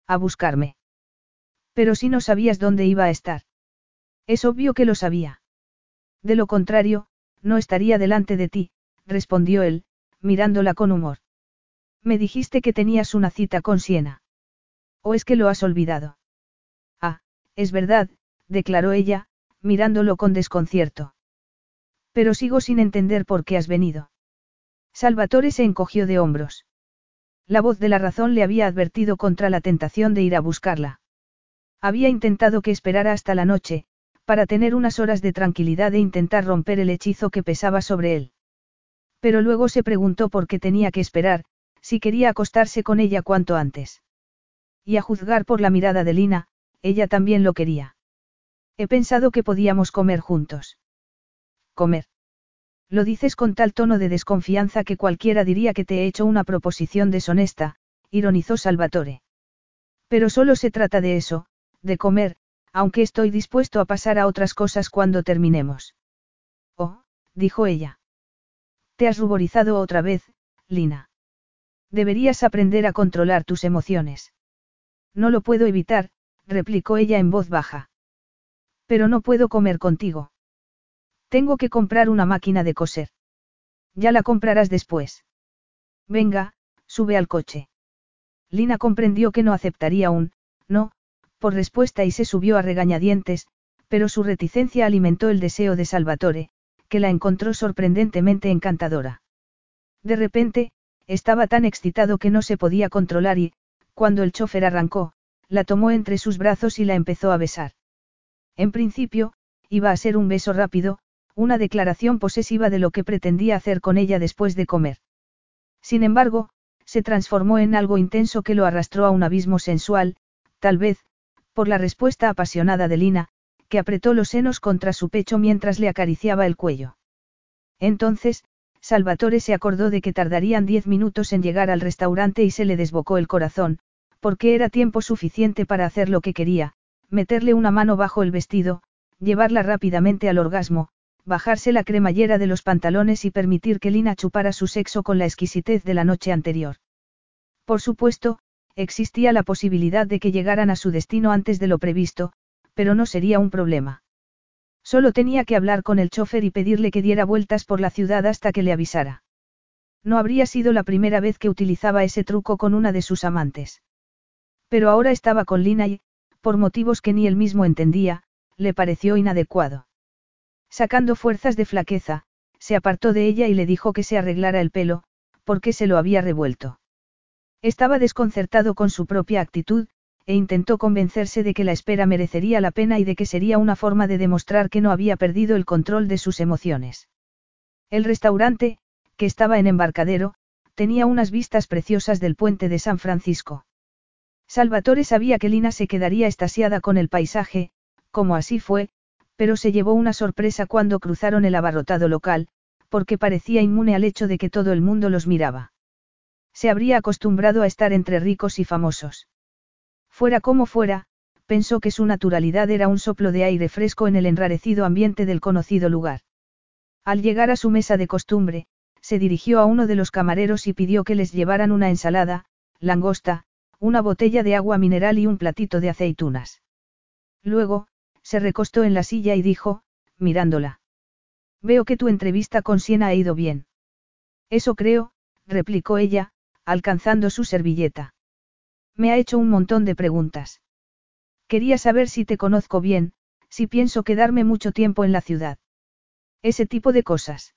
A buscarme. Pero si no sabías dónde iba a estar. Es obvio que lo sabía. De lo contrario, no estaría delante de ti, respondió él, mirándola con humor. Me dijiste que tenías una cita con Siena. ¿O es que lo has olvidado? Ah, es verdad, declaró ella, mirándolo con desconcierto. Pero sigo sin entender por qué has venido. Salvatore se encogió de hombros. La voz de la razón le había advertido contra la tentación de ir a buscarla. Había intentado que esperara hasta la noche, para tener unas horas de tranquilidad e intentar romper el hechizo que pesaba sobre él. Pero luego se preguntó por qué tenía que esperar, si quería acostarse con ella cuanto antes. Y a juzgar por la mirada de Lina, ella también lo quería. He pensado que podíamos comer juntos. Comer. Lo dices con tal tono de desconfianza que cualquiera diría que te he hecho una proposición deshonesta, ironizó Salvatore. Pero solo se trata de eso, de comer, aunque estoy dispuesto a pasar a otras cosas cuando terminemos. Oh, dijo ella. Te has ruborizado otra vez, Lina. Deberías aprender a controlar tus emociones. No lo puedo evitar, replicó ella en voz baja. Pero no puedo comer contigo. Tengo que comprar una máquina de coser. Ya la comprarás después. Venga, sube al coche. Lina comprendió que no aceptaría un, no, por respuesta y se subió a regañadientes, pero su reticencia alimentó el deseo de Salvatore, que la encontró sorprendentemente encantadora. De repente, estaba tan excitado que no se podía controlar y, cuando el chofer arrancó, la tomó entre sus brazos y la empezó a besar. En principio, iba a ser un beso rápido, una declaración posesiva de lo que pretendía hacer con ella después de comer. Sin embargo, se transformó en algo intenso que lo arrastró a un abismo sensual, tal vez, por la respuesta apasionada de Lina, apretó los senos contra su pecho mientras le acariciaba el cuello. Entonces, Salvatore se acordó de que tardarían diez minutos en llegar al restaurante y se le desbocó el corazón, porque era tiempo suficiente para hacer lo que quería, meterle una mano bajo el vestido, llevarla rápidamente al orgasmo, bajarse la cremallera de los pantalones y permitir que Lina chupara su sexo con la exquisitez de la noche anterior. Por supuesto, existía la posibilidad de que llegaran a su destino antes de lo previsto, pero no sería un problema. Solo tenía que hablar con el chofer y pedirle que diera vueltas por la ciudad hasta que le avisara. No habría sido la primera vez que utilizaba ese truco con una de sus amantes. Pero ahora estaba con Lina y, por motivos que ni él mismo entendía, le pareció inadecuado. Sacando fuerzas de flaqueza, se apartó de ella y le dijo que se arreglara el pelo, porque se lo había revuelto. Estaba desconcertado con su propia actitud, e intentó convencerse de que la espera merecería la pena y de que sería una forma de demostrar que no había perdido el control de sus emociones. El restaurante, que estaba en embarcadero, tenía unas vistas preciosas del puente de San Francisco. Salvatore sabía que Lina se quedaría estasiada con el paisaje, como así fue, pero se llevó una sorpresa cuando cruzaron el abarrotado local, porque parecía inmune al hecho de que todo el mundo los miraba. Se habría acostumbrado a estar entre ricos y famosos. Fuera como fuera, pensó que su naturalidad era un soplo de aire fresco en el enrarecido ambiente del conocido lugar. Al llegar a su mesa de costumbre, se dirigió a uno de los camareros y pidió que les llevaran una ensalada, langosta, una botella de agua mineral y un platito de aceitunas. Luego, se recostó en la silla y dijo, mirándola. Veo que tu entrevista con Siena ha ido bien. Eso creo, replicó ella, alcanzando su servilleta. Me ha hecho un montón de preguntas. Quería saber si te conozco bien, si pienso quedarme mucho tiempo en la ciudad. Ese tipo de cosas.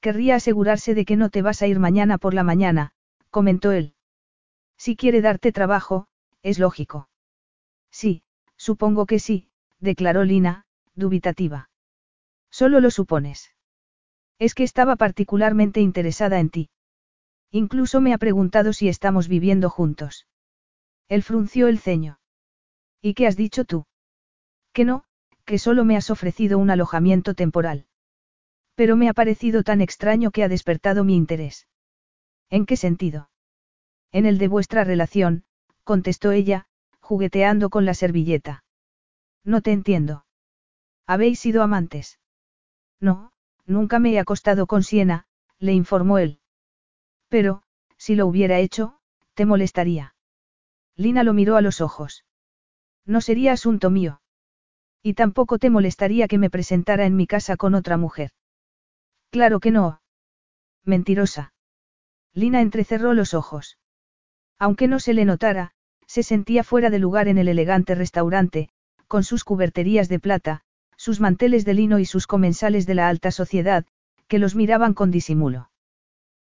Querría asegurarse de que no te vas a ir mañana por la mañana, comentó él. Si quiere darte trabajo, es lógico. Sí, supongo que sí, declaró Lina, dubitativa. Solo lo supones. Es que estaba particularmente interesada en ti. Incluso me ha preguntado si estamos viviendo juntos. Él frunció el ceño. ¿Y qué has dicho tú? Que no, que solo me has ofrecido un alojamiento temporal. Pero me ha parecido tan extraño que ha despertado mi interés. ¿En qué sentido? En el de vuestra relación, contestó ella, jugueteando con la servilleta. No te entiendo. ¿Habéis sido amantes? No, nunca me he acostado con Siena, le informó él. Pero, si lo hubiera hecho, te molestaría. Lina lo miró a los ojos. No sería asunto mío. Y tampoco te molestaría que me presentara en mi casa con otra mujer. Claro que no. Mentirosa. Lina entrecerró los ojos. Aunque no se le notara, se sentía fuera de lugar en el elegante restaurante, con sus cuberterías de plata, sus manteles de lino y sus comensales de la alta sociedad, que los miraban con disimulo.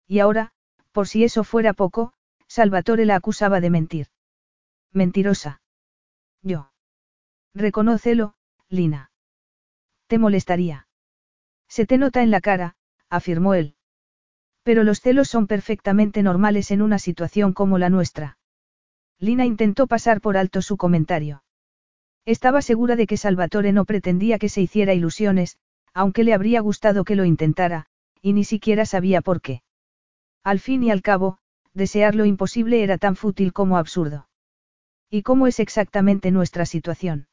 Y ahora, por si eso fuera poco, Salvatore la acusaba de mentir. Mentirosa. Yo. Reconócelo, Lina. Te molestaría. Se te nota en la cara, afirmó él. Pero los celos son perfectamente normales en una situación como la nuestra. Lina intentó pasar por alto su comentario. Estaba segura de que Salvatore no pretendía que se hiciera ilusiones, aunque le habría gustado que lo intentara, y ni siquiera sabía por qué. Al fin y al cabo, desear lo imposible era tan fútil como absurdo. ¿Y cómo es exactamente nuestra situación?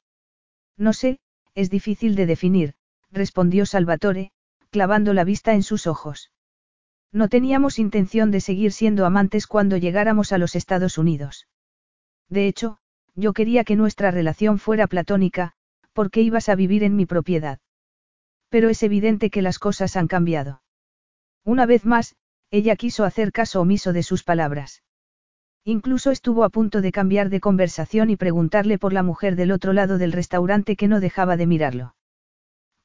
No sé, es difícil de definir, respondió Salvatore, clavando la vista en sus ojos. No teníamos intención de seguir siendo amantes cuando llegáramos a los Estados Unidos. De hecho, yo quería que nuestra relación fuera platónica, ¿Por qué ibas a vivir en mi propiedad? Pero es evidente que las cosas han cambiado. Una vez más, ella quiso hacer caso omiso de sus palabras. Incluso estuvo a punto de cambiar de conversación y preguntarle por la mujer del otro lado del restaurante que no dejaba de mirarlo.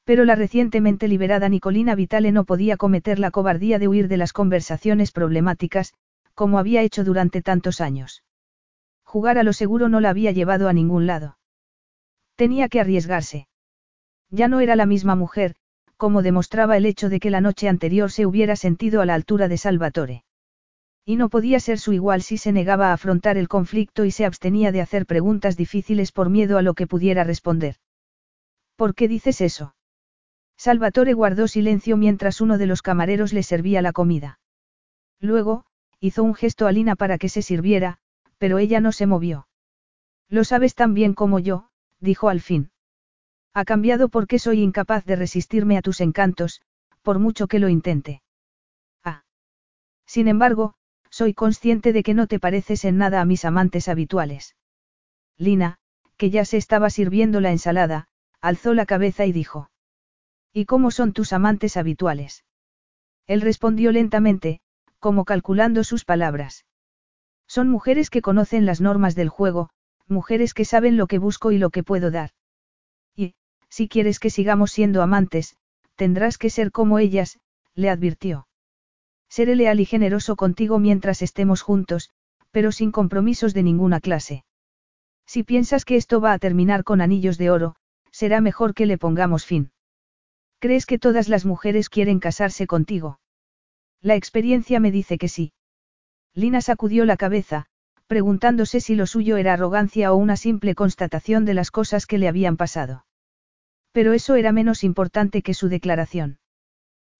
Pero la recientemente liberada Nicolina Vitale no podía cometer la cobardía de huir de las conversaciones problemáticas, como había hecho durante tantos años. Jugar a lo seguro no la había llevado a ningún lado. Tenía que arriesgarse. Ya no era la misma mujer, como demostraba el hecho de que la noche anterior se hubiera sentido a la altura de Salvatore. Y no podía ser su igual si se negaba a afrontar el conflicto y se abstenía de hacer preguntas difíciles por miedo a lo que pudiera responder. ¿Por qué dices eso? Salvatore guardó silencio mientras uno de los camareros le servía la comida. Luego, hizo un gesto a Lina para que se sirviera, pero ella no se movió. Lo sabes tan bien como yo, dijo al fin. Ha cambiado porque soy incapaz de resistirme a tus encantos, por mucho que lo intente. Ah. Sin embargo, soy consciente de que no te pareces en nada a mis amantes habituales. Lina, que ya se estaba sirviendo la ensalada, alzó la cabeza y dijo. ¿Y cómo son tus amantes habituales? Él respondió lentamente, como calculando sus palabras. Son mujeres que conocen las normas del juego, mujeres que saben lo que busco y lo que puedo dar. Y, si quieres que sigamos siendo amantes, tendrás que ser como ellas, le advirtió. Seré leal y generoso contigo mientras estemos juntos, pero sin compromisos de ninguna clase. Si piensas que esto va a terminar con anillos de oro, será mejor que le pongamos fin. ¿Crees que todas las mujeres quieren casarse contigo? La experiencia me dice que sí. Lina sacudió la cabeza, preguntándose si lo suyo era arrogancia o una simple constatación de las cosas que le habían pasado. Pero eso era menos importante que su declaración.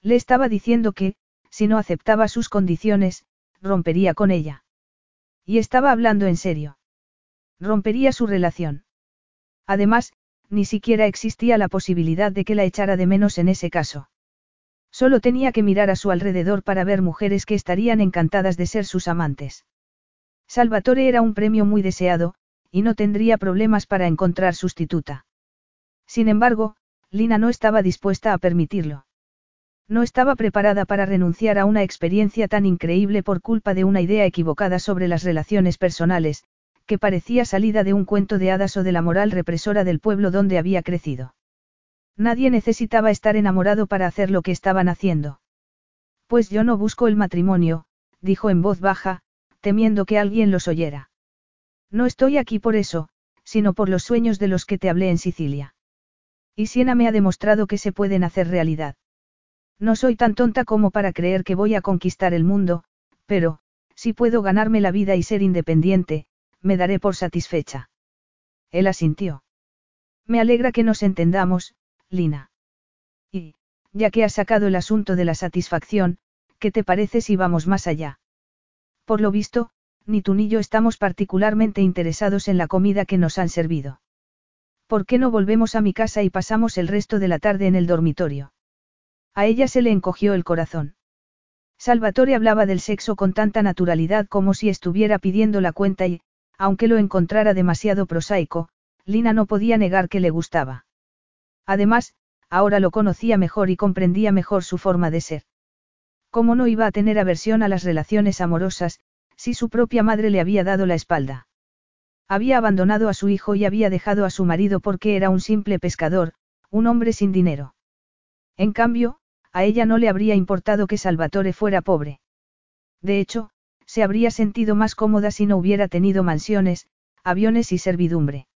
Le estaba diciendo que, si no aceptaba sus condiciones, rompería con ella. Y estaba hablando en serio. Rompería su relación. Además, ni siquiera existía la posibilidad de que la echara de menos en ese caso. Solo tenía que mirar a su alrededor para ver mujeres que estarían encantadas de ser sus amantes. Salvatore era un premio muy deseado, y no tendría problemas para encontrar sustituta. Sin embargo, Lina no estaba dispuesta a permitirlo. No estaba preparada para renunciar a una experiencia tan increíble por culpa de una idea equivocada sobre las relaciones personales, que parecía salida de un cuento de hadas o de la moral represora del pueblo donde había crecido. Nadie necesitaba estar enamorado para hacer lo que estaban haciendo. Pues yo no busco el matrimonio, dijo en voz baja, temiendo que alguien los oyera. No estoy aquí por eso, sino por los sueños de los que te hablé en Sicilia. Y Siena me ha demostrado que se pueden hacer realidad. No soy tan tonta como para creer que voy a conquistar el mundo, pero, si puedo ganarme la vida y ser independiente, me daré por satisfecha. Él asintió. Me alegra que nos entendamos, Lina. Y, ya que has sacado el asunto de la satisfacción, ¿qué te parece si vamos más allá? Por lo visto, ni tú ni yo estamos particularmente interesados en la comida que nos han servido. ¿Por qué no volvemos a mi casa y pasamos el resto de la tarde en el dormitorio? A ella se le encogió el corazón. Salvatore hablaba del sexo con tanta naturalidad como si estuviera pidiendo la cuenta y, aunque lo encontrara demasiado prosaico, Lina no podía negar que le gustaba. Además, ahora lo conocía mejor y comprendía mejor su forma de ser. ¿Cómo no iba a tener aversión a las relaciones amorosas, si su propia madre le había dado la espalda? Había abandonado a su hijo y había dejado a su marido porque era un simple pescador, un hombre sin dinero. En cambio, a ella no le habría importado que Salvatore fuera pobre. De hecho, se habría sentido más cómoda si no hubiera tenido mansiones, aviones y servidumbre.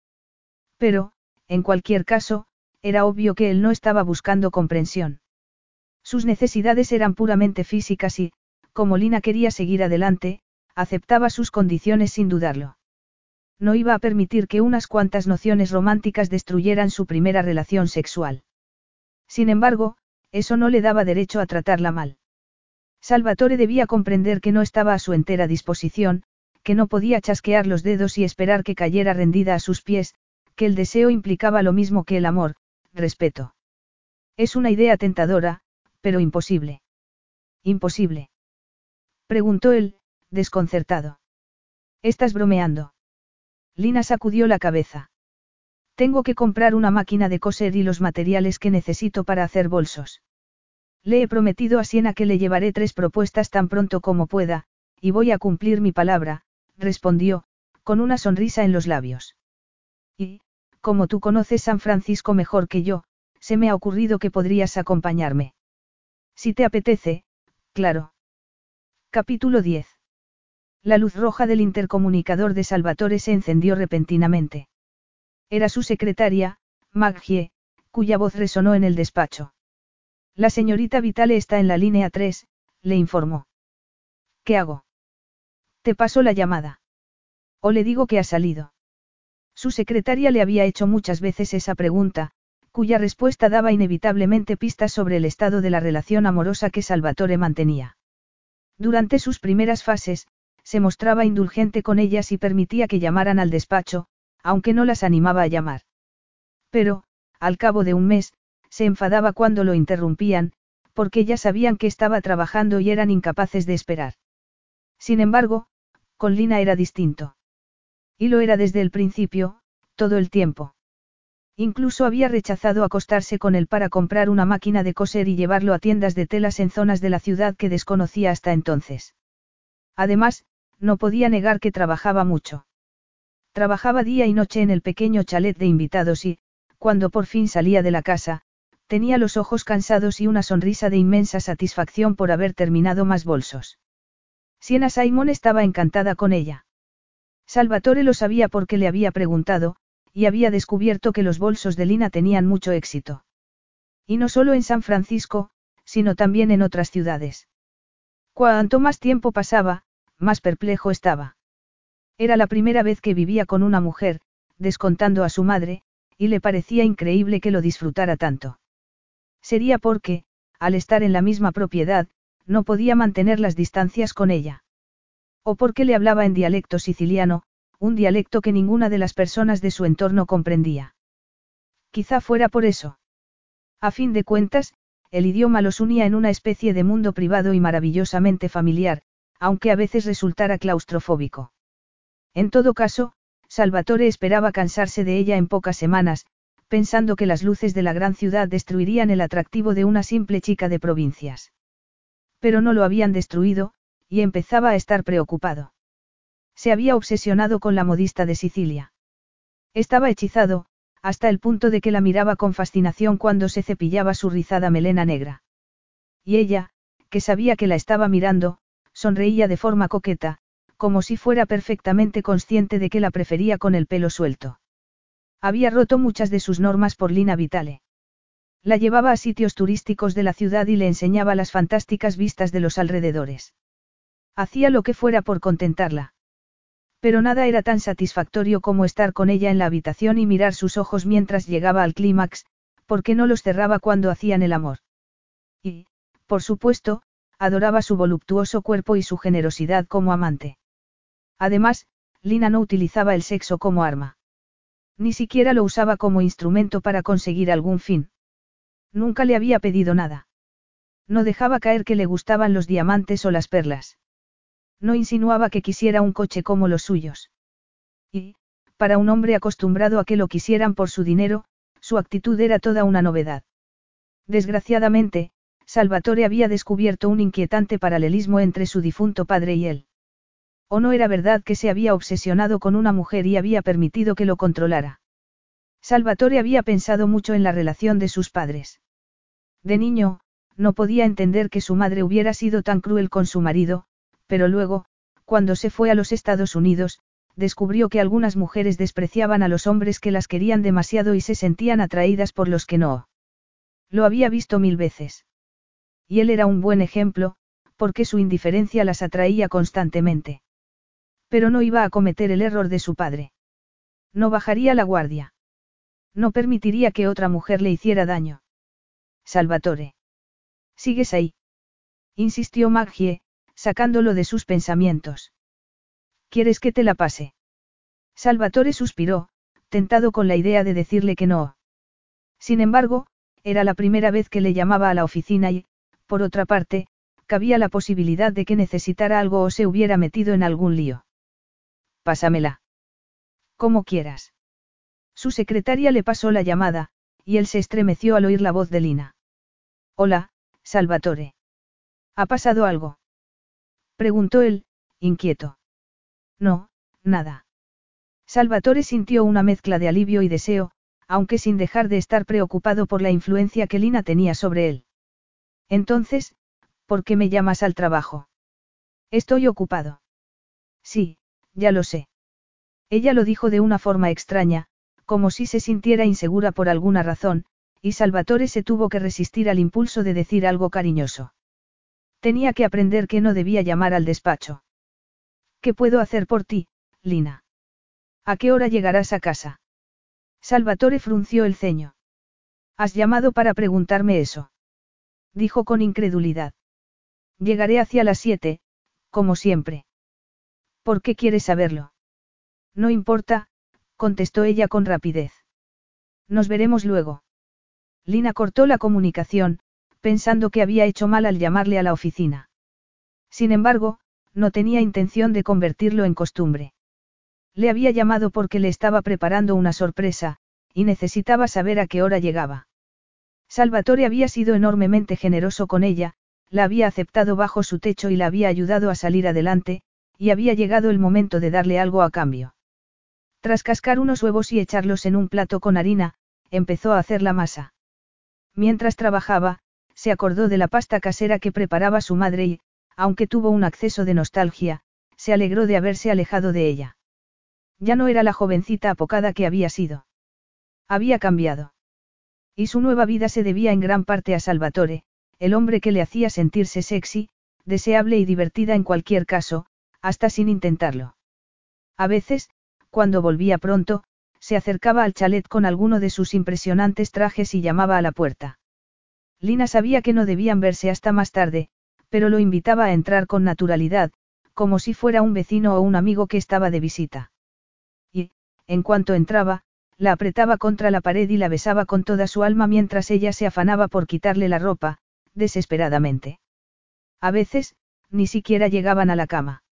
Pero, en cualquier caso, era obvio que él no estaba buscando comprensión. Sus necesidades eran puramente físicas y, como Lina quería seguir adelante, aceptaba sus condiciones sin dudarlo. No iba a permitir que unas cuantas nociones románticas destruyeran su primera relación sexual. Sin embargo, eso no le daba derecho a tratarla mal. Salvatore debía comprender que no estaba a su entera disposición, que no podía chasquear los dedos y esperar que cayera rendida a sus pies, que el deseo implicaba lo mismo que el amor, respeto. Es una idea tentadora, pero imposible. Imposible. Preguntó él, desconcertado. ¿Estás bromeando? Lina sacudió la cabeza. Tengo que comprar una máquina de coser y los materiales que necesito para hacer bolsos. Le he prometido a Siena que le llevaré tres propuestas tan pronto como pueda, y voy a cumplir mi palabra, respondió, con una sonrisa en los labios. Y, como tú conoces San Francisco mejor que yo, se me ha ocurrido que podrías acompañarme. Si te apetece, claro. Capítulo 10. La luz roja del intercomunicador de Salvatore se encendió repentinamente. Era su secretaria, Maggie, cuya voz resonó en el despacho. La señorita Vitale está en la línea 3, le informó. ¿Qué hago? Te paso la llamada. O le digo que ha salido. Su secretaria le había hecho muchas veces esa pregunta, cuya respuesta daba inevitablemente pistas sobre el estado de la relación amorosa que Salvatore mantenía. Durante sus primeras fases, se mostraba indulgente con ellas y permitía que llamaran al despacho, aunque no las animaba a llamar. Pero, al cabo de un mes, se enfadaba cuando lo interrumpían, porque ya sabían que estaba trabajando y eran incapaces de esperar. Sin embargo, con Lina era distinto. Y lo era desde el principio, todo el tiempo. Incluso había rechazado acostarse con él para comprar una máquina de coser y llevarlo a tiendas de telas en zonas de la ciudad que desconocía hasta entonces. Además, no podía negar que trabajaba mucho. Trabajaba día y noche en el pequeño chalet de invitados y, cuando por fin salía de la casa, tenía los ojos cansados y una sonrisa de inmensa satisfacción por haber terminado más bolsos. Siena Simon estaba encantada con ella. Salvatore lo sabía porque le había preguntado, y había descubierto que los bolsos de Lina tenían mucho éxito. Y no solo en San Francisco, sino también en otras ciudades. Cuanto más tiempo pasaba, más perplejo estaba. Era la primera vez que vivía con una mujer, descontando a su madre, y le parecía increíble que lo disfrutara tanto. Sería porque, al estar en la misma propiedad, no podía mantener las distancias con ella. O porque le hablaba en dialecto siciliano, un dialecto que ninguna de las personas de su entorno comprendía. Quizá fuera por eso. A fin de cuentas, el idioma los unía en una especie de mundo privado y maravillosamente familiar, aunque a veces resultara claustrofóbico. En todo caso, Salvatore esperaba cansarse de ella en pocas semanas, pensando que las luces de la gran ciudad destruirían el atractivo de una simple chica de provincias. Pero no lo habían destruido, y empezaba a estar preocupado. Se había obsesionado con la modista de Sicilia. Estaba hechizado, hasta el punto de que la miraba con fascinación cuando se cepillaba su rizada melena negra. Y ella, que sabía que la estaba mirando, sonreía de forma coqueta, como si fuera perfectamente consciente de que la prefería con el pelo suelto. Había roto muchas de sus normas por Lina Vitale. La llevaba a sitios turísticos de la ciudad y le enseñaba las fantásticas vistas de los alrededores. Hacía lo que fuera por contentarla. Pero nada era tan satisfactorio como estar con ella en la habitación y mirar sus ojos mientras llegaba al clímax, porque no los cerraba cuando hacían el amor. Y, por supuesto, adoraba su voluptuoso cuerpo y su generosidad como amante. Además, Lina no utilizaba el sexo como arma. Ni siquiera lo usaba como instrumento para conseguir algún fin. Nunca le había pedido nada. No dejaba caer que le gustaban los diamantes o las perlas. No insinuaba que quisiera un coche como los suyos. Y, para un hombre acostumbrado a que lo quisieran por su dinero, su actitud era toda una novedad. Desgraciadamente, Salvatore había descubierto un inquietante paralelismo entre su difunto padre y él. ¿O no era verdad que se había obsesionado con una mujer y había permitido que lo controlara? Salvatore había pensado mucho en la relación de sus padres. De niño, no podía entender que su madre hubiera sido tan cruel con su marido, pero luego, cuando se fue a los Estados Unidos, descubrió que algunas mujeres despreciaban a los hombres que las querían demasiado y se sentían atraídas por los que no. Lo había visto mil veces. Y él era un buen ejemplo, porque su indiferencia las atraía constantemente. Pero no iba a cometer el error de su padre. No bajaría la guardia. No permitiría que otra mujer le hiciera daño. Salvatore. ¿Sigues ahí? Insistió Maggie, sacándolo de sus pensamientos. ¿Quieres que te la pase? Salvatore suspiró, tentado con la idea de decirle que no. Sin embargo, era la primera vez que le llamaba a la oficina y, por otra parte, cabía la posibilidad de que necesitara algo o se hubiera metido en algún lío. Pásamela. Como quieras. Su secretaria le pasó la llamada, y él se estremeció al oír la voz de Lina. Hola, Salvatore. ¿Ha pasado algo? Preguntó él, inquieto. No, nada. Salvatore sintió una mezcla de alivio y deseo, aunque sin dejar de estar preocupado por la influencia que Lina tenía sobre él. Entonces, ¿por qué me llamas al trabajo? Estoy ocupado. Sí, ya lo sé. Ella lo dijo de una forma extraña, como si se sintiera insegura por alguna razón, y Salvatore se tuvo que resistir al impulso de decir algo cariñoso. Tenía que aprender que no debía llamar al despacho. ¿Qué puedo hacer por ti, Lina? ¿A qué hora llegarás a casa? Salvatore frunció el ceño. ¿Has llamado para preguntarme eso? Dijo con incredulidad. Llegaré hacia las siete, como siempre. ¿Por qué quieres saberlo? No importa, contestó ella con rapidez. Nos veremos luego. Lina cortó la comunicación, pensando que había hecho mal al llamarle a la oficina. Sin embargo, no tenía intención de convertirlo en costumbre. Le había llamado porque le estaba preparando una sorpresa, y necesitaba saber a qué hora llegaba. Salvatore había sido enormemente generoso con ella, la había aceptado bajo su techo y la había ayudado a salir adelante, y había llegado el momento de darle algo a cambio. Tras cascar unos huevos y echarlos en un plato con harina, empezó a hacer la masa. Mientras trabajaba, se acordó de la pasta casera que preparaba su madre y, aunque tuvo un acceso de nostalgia, se alegró de haberse alejado de ella. Ya no era la jovencita apocada que había sido. Había cambiado. Y su nueva vida se debía en gran parte a Salvatore, el hombre que le hacía sentirse sexy, deseable y divertida en cualquier caso, hasta sin intentarlo. A veces, cuando volvía pronto, se acercaba al chalet con alguno de sus impresionantes trajes y llamaba a la puerta. Lina sabía que no debían verse hasta más tarde, pero lo invitaba a entrar con naturalidad, como si fuera un vecino o un amigo que estaba de visita. Y, en cuanto entraba, la apretaba contra la pared y la besaba con toda su alma mientras ella se afanaba por quitarle la ropa, desesperadamente. A veces, ni siquiera llegaban a la cama.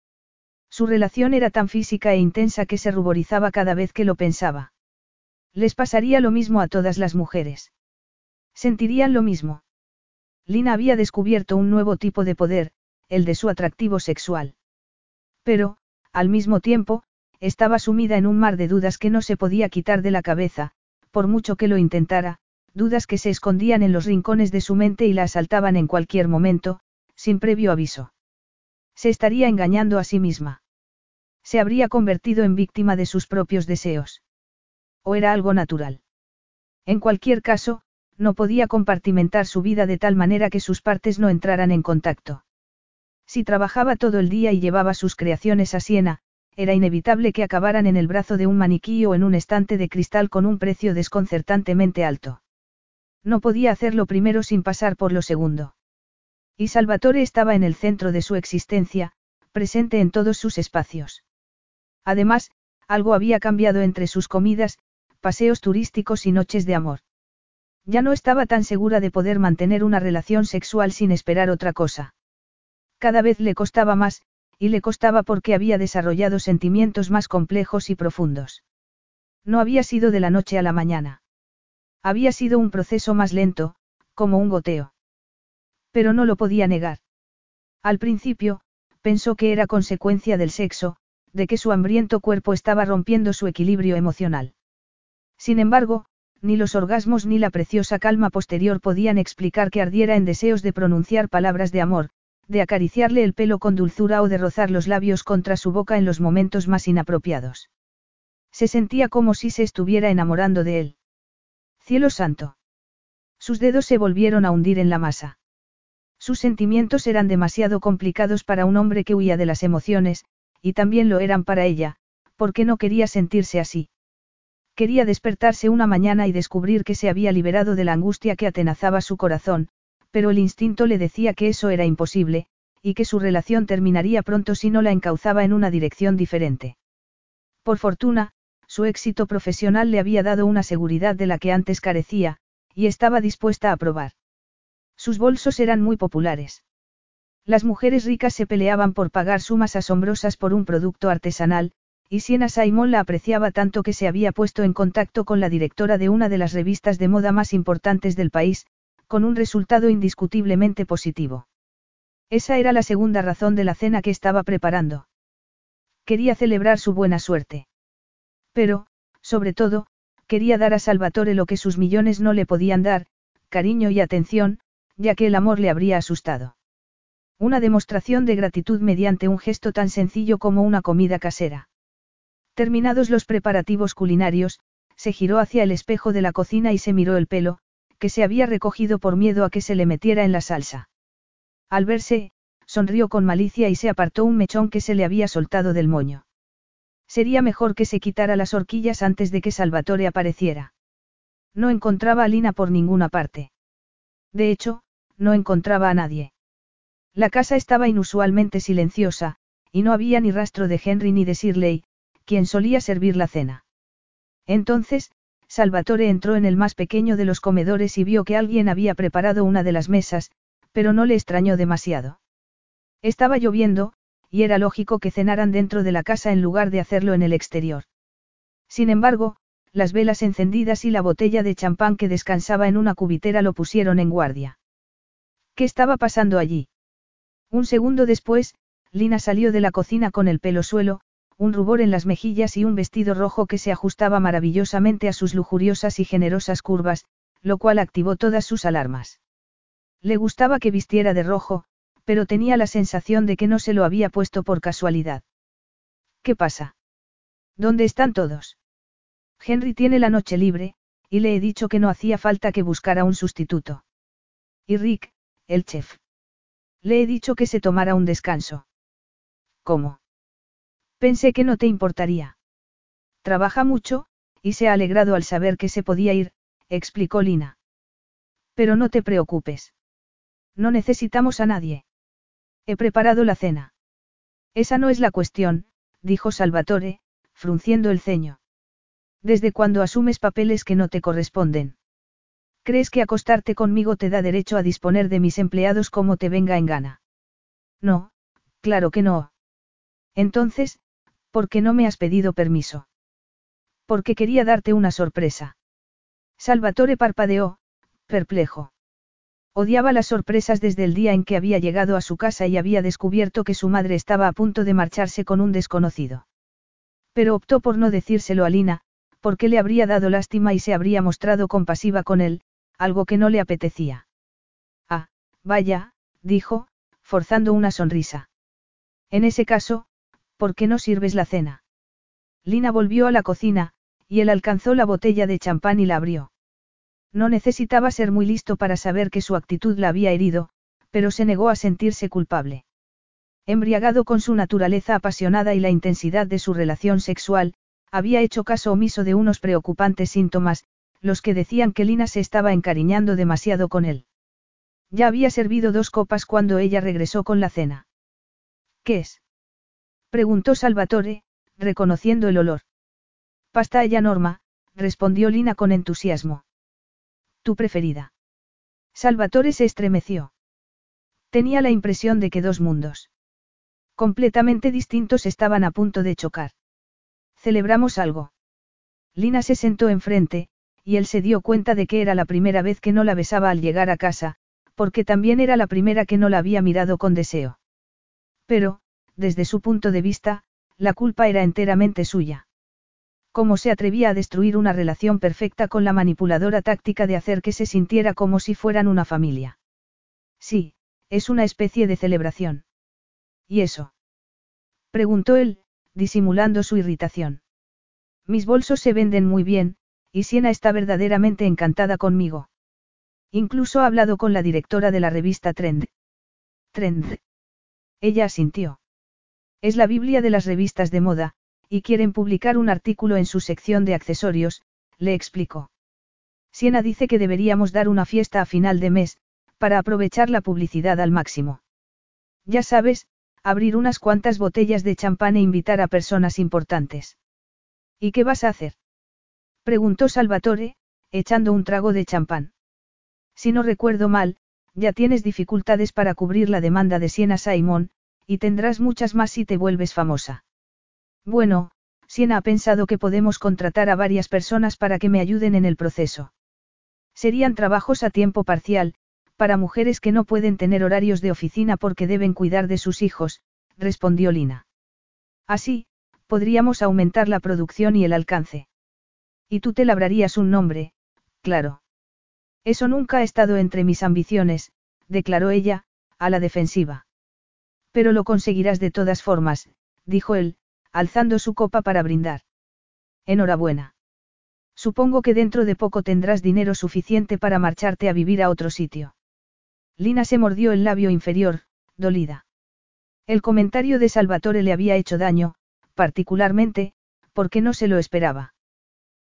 Su relación era tan física e intensa que se ruborizaba cada vez que lo pensaba. Les pasaría lo mismo a todas las mujeres. Sentirían lo mismo. Lina había descubierto un nuevo tipo de poder, el de su atractivo sexual. Pero, al mismo tiempo, estaba sumida en un mar de dudas que no se podía quitar de la cabeza, por mucho que lo intentara, dudas que se escondían en los rincones de su mente y la asaltaban en cualquier momento, sin previo aviso. Se estaría engañando a sí misma. Se habría convertido en víctima de sus propios deseos. O era algo natural. En cualquier caso, no podía compartimentar su vida de tal manera que sus partes no entraran en contacto. Si trabajaba todo el día y llevaba sus creaciones a Siena, era inevitable que acabaran en el brazo de un maniquí o en un estante de cristal con un precio desconcertantemente alto. No podía hacerlo primero sin pasar por lo segundo. Y Salvatore estaba en el centro de su existencia, presente en todos sus espacios. Además, algo había cambiado entre sus comidas, paseos turísticos y noches de amor. Ya no estaba tan segura de poder mantener una relación sexual sin esperar otra cosa. Cada vez le costaba más, y le costaba porque había desarrollado sentimientos más complejos y profundos. No había sido de la noche a la mañana. Había sido un proceso más lento, como un goteo. Pero no lo podía negar. Al principio, pensó que era consecuencia del sexo, de que su hambriento cuerpo estaba rompiendo su equilibrio emocional. Sin embargo, ni los orgasmos ni la preciosa calma posterior podían explicar que ardiera en deseos de pronunciar palabras de amor, de acariciarle el pelo con dulzura o de rozar los labios contra su boca en los momentos más inapropiados. Se sentía como si se estuviera enamorando de él. Cielo santo. Sus dedos se volvieron a hundir en la masa. Sus sentimientos eran demasiado complicados para un hombre que huía de las emociones, y también lo eran para ella, porque no quería sentirse así. Quería despertarse una mañana y descubrir que se había liberado de la angustia que atenazaba su corazón, pero el instinto le decía que eso era imposible, y que su relación terminaría pronto si no la encauzaba en una dirección diferente. Por fortuna, su éxito profesional le había dado una seguridad de la que antes carecía, y estaba dispuesta a probar. Sus bolsos eran muy populares. Las mujeres ricas se peleaban por pagar sumas asombrosas por un producto artesanal, y Siena Simon la apreciaba tanto que se había puesto en contacto con la directora de una de las revistas de moda más importantes del país, con un resultado indiscutiblemente positivo. Esa era la segunda razón de la cena que estaba preparando. Quería celebrar su buena suerte. Pero, sobre todo, quería dar a Salvatore lo que sus millones no le podían dar, cariño y atención, ya que el amor le habría asustado. Una demostración de gratitud mediante un gesto tan sencillo como una comida casera. Terminados los preparativos culinarios, se giró hacia el espejo de la cocina y se miró el pelo, que se había recogido por miedo a que se le metiera en la salsa. Al verse, sonrió con malicia y se apartó un mechón que se le había soltado del moño. Sería mejor que se quitara las horquillas antes de que Salvatore apareciera. No encontraba a Lina por ninguna parte. De hecho, no encontraba a nadie. La casa estaba inusualmente silenciosa, y no había ni rastro de Henry ni de Shirley, quien solía servir la cena. Entonces, Salvatore entró en el más pequeño de los comedores y vio que alguien había preparado una de las mesas, pero no le extrañó demasiado. Estaba lloviendo, y era lógico que cenaran dentro de la casa en lugar de hacerlo en el exterior. Sin embargo, las velas encendidas y la botella de champán que descansaba en una cubitera lo pusieron en guardia. ¿Qué estaba pasando allí? Un segundo después, Lina salió de la cocina con el pelo suelo, un rubor en las mejillas y un vestido rojo que se ajustaba maravillosamente a sus lujuriosas y generosas curvas, lo cual activó todas sus alarmas. Le gustaba que vistiera de rojo, pero tenía la sensación de que no se lo había puesto por casualidad. ¿Qué pasa? ¿Dónde están todos? Henry tiene la noche libre, y le he dicho que no hacía falta que buscara un sustituto. Y Rick, el chef. Le he dicho que se tomara un descanso. ¿Cómo? Pensé que no te importaría. Trabaja mucho, y se ha alegrado al saber que se podía ir, explicó Lina. Pero no te preocupes. No necesitamos a nadie. He preparado la cena. Esa no es la cuestión, dijo Salvatore, frunciendo el ceño. ¿Desde cuándo asumes papeles que no te corresponden? ¿Crees que acostarte conmigo te da derecho a disponer de mis empleados como te venga en gana? No, claro que no. Entonces, ¿por qué no me has pedido permiso? Porque quería darte una sorpresa. Salvatore parpadeó, perplejo. Odiaba las sorpresas desde el día en que había llegado a su casa y había descubierto que su madre estaba a punto de marcharse con un desconocido. Pero optó por no decírselo a Lina, porque le habría dado lástima y se habría mostrado compasiva con él, algo que no le apetecía. Ah, vaya, dijo, forzando una sonrisa. En ese caso, ¿por qué no sirves la cena? Lina volvió a la cocina, y él alcanzó la botella de champán y la abrió. No necesitaba ser muy listo para saber que su actitud la había herido, pero se negó a sentirse culpable. Embriagado con su naturaleza apasionada y la intensidad de su relación sexual, había hecho caso omiso de unos preocupantes síntomas, los que decían que Lina se estaba encariñando demasiado con él. Ya había servido dos copas cuando ella regresó con la cena. ¿Qué es? preguntó Salvatore, reconociendo el olor. Pasta ella norma, respondió Lina con entusiasmo. Tu preferida. Salvatore se estremeció. Tenía la impresión de que dos mundos completamente distintos estaban a punto de chocar. ¿Celebramos algo? Lina se sentó enfrente, y él se dio cuenta de que era la primera vez que no la besaba al llegar a casa, porque también era la primera que no la había mirado con deseo. Pero, desde su punto de vista, la culpa era enteramente suya. ¿Cómo se atrevía a destruir una relación perfecta con la manipuladora táctica de hacer que se sintiera como si fueran una familia? Sí, es una especie de celebración. ¿Y eso? Preguntó él, disimulando su irritación. Mis bolsos se venden muy bien, y Siena está verdaderamente encantada conmigo. Incluso ha hablado con la directora de la revista Trend. Trend. Ella asintió. Es la Biblia de las revistas de moda, y quieren publicar un artículo en su sección de accesorios, le explicó. Siena dice que deberíamos dar una fiesta a final de mes, para aprovechar la publicidad al máximo. Ya sabes, abrir unas cuantas botellas de champán e invitar a personas importantes. ¿Y qué vas a hacer? Preguntó Salvatore, echando un trago de champán. Si no recuerdo mal, ya tienes dificultades para cubrir la demanda de Siena Simon, y tendrás muchas más si te vuelves famosa. Bueno, Siena ha pensado que podemos contratar a varias personas para que me ayuden en el proceso. Serían trabajos a tiempo parcial, para mujeres que no pueden tener horarios de oficina porque deben cuidar de sus hijos, respondió Lina. Así, podríamos aumentar la producción y el alcance. Y tú te labrarías un nombre, claro. Eso nunca ha estado entre mis ambiciones, declaró ella, a la defensiva. Pero lo conseguirás de todas formas, dijo él, alzando su copa para brindar. Enhorabuena. Supongo que dentro de poco tendrás dinero suficiente para marcharte a vivir a otro sitio. Lina se mordió el labio inferior, dolida. El comentario de Salvatore le había hecho daño, particularmente, porque no se lo esperaba.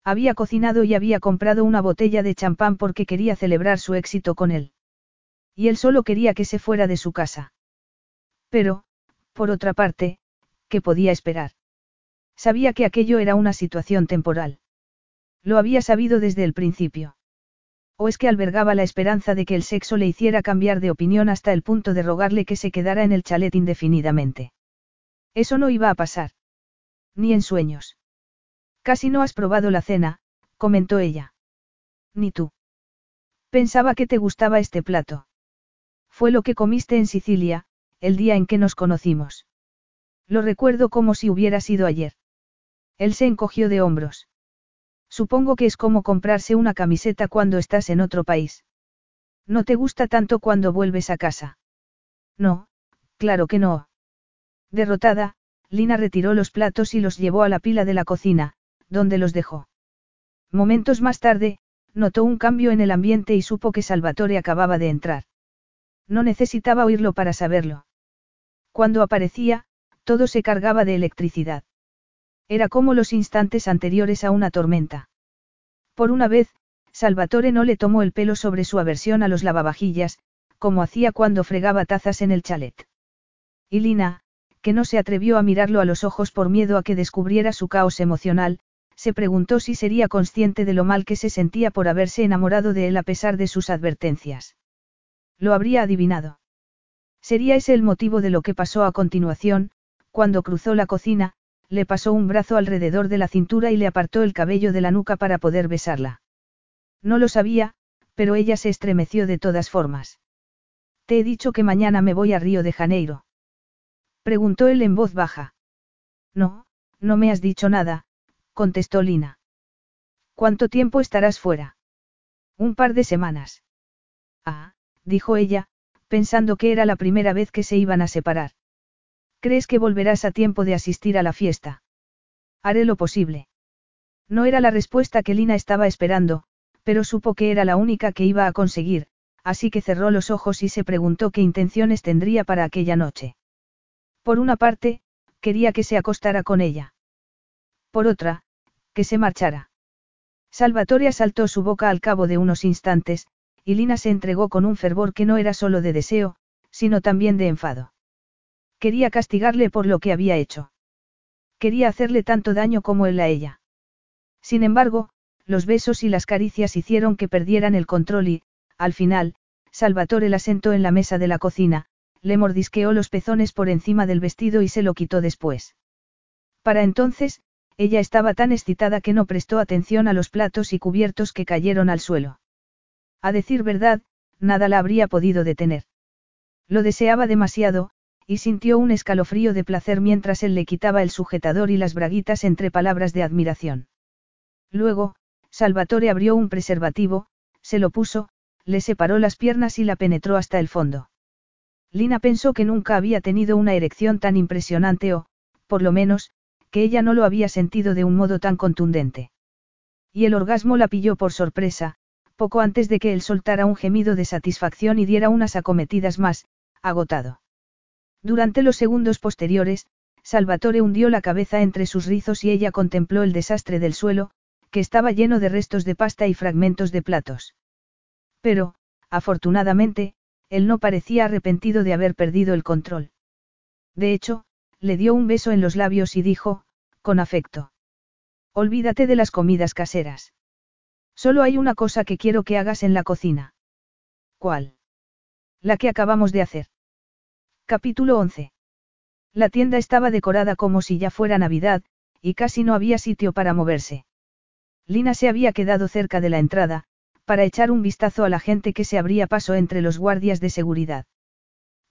Había cocinado y había comprado una botella de champán porque quería celebrar su éxito con él. Y él solo quería que se fuera de su casa. Pero, por otra parte, ¿qué podía esperar? Sabía que aquello era una situación temporal. Lo había sabido desde el principio. ¿O es que albergaba la esperanza de que el sexo le hiciera cambiar de opinión hasta el punto de rogarle que se quedara en el chalet indefinidamente? Eso no iba a pasar. Ni en sueños. Casi no has probado la cena, comentó ella. Ni tú. Pensaba que te gustaba este plato. Fue lo que comiste en Sicilia, el día en que nos conocimos. Lo recuerdo como si hubiera sido ayer. Él se encogió de hombros. Supongo que es como comprarse una camiseta cuando estás en otro país. ¿No te gusta tanto cuando vuelves a casa? No, claro que no. Derrotada, Lina retiró los platos y los llevó a la pila de la cocina, donde los dejó. Momentos más tarde, notó un cambio en el ambiente y supo que Salvatore acababa de entrar. No necesitaba oírlo para saberlo. Cuando aparecía, todo se cargaba de electricidad. Era como los instantes anteriores a una tormenta. Por una vez, Salvatore no le tomó el pelo sobre su aversión a los lavavajillas, como hacía cuando fregaba tazas en el chalet. Y Lina, que no se atrevió a mirarlo a los ojos por miedo a que descubriera su caos emocional, se preguntó si sería consciente de lo mal que se sentía por haberse enamorado de él a pesar de sus advertencias. Lo habría adivinado. Sería ese el motivo de lo que pasó a continuación, cuando cruzó la cocina, le pasó un brazo alrededor de la cintura y le apartó el cabello de la nuca para poder besarla. No lo sabía, pero ella se estremeció de todas formas. Te he dicho que mañana me voy a Río de Janeiro. Preguntó él en voz baja. No, no me has dicho nada, contestó Lina. ¿Cuánto tiempo estarás fuera? Un par de semanas. Ah, dijo ella, pensando que era la primera vez que se iban a separar. ¿Crees que volverás a tiempo de asistir a la fiesta? Haré lo posible. No era la respuesta que Lina estaba esperando, pero supo que era la única que iba a conseguir, así que cerró los ojos y se preguntó qué intenciones tendría para aquella noche. Por una parte, quería que se acostara con ella. Por otra, que se marchara. Salvatore asaltó su boca al cabo de unos instantes, y Lina se entregó con un fervor que no era solo de deseo, sino también de enfado. Quería castigarle por lo que había hecho. Quería hacerle tanto daño como él a ella. Sin embargo, los besos y las caricias hicieron que perdieran el control y, al final, Salvatore la sentó en la mesa de la cocina, le mordisqueó los pezones por encima del vestido y se lo quitó después. Para entonces, ella estaba tan excitada que no prestó atención a los platos y cubiertos que cayeron al suelo. A decir verdad, nada la habría podido detener. Lo deseaba demasiado, y sintió un escalofrío de placer mientras él le quitaba el sujetador y las braguitas entre palabras de admiración. Luego, Salvatore abrió un preservativo, se lo puso, le separó las piernas y la penetró hasta el fondo. Lina pensó que nunca había tenido una erección tan impresionante o, por lo menos, que ella no lo había sentido de un modo tan contundente. Y el orgasmo la pilló por sorpresa, poco antes de que él soltara un gemido de satisfacción y diera unas acometidas más, agotado. Durante los segundos posteriores, Salvatore hundió la cabeza entre sus rizos y ella contempló el desastre del suelo, que estaba lleno de restos de pasta y fragmentos de platos. Pero, afortunadamente, él no parecía arrepentido de haber perdido el control. De hecho, le dio un beso en los labios y dijo, con afecto. Olvídate de las comidas caseras. Solo hay una cosa que quiero que hagas en la cocina. ¿Cuál? La que acabamos de hacer. Capítulo 11. La tienda estaba decorada como si ya fuera Navidad, y casi no había sitio para moverse. Lina se había quedado cerca de la entrada, para echar un vistazo a la gente que se abría paso entre los guardias de seguridad.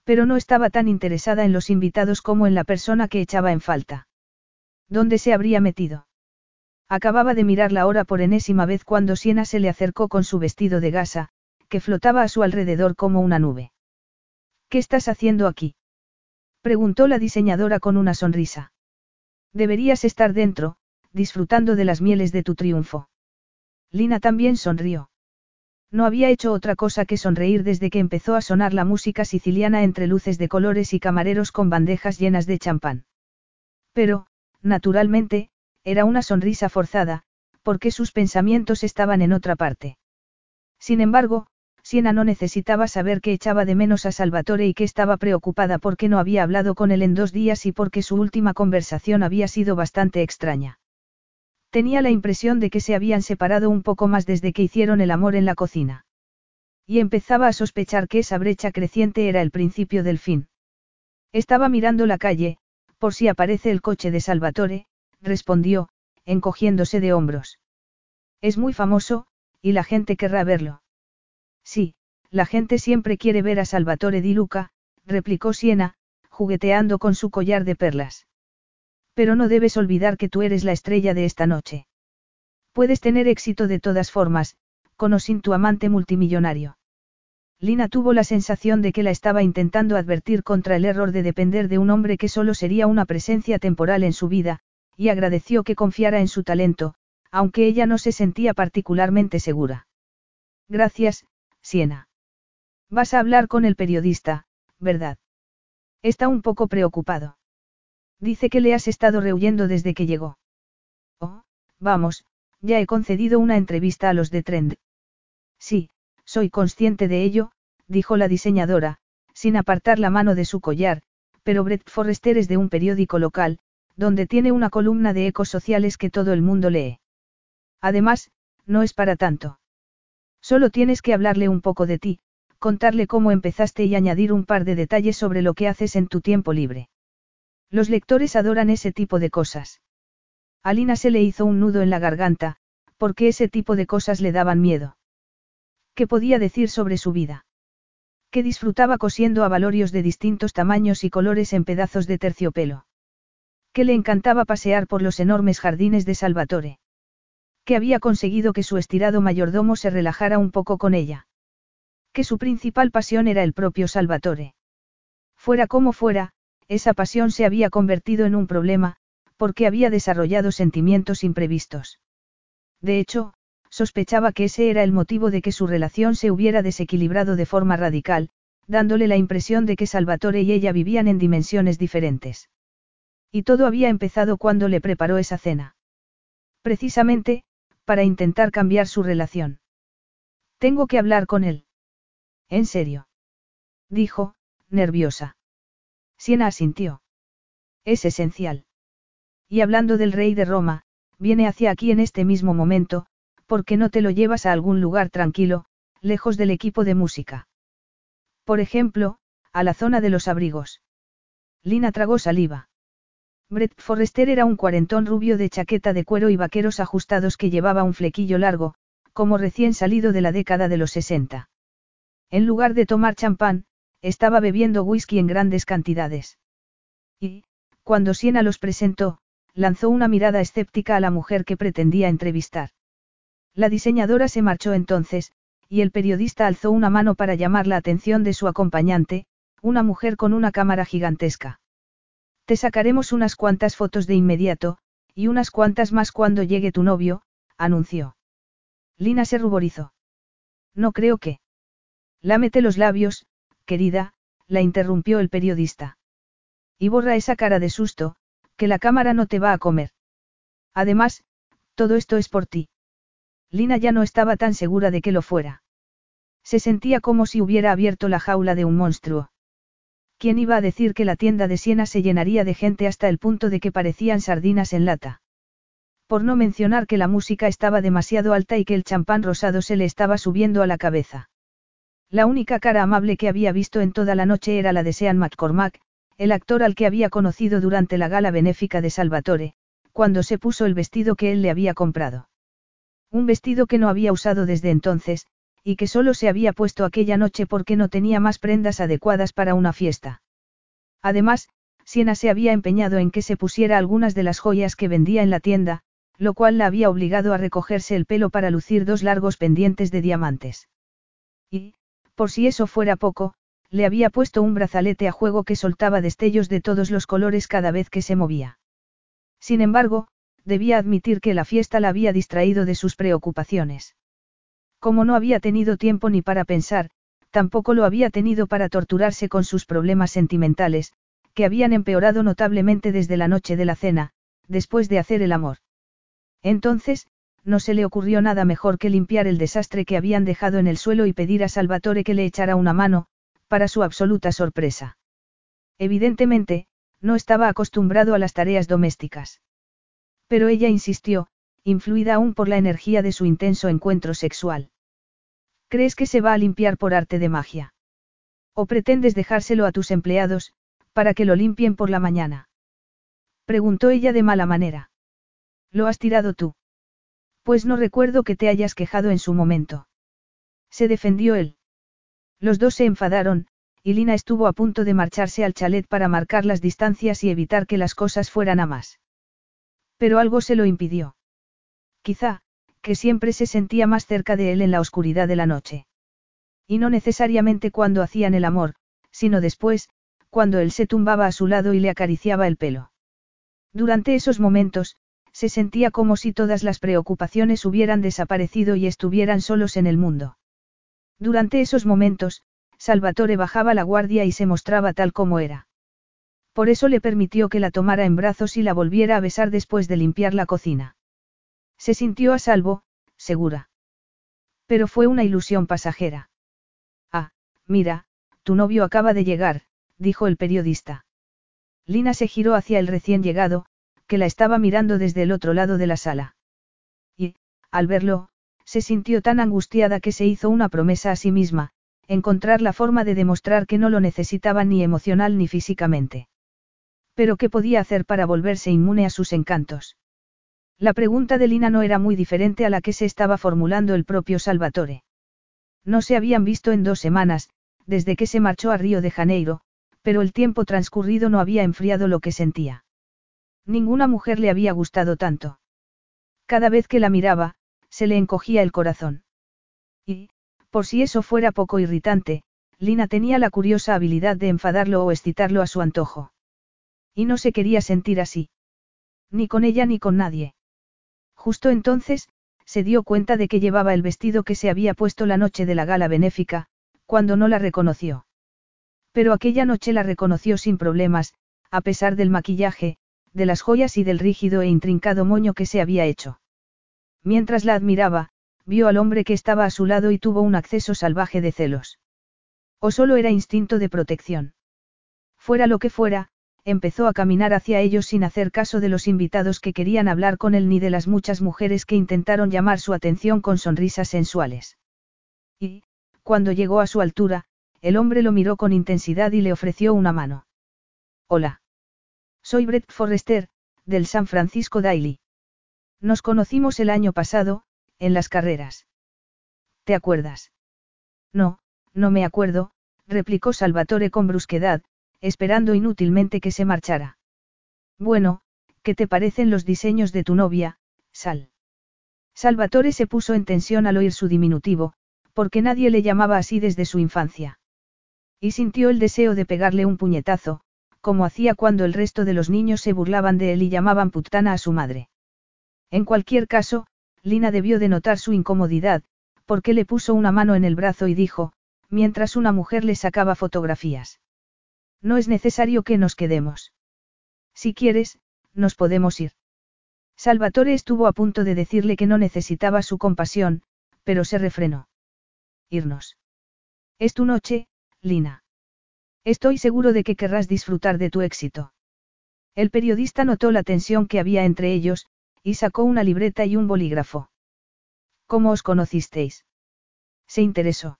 Pero no estaba tan interesada en los invitados como en la persona que echaba en falta. ¿Dónde se habría metido? Acababa de mirar la hora por enésima vez cuando Siena se le acercó con su vestido de gasa, que flotaba a su alrededor como una nube. ¿Qué estás haciendo aquí? preguntó la diseñadora con una sonrisa. Deberías estar dentro, disfrutando de las mieles de tu triunfo. Lina también sonrió. No había hecho otra cosa que sonreír desde que empezó a sonar la música siciliana entre luces de colores y camareros con bandejas llenas de champán. Pero, naturalmente, era una sonrisa forzada, porque sus pensamientos estaban en otra parte. Sin embargo, Siena no necesitaba saber que echaba de menos a Salvatore y que estaba preocupada porque no había hablado con él en dos días y porque su última conversación había sido bastante extraña. Tenía la impresión de que se habían separado un poco más desde que hicieron el amor en la cocina. Y empezaba a sospechar que esa brecha creciente era el principio del fin. Estaba mirando la calle, por si aparece el coche de Salvatore, respondió, encogiéndose de hombros. Es muy famoso, y la gente querrá verlo. Sí, la gente siempre quiere ver a Salvatore di Luca, replicó Siena, jugueteando con su collar de perlas. Pero no debes olvidar que tú eres la estrella de esta noche. Puedes tener éxito de todas formas, con o sin tu amante multimillonario. Lina tuvo la sensación de que la estaba intentando advertir contra el error de depender de un hombre que solo sería una presencia temporal en su vida, y agradeció que confiara en su talento, aunque ella no se sentía particularmente segura. Gracias, Siena. Vas a hablar con el periodista, ¿verdad? Está un poco preocupado. Dice que le has estado rehuyendo desde que llegó. Oh, vamos, ya he concedido una entrevista a los de Trend. Sí, soy consciente de ello, dijo la diseñadora, sin apartar la mano de su collar, pero Brett Forrester es de un periódico local, donde tiene una columna de ecos sociales que todo el mundo lee. Además, no es para tanto. Solo tienes que hablarle un poco de ti, contarle cómo empezaste y añadir un par de detalles sobre lo que haces en tu tiempo libre. Los lectores adoran ese tipo de cosas. A Lina se le hizo un nudo en la garganta, porque ese tipo de cosas le daban miedo. ¿Qué podía decir sobre su vida? Que disfrutaba cosiendo a valorios de distintos tamaños y colores en pedazos de terciopelo. Que le encantaba pasear por los enormes jardines de Salvatore. Que había conseguido que su estirado mayordomo se relajara un poco con ella. Que su principal pasión era el propio Salvatore. Fuera como fuera, esa pasión se había convertido en un problema, porque había desarrollado sentimientos imprevistos. De hecho, sospechaba que ese era el motivo de que su relación se hubiera desequilibrado de forma radical, dándole la impresión de que Salvatore y ella vivían en dimensiones diferentes. Y todo había empezado cuando le preparó esa cena. Precisamente, para intentar cambiar su relación. Tengo que hablar con él. ¿En serio? Dijo, nerviosa. Siena asintió. Es esencial. Y hablando del rey de Roma, viene hacia aquí en este mismo momento, porque no te lo llevas a algún lugar tranquilo, lejos del equipo de música. Por ejemplo, a la zona de los abrigos. Lina tragó saliva. Brett Forrester era un cuarentón rubio de chaqueta de cuero y vaqueros ajustados que llevaba un flequillo largo, como recién salido de la década de los 60. En lugar de tomar champán, estaba bebiendo whisky en grandes cantidades. Y, cuando Siena los presentó, lanzó una mirada escéptica a la mujer que pretendía entrevistar. La diseñadora se marchó entonces, y el periodista alzó una mano para llamar la atención de su acompañante, una mujer con una cámara gigantesca. Te sacaremos unas cuantas fotos de inmediato, y unas cuantas más cuando llegue tu novio, anunció. Lina se ruborizó. No creo que. Lámete los labios, querida, la interrumpió el periodista. Y borra esa cara de susto, que la cámara no te va a comer. Además, todo esto es por ti. Lina ya no estaba tan segura de que lo fuera. Se sentía como si hubiera abierto la jaula de un monstruo. ¿Quién iba a decir que la tienda de Siena se llenaría de gente hasta el punto de que parecían sardinas en lata? Por no mencionar que la música estaba demasiado alta y que el champán rosado se le estaba subiendo a la cabeza. La única cara amable que había visto en toda la noche era la de Sean McCormack, el actor al que había conocido durante la gala benéfica de Salvatore, cuando se puso el vestido que él le había comprado. Un vestido que no había usado desde entonces, y que solo se había puesto aquella noche porque no tenía más prendas adecuadas para una fiesta. Además, Siena se había empeñado en que se pusiera algunas de las joyas que vendía en la tienda, lo cual la había obligado a recogerse el pelo para lucir dos largos pendientes de diamantes. Y, por si eso fuera poco, le había puesto un brazalete a juego que soltaba destellos de todos los colores cada vez que se movía. Sin embargo, debía admitir que la fiesta la había distraído de sus preocupaciones. Como no había tenido tiempo ni para pensar, tampoco lo había tenido para torturarse con sus problemas sentimentales, que habían empeorado notablemente desde la noche de la cena, después de hacer el amor. Entonces, no se le ocurrió nada mejor que limpiar el desastre que habían dejado en el suelo y pedir a Salvatore que le echara una mano, para su absoluta sorpresa. Evidentemente, no estaba acostumbrado a las tareas domésticas. Pero ella insistió, influida aún por la energía de su intenso encuentro sexual. ¿Crees que se va a limpiar por arte de magia? ¿O pretendes dejárselo a tus empleados, para que lo limpien por la mañana? Preguntó ella de mala manera. ¿Lo has tirado tú? Pues no recuerdo que te hayas quejado en su momento. Se defendió él. Los dos se enfadaron, y Lina estuvo a punto de marcharse al chalet para marcar las distancias y evitar que las cosas fueran a más. Pero algo se lo impidió. Quizá, que siempre se sentía más cerca de él en la oscuridad de la noche. Y no necesariamente cuando hacían el amor, sino después, cuando él se tumbaba a su lado y le acariciaba el pelo. Durante esos momentos, se sentía como si todas las preocupaciones hubieran desaparecido y estuvieran solos en el mundo. Durante esos momentos, Salvatore bajaba la guardia y se mostraba tal como era. Por eso le permitió que la tomara en brazos y la volviera a besar después de limpiar la cocina. Se sintió a salvo, segura. Pero fue una ilusión pasajera. Ah, mira, tu novio acaba de llegar, dijo el periodista. Lina se giró hacia el recién llegado, que la estaba mirando desde el otro lado de la sala. Y, al verlo, se sintió tan angustiada que se hizo una promesa a sí misma, encontrar la forma de demostrar que no lo necesitaba ni emocional ni físicamente. Pero ¿qué podía hacer para volverse inmune a sus encantos? La pregunta de Lina no era muy diferente a la que se estaba formulando el propio Salvatore. No se habían visto en dos semanas, desde que se marchó a Río de Janeiro, pero el tiempo transcurrido no había enfriado lo que sentía. Ninguna mujer le había gustado tanto. Cada vez que la miraba, se le encogía el corazón. Y, por si eso fuera poco irritante, Lina tenía la curiosa habilidad de enfadarlo o excitarlo a su antojo. Y no se quería sentir así. Ni con ella ni con nadie. Justo entonces, se dio cuenta de que llevaba el vestido que se había puesto la noche de la gala benéfica, cuando no la reconoció. Pero aquella noche la reconoció sin problemas, a pesar del maquillaje, de las joyas y del rígido e intrincado moño que se había hecho. Mientras la admiraba, vio al hombre que estaba a su lado y tuvo un acceso salvaje de celos. O solo era instinto de protección. Fuera lo que fuera, empezó a caminar hacia ellos sin hacer caso de los invitados que querían hablar con él ni de las muchas mujeres que intentaron llamar su atención con sonrisas sensuales. Y, cuando llegó a su altura, el hombre lo miró con intensidad y le ofreció una mano. Hola. Soy Brett Forrester, del San Francisco Daily. Nos conocimos el año pasado, en las carreras. ¿Te acuerdas? No, no me acuerdo, replicó Salvatore con brusquedad, esperando inútilmente que se marchara. Bueno, ¿qué te parecen los diseños de tu novia, Sal? Salvatore se puso en tensión al oír su diminutivo, porque nadie le llamaba así desde su infancia. Y sintió el deseo de pegarle un puñetazo, como hacía cuando el resto de los niños se burlaban de él y llamaban putana a su madre. En cualquier caso, Lina debió de notar su incomodidad, porque le puso una mano en el brazo y dijo, mientras una mujer le sacaba fotografías. No es necesario que nos quedemos. Si quieres, nos podemos ir. Salvatore estuvo a punto de decirle que no necesitaba su compasión, pero se refrenó. Irnos. Es tu noche, Lina. Estoy seguro de que querrás disfrutar de tu éxito. El periodista notó la tensión que había entre ellos, y sacó una libreta y un bolígrafo. ¿Cómo os conocisteis? Se interesó.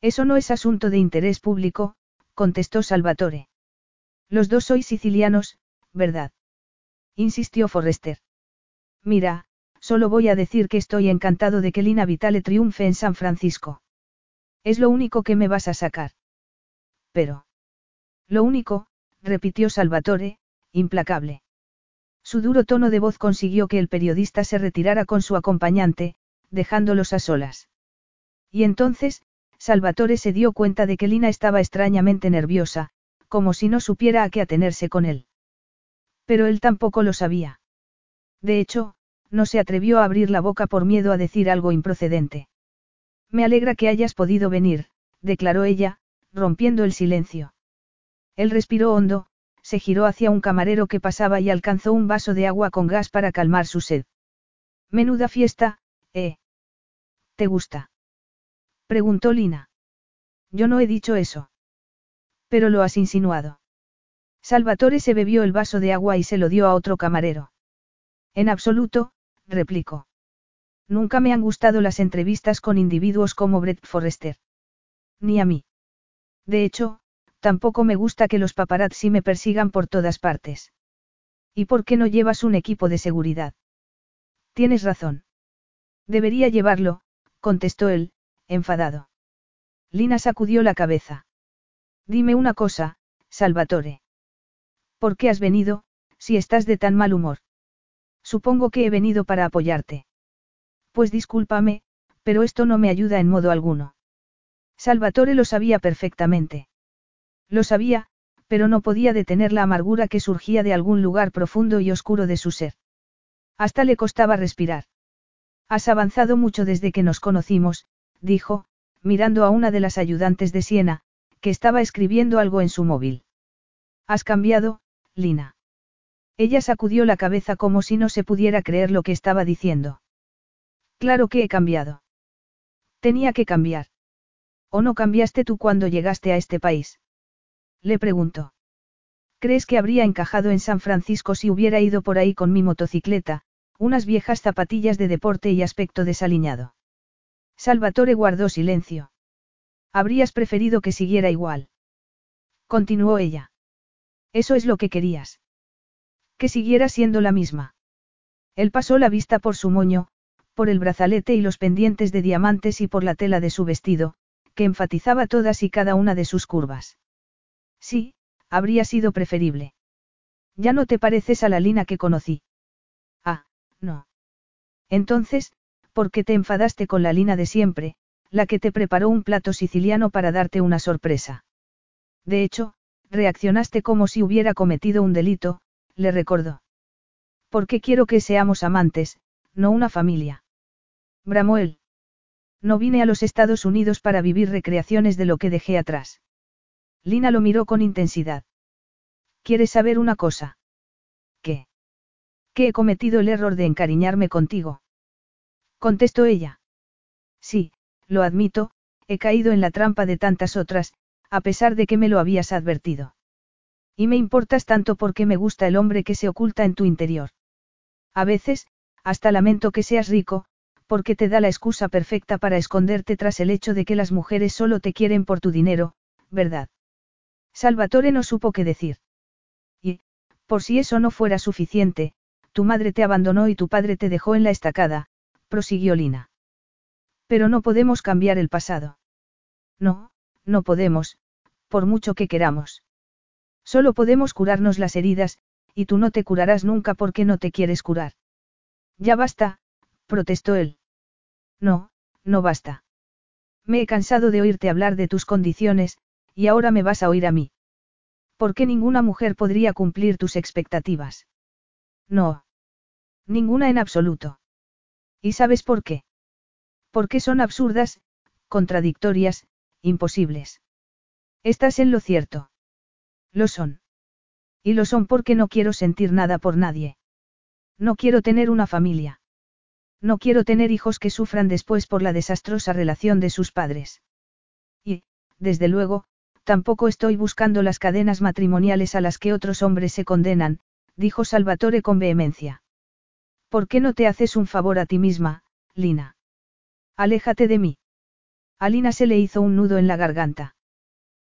Eso no es asunto de interés público, contestó Salvatore. Los dos sois sicilianos, ¿verdad? Insistió Forrester. Mira, solo voy a decir que estoy encantado de que Lina Vitale triunfe en San Francisco. Es lo único que me vas a sacar. Pero. Lo único, repitió Salvatore, implacable. Su duro tono de voz consiguió que el periodista se retirara con su acompañante, dejándolos a solas. Y entonces, Salvatore se dio cuenta de que Lina estaba extrañamente nerviosa, como si no supiera a qué atenerse con él. Pero él tampoco lo sabía. De hecho, no se atrevió a abrir la boca por miedo a decir algo improcedente. Me alegra que hayas podido venir, declaró ella, rompiendo el silencio. Él respiró hondo, se giró hacia un camarero que pasaba y alcanzó un vaso de agua con gas para calmar su sed. Menuda fiesta, ¿eh? ¿Te gusta? Preguntó Lina. Yo no he dicho eso. Pero lo has insinuado. Salvatore se bebió el vaso de agua y se lo dio a otro camarero. En absoluto, replicó. Nunca me han gustado las entrevistas con individuos como Brett Forrester. Ni a mí. De hecho, tampoco me gusta que los paparazzi me persigan por todas partes. ¿Y por qué no llevas un equipo de seguridad? Tienes razón. Debería llevarlo, contestó él, enfadado. Lina sacudió la cabeza. Dime una cosa, Salvatore. ¿Por qué has venido, si estás de tan mal humor? Supongo que he venido para apoyarte. Pues discúlpame, pero esto no me ayuda en modo alguno. Salvatore lo sabía perfectamente. Lo sabía, pero no podía detener la amargura que surgía de algún lugar profundo y oscuro de su ser. Hasta le costaba respirar. Has avanzado mucho desde que nos conocimos, dijo, mirando a una de las ayudantes de Siena, que estaba escribiendo algo en su móvil. Has cambiado, Lina. Ella sacudió la cabeza como si no se pudiera creer lo que estaba diciendo. Claro que he cambiado. Tenía que cambiar. ¿O no cambiaste tú cuando llegaste a este país? Le preguntó. ¿Crees que habría encajado en San Francisco si hubiera ido por ahí con mi motocicleta, unas viejas zapatillas de deporte y aspecto desaliñado? Salvatore guardó silencio. Habrías preferido que siguiera igual. Continuó ella. Eso es lo que querías. Que siguiera siendo la misma. Él pasó la vista por su moño, por el brazalete y los pendientes de diamantes y por la tela de su vestido, que enfatizaba todas y cada una de sus curvas. Sí, habría sido preferible. Ya no te pareces a la Lina que conocí. Ah, no. Entonces, ¿por qué te enfadaste con la Lina de siempre, la que te preparó un plato siciliano para darte una sorpresa? De hecho, reaccionaste como si hubiera cometido un delito, le recordó. Porque quiero que seamos amantes, no una familia. Bramó él. No vine a los Estados Unidos para vivir recreaciones de lo que dejé atrás. Lina lo miró con intensidad. ¿Quieres saber una cosa? ¿Qué? Que he cometido el error de encariñarme contigo. Contestó ella. Sí, lo admito, he caído en la trampa de tantas otras, a pesar de que me lo habías advertido. Y me importas tanto porque me gusta el hombre que se oculta en tu interior. A veces, hasta lamento que seas rico, porque te da la excusa perfecta para esconderte tras el hecho de que las mujeres solo te quieren por tu dinero, ¿verdad? Salvatore no supo qué decir. Y, por si eso no fuera suficiente, tu madre te abandonó y tu padre te dejó en la estacada, prosiguió Lina. Pero no podemos cambiar el pasado. No, no podemos, por mucho que queramos. Solo podemos curarnos las heridas, y tú no te curarás nunca porque no te quieres curar. Ya basta, protestó él. No, no basta. Me he cansado de oírte hablar de tus condiciones, y ahora me vas a oír a mí. ¿Por qué ninguna mujer podría cumplir tus expectativas? No. Ninguna en absoluto. ¿Y sabes por qué? Porque son absurdas, contradictorias, imposibles. Estás en lo cierto. Lo son. Y lo son porque no quiero sentir nada por nadie. No quiero tener una familia. No quiero tener hijos que sufran después por la desastrosa relación de sus padres. Y, desde luego, tampoco estoy buscando las cadenas matrimoniales a las que otros hombres se condenan, dijo Salvatore con vehemencia. ¿Por qué no te haces un favor a ti misma, Lina? Aléjate de mí. A Lina se le hizo un nudo en la garganta.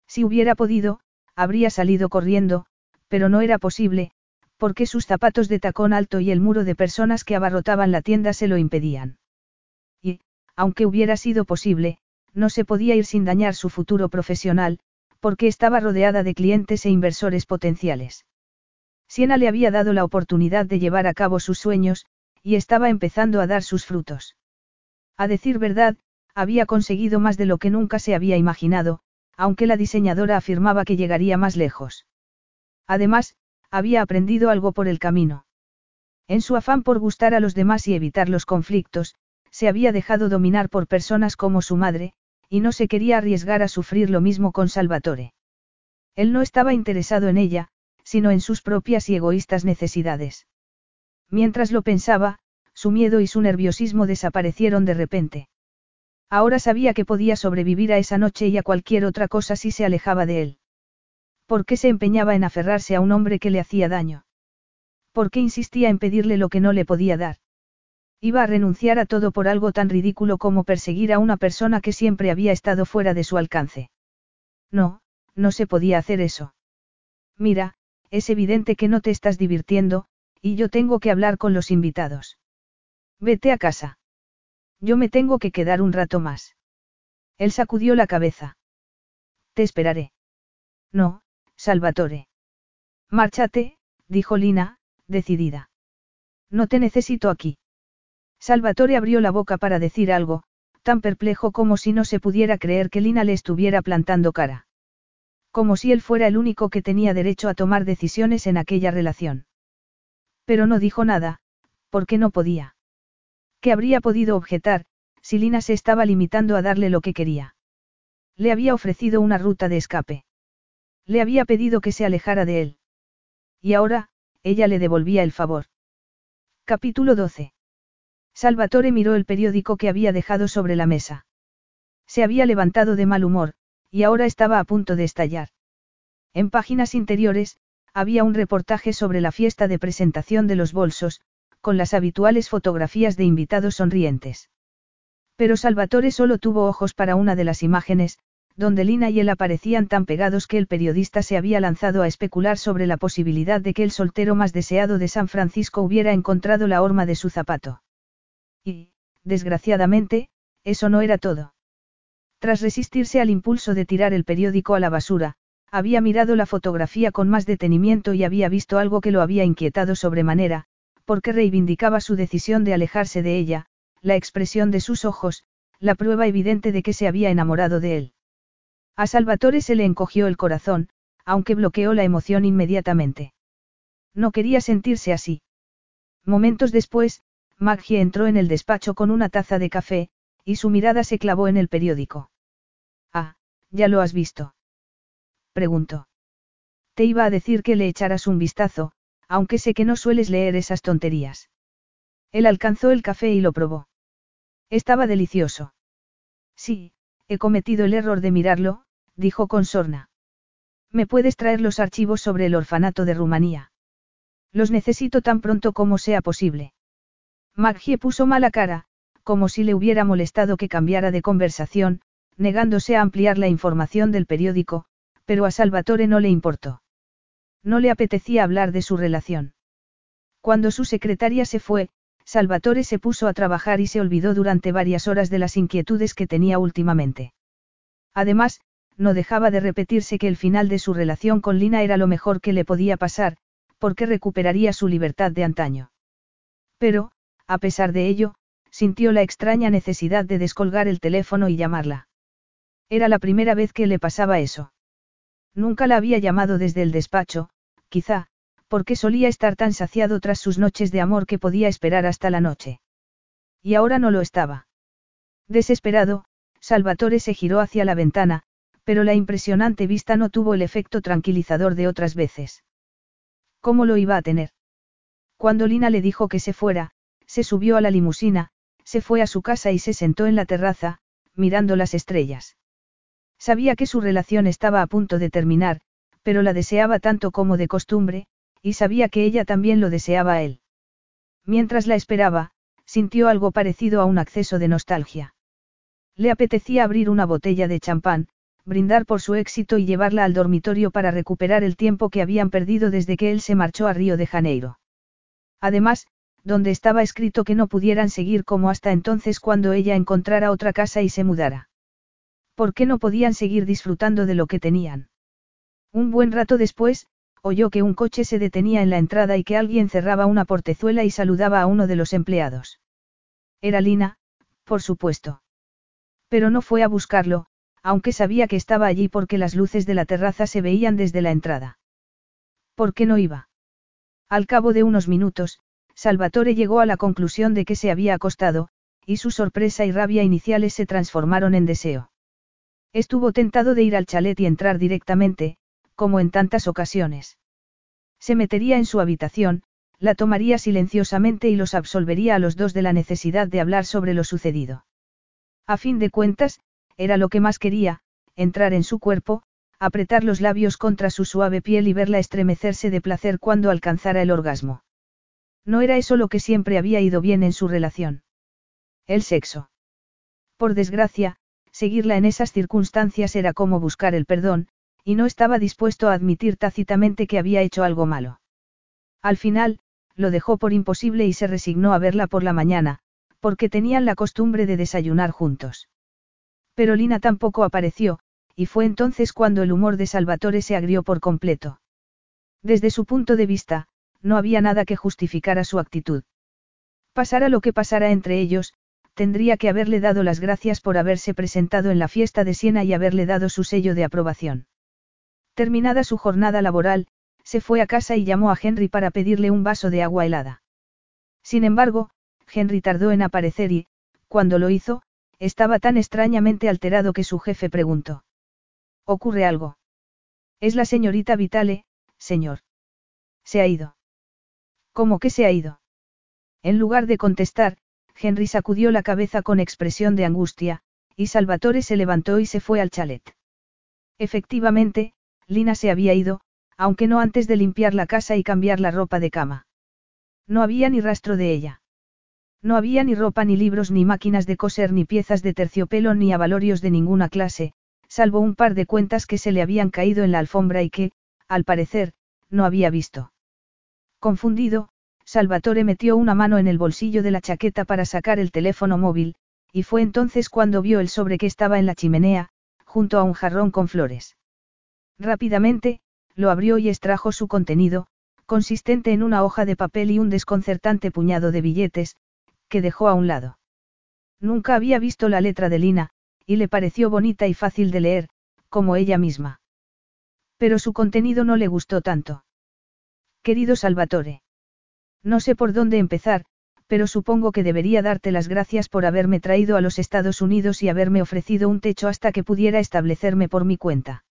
Si hubiera podido, habría salido corriendo, pero no era posible, porque sus zapatos de tacón alto y el muro de personas que abarrotaban la tienda se lo impedían. Y, aunque hubiera sido posible, no se podía ir sin dañar su futuro profesional, porque estaba rodeada de clientes e inversores potenciales. Siena le había dado la oportunidad de llevar a cabo sus sueños, y estaba empezando a dar sus frutos. A decir verdad, había conseguido más de lo que nunca se había imaginado, aunque la diseñadora afirmaba que llegaría más lejos. Además, había aprendido algo por el camino. En su afán por gustar a los demás y evitar los conflictos, se había dejado dominar por personas como su madre, y no se quería arriesgar a sufrir lo mismo con Salvatore. Él no estaba interesado en ella, sino en sus propias y egoístas necesidades. Mientras lo pensaba, su miedo y su nerviosismo desaparecieron de repente. Ahora sabía que podía sobrevivir a esa noche y a cualquier otra cosa si se alejaba de él. ¿Por qué se empeñaba en aferrarse a un hombre que le hacía daño? ¿Por qué insistía en pedirle lo que no le podía dar? Iba a renunciar a todo por algo tan ridículo como perseguir a una persona que siempre había estado fuera de su alcance. No, no se podía hacer eso. Mira, es evidente que no te estás divirtiendo, y yo tengo que hablar con los invitados. Vete a casa. Yo me tengo que quedar un rato más. Él sacudió la cabeza. Te esperaré. No, Salvatore. Márchate, dijo Lina, decidida. No te necesito aquí. Salvatore abrió la boca para decir algo, tan perplejo como si no se pudiera creer que Lina le estuviera plantando cara. Como si él fuera el único que tenía derecho a tomar decisiones en aquella relación. Pero no dijo nada, porque no podía. ¿Qué habría podido objetar, si Lina se estaba limitando a darle lo que quería? Le había ofrecido una ruta de escape. Le había pedido que se alejara de él. Y ahora, ella le devolvía el favor. Capítulo 12. Salvatore miró el periódico que había dejado sobre la mesa. Se había levantado de mal humor, y ahora estaba a punto de estallar. En páginas interiores, había un reportaje sobre la fiesta de presentación de los bolsos, con las habituales fotografías de invitados sonrientes. Pero Salvatore solo tuvo ojos para una de las imágenes, donde Lina y él aparecían tan pegados que el periodista se había lanzado a especular sobre la posibilidad de que el soltero más deseado de San Francisco hubiera encontrado la horma de su zapato. Y, desgraciadamente, eso no era todo. Tras resistirse al impulso de tirar el periódico a la basura, había mirado la fotografía con más detenimiento y había visto algo que lo había inquietado sobremanera, porque reivindicaba su decisión de alejarse de ella, la expresión de sus ojos, la prueba evidente de que se había enamorado de él. A Salvatore se le encogió el corazón, aunque bloqueó la emoción inmediatamente. No quería sentirse así. Momentos después, Maggie entró en el despacho con una taza de café, y su mirada se clavó en el periódico. Ah, ya lo has visto. Preguntó. Te iba a decir que le echaras un vistazo, aunque sé que no sueles leer esas tonterías. Él alcanzó el café y lo probó. Estaba delicioso. Sí, he cometido el error de mirarlo, dijo con sorna. ¿Me puedes traer los archivos sobre el orfanato de Rumanía? Los necesito tan pronto como sea posible. Maggie puso mala cara, como si le hubiera molestado que cambiara de conversación, negándose a ampliar la información del periódico, pero a Salvatore no le importó. No le apetecía hablar de su relación. Cuando su secretaria se fue, Salvatore se puso a trabajar y se olvidó durante varias horas de las inquietudes que tenía últimamente. Además, no dejaba de repetirse que el final de su relación con Lina era lo mejor que le podía pasar, porque recuperaría su libertad de antaño. Pero, a pesar de ello, sintió la extraña necesidad de descolgar el teléfono y llamarla. Era la primera vez que le pasaba eso. Nunca la había llamado desde el despacho, quizá, porque solía estar tan saciado tras sus noches de amor que podía esperar hasta la noche. Y ahora no lo estaba. Desesperado, Salvatore se giró hacia la ventana, pero la impresionante vista no tuvo el efecto tranquilizador de otras veces. ¿Cómo lo iba a tener? Cuando Lina le dijo que se fuera, se subió a la limusina, se fue a su casa y se sentó en la terraza, mirando las estrellas. Sabía que su relación estaba a punto de terminar, pero la deseaba tanto como de costumbre, y sabía que ella también lo deseaba a él. Mientras la esperaba, sintió algo parecido a un acceso de nostalgia. Le apetecía abrir una botella de champán, brindar por su éxito y llevarla al dormitorio para recuperar el tiempo que habían perdido desde que él se marchó a Río de Janeiro. Además, donde estaba escrito que no pudieran seguir como hasta entonces cuando ella encontrara otra casa y se mudara. ¿Por qué no podían seguir disfrutando de lo que tenían? Un buen rato después, oyó que un coche se detenía en la entrada y que alguien cerraba una portezuela y saludaba a uno de los empleados. Era Lina, por supuesto. Pero no fue a buscarlo, aunque sabía que estaba allí porque las luces de la terraza se veían desde la entrada. ¿Por qué no iba? Al cabo de unos minutos, Salvatore llegó a la conclusión de que se había acostado, y su sorpresa y rabia iniciales se transformaron en deseo. Estuvo tentado de ir al chalet y entrar directamente, como en tantas ocasiones. Se metería en su habitación, la tomaría silenciosamente y los absolvería a los dos de la necesidad de hablar sobre lo sucedido. A fin de cuentas, era lo que más quería, entrar en su cuerpo, apretar los labios contra su suave piel y verla estremecerse de placer cuando alcanzara el orgasmo. No era eso lo que siempre había ido bien en su relación. El sexo. Por desgracia, seguirla en esas circunstancias era como buscar el perdón, y no estaba dispuesto a admitir tácitamente que había hecho algo malo. Al final, lo dejó por imposible y se resignó a verla por la mañana, porque tenían la costumbre de desayunar juntos. Pero Lina tampoco apareció, y fue entonces cuando el humor de Salvatore se agrió por completo. Desde su punto de vista, no había nada que justificara su actitud. Pasara lo que pasara entre ellos, tendría que haberle dado las gracias por haberse presentado en la fiesta de Siena y haberle dado su sello de aprobación. Terminada su jornada laboral, se fue a casa y llamó a Henry para pedirle un vaso de agua helada. Sin embargo, Henry tardó en aparecer y, cuando lo hizo, estaba tan extrañamente alterado que su jefe preguntó. ¿Ocurre algo? Es la señorita Vitale, señor. Se ha ido. ¿Cómo que se ha ido? En lugar de contestar, Henry sacudió la cabeza con expresión de angustia, y Salvatore se levantó y se fue al chalet. Efectivamente, Lina se había ido, aunque no antes de limpiar la casa y cambiar la ropa de cama. No había ni rastro de ella. No había ni ropa ni libros ni máquinas de coser ni piezas de terciopelo ni avalorios de ninguna clase, salvo un par de cuentas que se le habían caído en la alfombra y que, al parecer, no había visto. Confundido, Salvatore metió una mano en el bolsillo de la chaqueta para sacar el teléfono móvil, y fue entonces cuando vio el sobre que estaba en la chimenea, junto a un jarrón con flores. Rápidamente, lo abrió y extrajo su contenido, consistente en una hoja de papel y un desconcertante puñado de billetes, que dejó a un lado. Nunca había visto la letra de Lina, y le pareció bonita y fácil de leer, como ella misma. Pero su contenido no le gustó tanto. Querido Salvatore. No sé por dónde empezar, pero supongo que debería darte las gracias por haberme traído a los Estados Unidos y haberme ofrecido un techo hasta que pudiera establecerme por mi cuenta.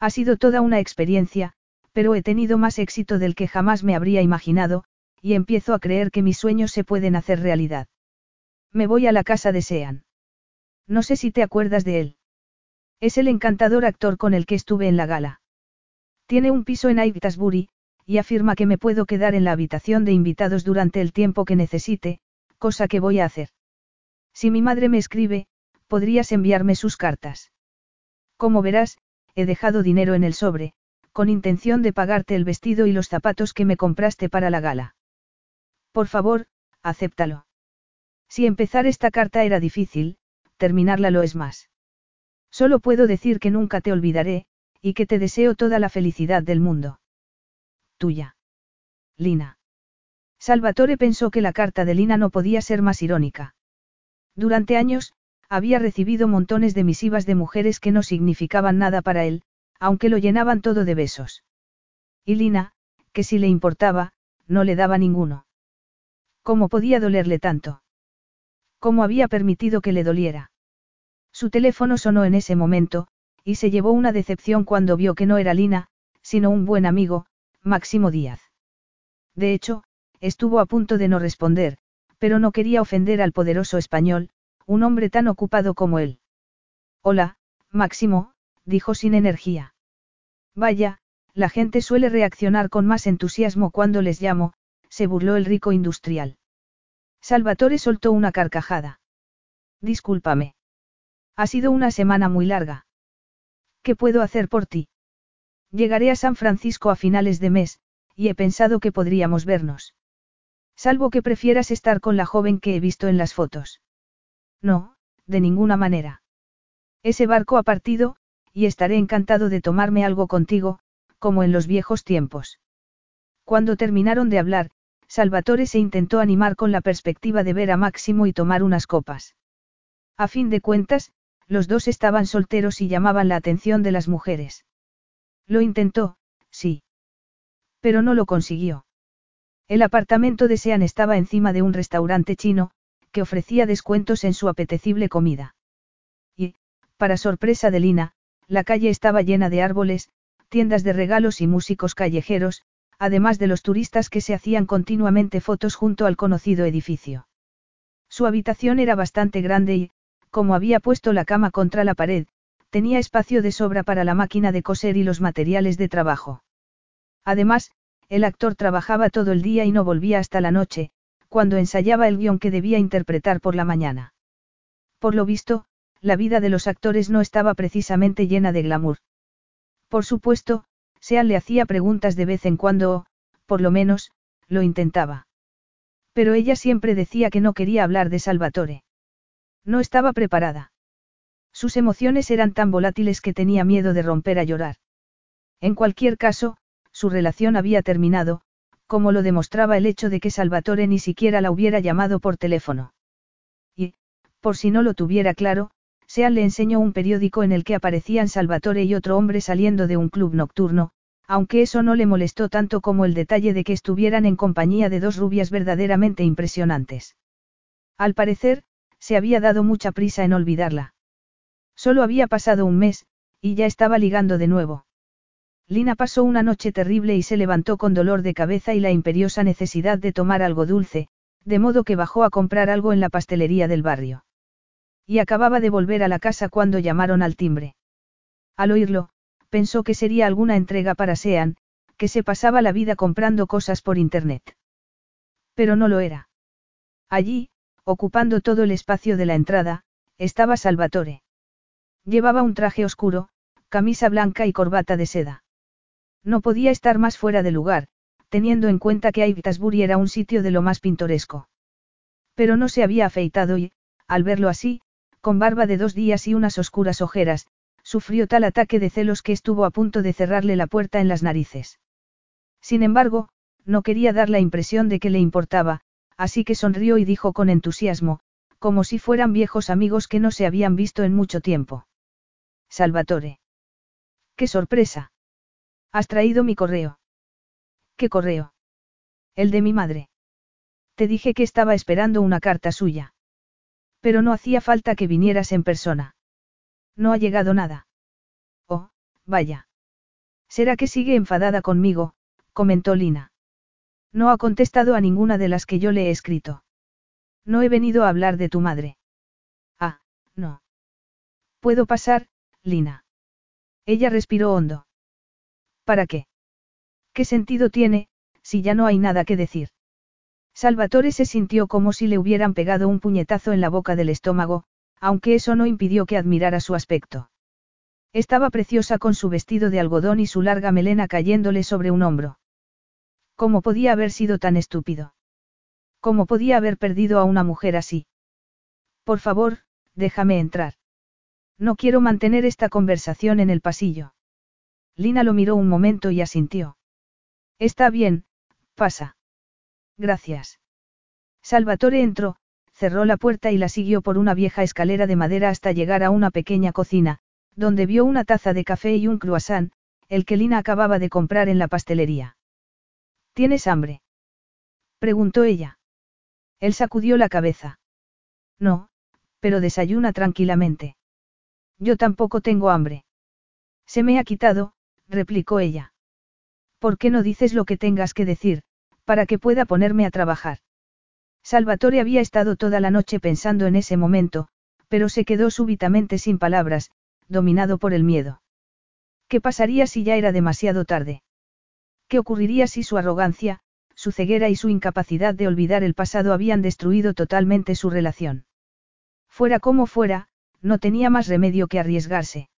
Ha sido toda una experiencia, pero he tenido más éxito del que jamás me habría imaginado, y empiezo a creer que mis sueños se pueden hacer realidad. Me voy a la casa de Sean. No sé si te acuerdas de él. Es el encantador actor con el que estuve en la gala. Tiene un piso en Aigsbury, y afirma que me puedo quedar en la habitación de invitados durante el tiempo que necesite, cosa que voy a hacer. Si mi madre me escribe, podrías enviarme sus cartas. Como verás, he dejado dinero en el sobre, con intención de pagarte el vestido y los zapatos que me compraste para la gala. Por favor, acéptalo. Si empezar esta carta era difícil, terminarla lo es más. Solo puedo decir que nunca te olvidaré, y que te deseo toda la felicidad del mundo tuya. Lina. Salvatore pensó que la carta de Lina no podía ser más irónica. Durante años, había recibido montones de misivas de mujeres que no significaban nada para él, aunque lo llenaban todo de besos. Y Lina, que si le importaba, no le daba ninguno. ¿Cómo podía dolerle tanto? ¿Cómo había permitido que le doliera? Su teléfono sonó en ese momento, y se llevó una decepción cuando vio que no era Lina, sino un buen amigo, Máximo Díaz. De hecho, estuvo a punto de no responder, pero no quería ofender al poderoso español, un hombre tan ocupado como él. Hola, Máximo, dijo sin energía. Vaya, la gente suele reaccionar con más entusiasmo cuando les llamo, se burló el rico industrial. Salvatore soltó una carcajada. Discúlpame. Ha sido una semana muy larga. ¿Qué puedo hacer por ti? Llegaré a San Francisco a finales de mes, y he pensado que podríamos vernos. Salvo que prefieras estar con la joven que he visto en las fotos. No, de ninguna manera. Ese barco ha partido, y estaré encantado de tomarme algo contigo, como en los viejos tiempos. Cuando terminaron de hablar, Salvatore se intentó animar con la perspectiva de ver a Máximo y tomar unas copas. A fin de cuentas, los dos estaban solteros y llamaban la atención de las mujeres. Lo intentó, sí. Pero no lo consiguió. El apartamento de Sean estaba encima de un restaurante chino, que ofrecía descuentos en su apetecible comida. Y, para sorpresa de Lina, la calle estaba llena de árboles, tiendas de regalos y músicos callejeros, además de los turistas que se hacían continuamente fotos junto al conocido edificio. Su habitación era bastante grande y, como había puesto la cama contra la pared, tenía espacio de sobra para la máquina de coser y los materiales de trabajo. Además, el actor trabajaba todo el día y no volvía hasta la noche, cuando ensayaba el guion que debía interpretar por la mañana. Por lo visto, la vida de los actores no estaba precisamente llena de glamour. Por supuesto, Sean le hacía preguntas de vez en cuando o, por lo menos, lo intentaba. Pero ella siempre decía que no quería hablar de Salvatore. No estaba preparada. Sus emociones eran tan volátiles que tenía miedo de romper a llorar. En cualquier caso, su relación había terminado, como lo demostraba el hecho de que Salvatore ni siquiera la hubiera llamado por teléfono. Y, por si no lo tuviera claro, Sean le enseñó un periódico en el que aparecían Salvatore y otro hombre saliendo de un club nocturno, aunque eso no le molestó tanto como el detalle de que estuvieran en compañía de dos rubias verdaderamente impresionantes. Al parecer, se había dado mucha prisa en olvidarla. Solo había pasado un mes, y ya estaba ligando de nuevo. Lina pasó una noche terrible y se levantó con dolor de cabeza y la imperiosa necesidad de tomar algo dulce, de modo que bajó a comprar algo en la pastelería del barrio. Y acababa de volver a la casa cuando llamaron al timbre. Al oírlo, pensó que sería alguna entrega para Sean, que se pasaba la vida comprando cosas por Internet. Pero no lo era. Allí, ocupando todo el espacio de la entrada, estaba Salvatore. Llevaba un traje oscuro, camisa blanca y corbata de seda. No podía estar más fuera de lugar, teniendo en cuenta que Aivitasbury era un sitio de lo más pintoresco. Pero no se había afeitado y, al verlo así, con barba de dos días y unas oscuras ojeras, sufrió tal ataque de celos que estuvo a punto de cerrarle la puerta en las narices. Sin embargo, no quería dar la impresión de que le importaba, así que sonrió y dijo con entusiasmo, como si fueran viejos amigos que no se habían visto en mucho tiempo. Salvatore. ¡Qué sorpresa! Has traído mi correo. ¿Qué correo? El de mi madre. Te dije que estaba esperando una carta suya. Pero no hacía falta que vinieras en persona. No ha llegado nada. Oh, vaya. ¿Será que sigue enfadada conmigo? comentó Lina. No ha contestado a ninguna de las que yo le he escrito. No he venido a hablar de tu madre. Ah, no. Puedo pasar, Lina. Ella respiró hondo. ¿Para qué? ¿Qué sentido tiene, si ya no hay nada que decir? Salvatore se sintió como si le hubieran pegado un puñetazo en la boca del estómago, aunque eso no impidió que admirara su aspecto. Estaba preciosa con su vestido de algodón y su larga melena cayéndole sobre un hombro. ¿Cómo podía haber sido tan estúpido? ¿Cómo podía haber perdido a una mujer así? Por favor, déjame entrar. No quiero mantener esta conversación en el pasillo. Lina lo miró un momento y asintió. Está bien, pasa. Gracias. Salvatore entró, cerró la puerta y la siguió por una vieja escalera de madera hasta llegar a una pequeña cocina, donde vio una taza de café y un croissant, el que Lina acababa de comprar en la pastelería. ¿Tienes hambre? preguntó ella. Él sacudió la cabeza. No, pero desayuna tranquilamente. Yo tampoco tengo hambre. Se me ha quitado, replicó ella. ¿Por qué no dices lo que tengas que decir, para que pueda ponerme a trabajar. Salvatore había estado toda la noche pensando en ese momento, pero se quedó súbitamente sin palabras, dominado por el miedo. ¿Qué pasaría si ya era demasiado tarde? ¿Qué ocurriría si su arrogancia, su ceguera y su incapacidad de olvidar el pasado habían destruido totalmente su relación? Fuera como fuera, no tenía más remedio que arriesgarse.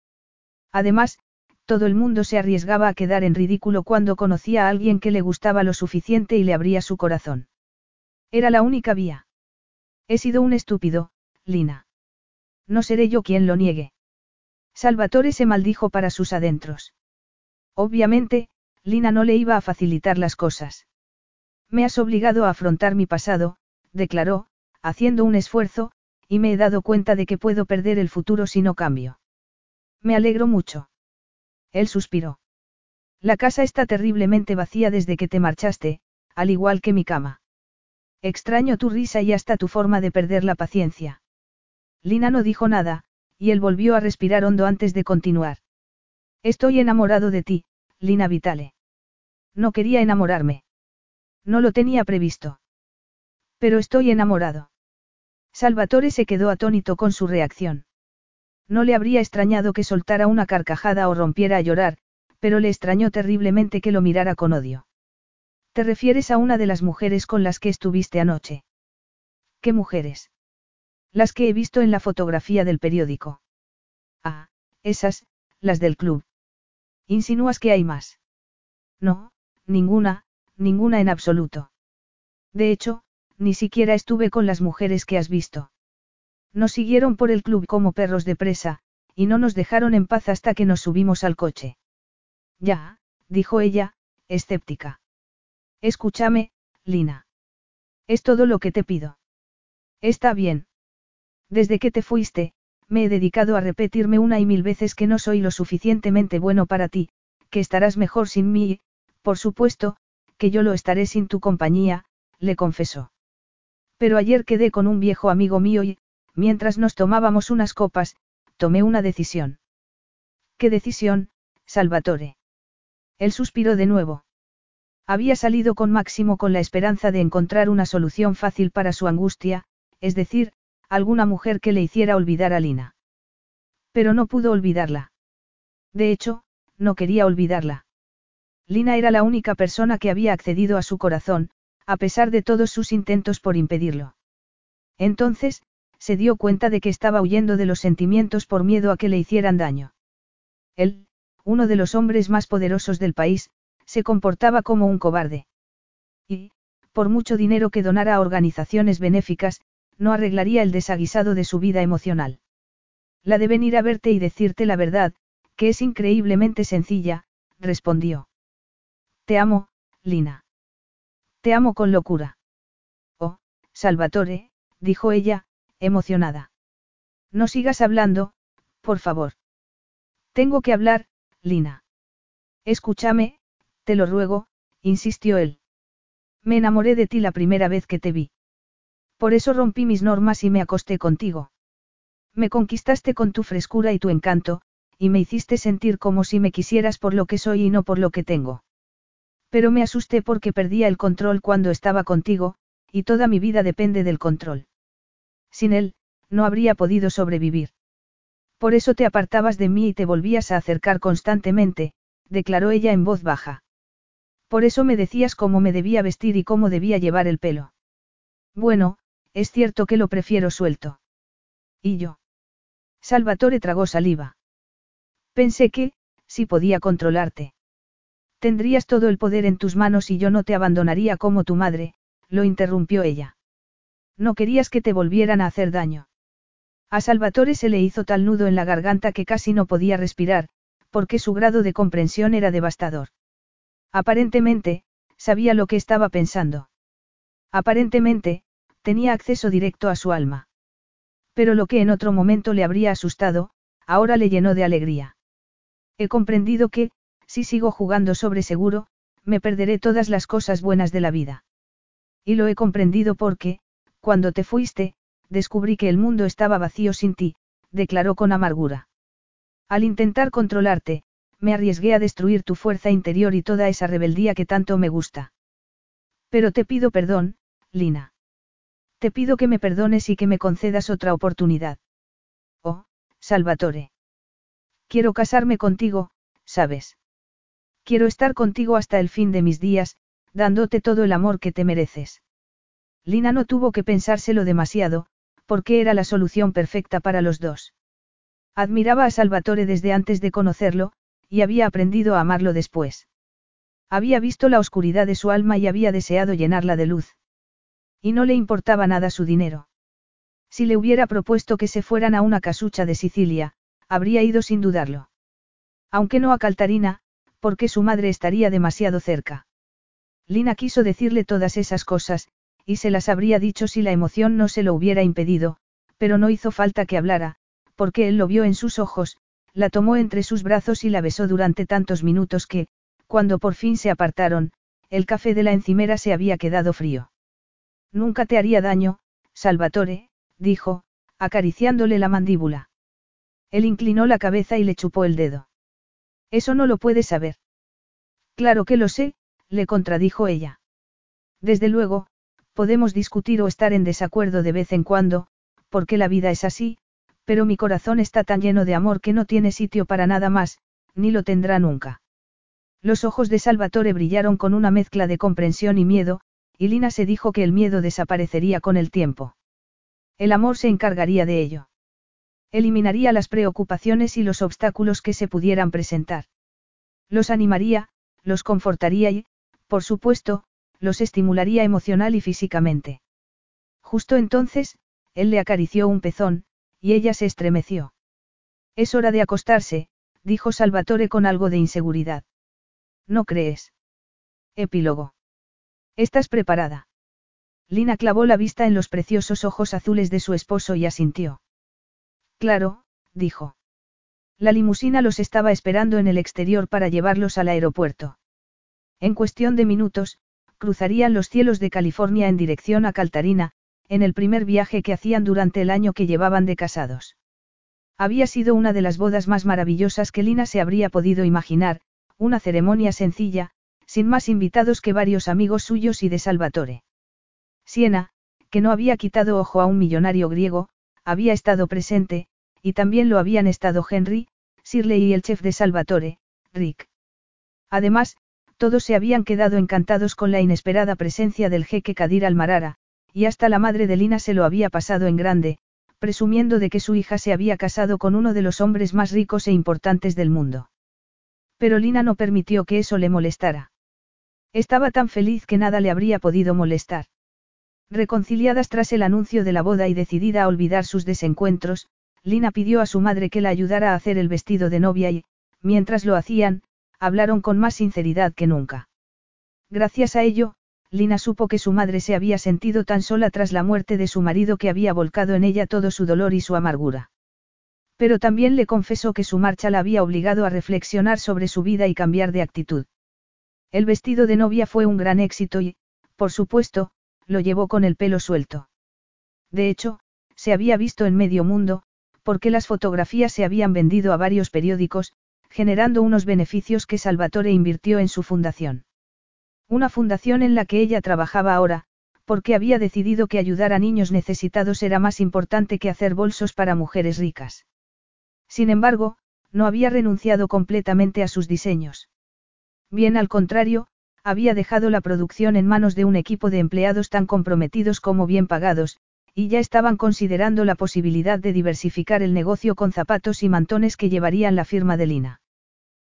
Además, todo el mundo se arriesgaba a quedar en ridículo cuando conocía a alguien que le gustaba lo suficiente y le abría su corazón. Era la única vía. He sido un estúpido, Lina. No seré yo quien lo niegue. Salvatore se maldijo para sus adentros. Obviamente, Lina no le iba a facilitar las cosas. Me has obligado a afrontar mi pasado, declaró, haciendo un esfuerzo, y me he dado cuenta de que puedo perder el futuro si no cambio. Me alegro mucho. Él suspiró. La casa está terriblemente vacía desde que te marchaste, al igual que mi cama. Extraño tu risa y hasta tu forma de perder la paciencia. Lina no dijo nada, y él volvió a respirar hondo antes de continuar. Estoy enamorado de ti, Lina Vitale. No quería enamorarme. No lo tenía previsto. Pero estoy enamorado. Salvatore se quedó atónito con su reacción. No le habría extrañado que soltara una carcajada o rompiera a llorar, pero le extrañó terriblemente que lo mirara con odio. ¿Te refieres a una de las mujeres con las que estuviste anoche? ¿Qué mujeres? Las que he visto en la fotografía del periódico. Ah, esas, las del club. ¿Insinúas que hay más? No, ninguna, ninguna en absoluto. De hecho, ni siquiera estuve con las mujeres que has visto. Nos siguieron por el club como perros de presa, y no nos dejaron en paz hasta que nos subimos al coche. Ya, dijo ella, escéptica. Escúchame, Lina. Es todo lo que te pido. Está bien. Desde que te fuiste, me he dedicado a repetirme una y mil veces que no soy lo suficientemente bueno para ti, que estarás mejor sin mí y, por supuesto, que yo lo estaré sin tu compañía, le confesó. Pero ayer quedé con un viejo amigo mío y, mientras nos tomábamos unas copas, tomé una decisión. ¿Qué decisión, Salvatore? Él suspiró de nuevo. Había salido con Máximo con la esperanza de encontrar una solución fácil para su angustia, es decir, alguna mujer que le hiciera olvidar a Lina. Pero no pudo olvidarla. De hecho, no quería olvidarla. Lina era la única persona que había accedido a su corazón, a pesar de todos sus intentos por impedirlo. Entonces, se dio cuenta de que estaba huyendo de los sentimientos por miedo a que le hicieran daño. Él, uno de los hombres más poderosos del país, se comportaba como un cobarde. Y, por mucho dinero que donara a organizaciones benéficas, no arreglaría el desaguisado de su vida emocional. La de venir a verte y decirte la verdad, que es increíblemente sencilla, respondió. Te amo, Lina. Te amo con locura. Oh, Salvatore, dijo ella, emocionada. No sigas hablando, por favor. Tengo que hablar, Lina. Escúchame, te lo ruego, insistió él. Me enamoré de ti la primera vez que te vi. Por eso rompí mis normas y me acosté contigo. Me conquistaste con tu frescura y tu encanto, y me hiciste sentir como si me quisieras por lo que soy y no por lo que tengo. Pero me asusté porque perdía el control cuando estaba contigo, y toda mi vida depende del control. Sin él, no habría podido sobrevivir. Por eso te apartabas de mí y te volvías a acercar constantemente, declaró ella en voz baja. Por eso me decías cómo me debía vestir y cómo debía llevar el pelo. Bueno, es cierto que lo prefiero suelto. ¿Y yo? Salvatore tragó saliva. Pensé que, si podía controlarte. Tendrías todo el poder en tus manos y yo no te abandonaría como tu madre, lo interrumpió ella. No querías que te volvieran a hacer daño. A Salvatore se le hizo tal nudo en la garganta que casi no podía respirar, porque su grado de comprensión era devastador. Aparentemente, sabía lo que estaba pensando. Aparentemente, tenía acceso directo a su alma. Pero lo que en otro momento le habría asustado, ahora le llenó de alegría. He comprendido que, si sigo jugando sobre seguro, me perderé todas las cosas buenas de la vida. Y lo he comprendido porque, cuando te fuiste, descubrí que el mundo estaba vacío sin ti, declaró con amargura. Al intentar controlarte, me arriesgué a destruir tu fuerza interior y toda esa rebeldía que tanto me gusta. Pero te pido perdón, Lina. Te pido que me perdones y que me concedas otra oportunidad. Oh, Salvatore. Quiero casarme contigo, ¿sabes? Quiero estar contigo hasta el fin de mis días, dándote todo el amor que te mereces. Lina no tuvo que pensárselo demasiado, porque era la solución perfecta para los dos. Admiraba a Salvatore desde antes de conocerlo, y había aprendido a amarlo después. Había visto la oscuridad de su alma y había deseado llenarla de luz. Y no le importaba nada su dinero. Si le hubiera propuesto que se fueran a una casucha de Sicilia, habría ido sin dudarlo. Aunque no a Caltarina, porque su madre estaría demasiado cerca. Lina quiso decirle todas esas cosas, y se las habría dicho si la emoción no se lo hubiera impedido, pero no hizo falta que hablara, porque él lo vio en sus ojos, la tomó entre sus brazos y la besó durante tantos minutos que, cuando por fin se apartaron, el café de la encimera se había quedado frío. Nunca te haría daño, Salvatore, dijo, acariciándole la mandíbula. Él inclinó la cabeza y le chupó el dedo. Eso no lo puedes saber. Claro que lo sé, le contradijo ella. Desde luego, podemos discutir o estar en desacuerdo de vez en cuando, porque la vida es así, pero mi corazón está tan lleno de amor que no tiene sitio para nada más, ni lo tendrá nunca. Los ojos de Salvatore brillaron con una mezcla de comprensión y miedo, y Lina se dijo que el miedo desaparecería con el tiempo. El amor se encargaría de ello. Eliminaría las preocupaciones y los obstáculos que se pudieran presentar. Los animaría, los confortaría y, por supuesto, los estimularía emocional y físicamente. Justo entonces, él le acarició un pezón, y ella se estremeció. Es hora de acostarse, dijo Salvatore con algo de inseguridad. ¿No crees? Epílogo. ¿Estás preparada? Lina clavó la vista en los preciosos ojos azules de su esposo y asintió. Claro, dijo. La limusina los estaba esperando en el exterior para llevarlos al aeropuerto. En cuestión de minutos, cruzarían los cielos de California en dirección a Caltarina, en el primer viaje que hacían durante el año que llevaban de casados. Había sido una de las bodas más maravillosas que Lina se habría podido imaginar, una ceremonia sencilla, sin más invitados que varios amigos suyos y de Salvatore. Siena, que no había quitado ojo a un millonario griego, había estado presente, y también lo habían estado Henry, Shirley y el chef de Salvatore, Rick. Además, todos se habían quedado encantados con la inesperada presencia del jeque Kadir Almarara, y hasta la madre de Lina se lo había pasado en grande, presumiendo de que su hija se había casado con uno de los hombres más ricos e importantes del mundo. Pero Lina no permitió que eso le molestara. Estaba tan feliz que nada le habría podido molestar. Reconciliadas tras el anuncio de la boda y decidida a olvidar sus desencuentros, Lina pidió a su madre que la ayudara a hacer el vestido de novia y, mientras lo hacían, hablaron con más sinceridad que nunca. Gracias a ello, Lina supo que su madre se había sentido tan sola tras la muerte de su marido que había volcado en ella todo su dolor y su amargura. Pero también le confesó que su marcha la había obligado a reflexionar sobre su vida y cambiar de actitud. El vestido de novia fue un gran éxito y, por supuesto, lo llevó con el pelo suelto. De hecho, se había visto en medio mundo, porque las fotografías se habían vendido a varios periódicos, generando unos beneficios que Salvatore invirtió en su fundación. Una fundación en la que ella trabajaba ahora, porque había decidido que ayudar a niños necesitados era más importante que hacer bolsos para mujeres ricas. Sin embargo, no había renunciado completamente a sus diseños. Bien al contrario, había dejado la producción en manos de un equipo de empleados tan comprometidos como bien pagados, y ya estaban considerando la posibilidad de diversificar el negocio con zapatos y mantones que llevarían la firma de Lina.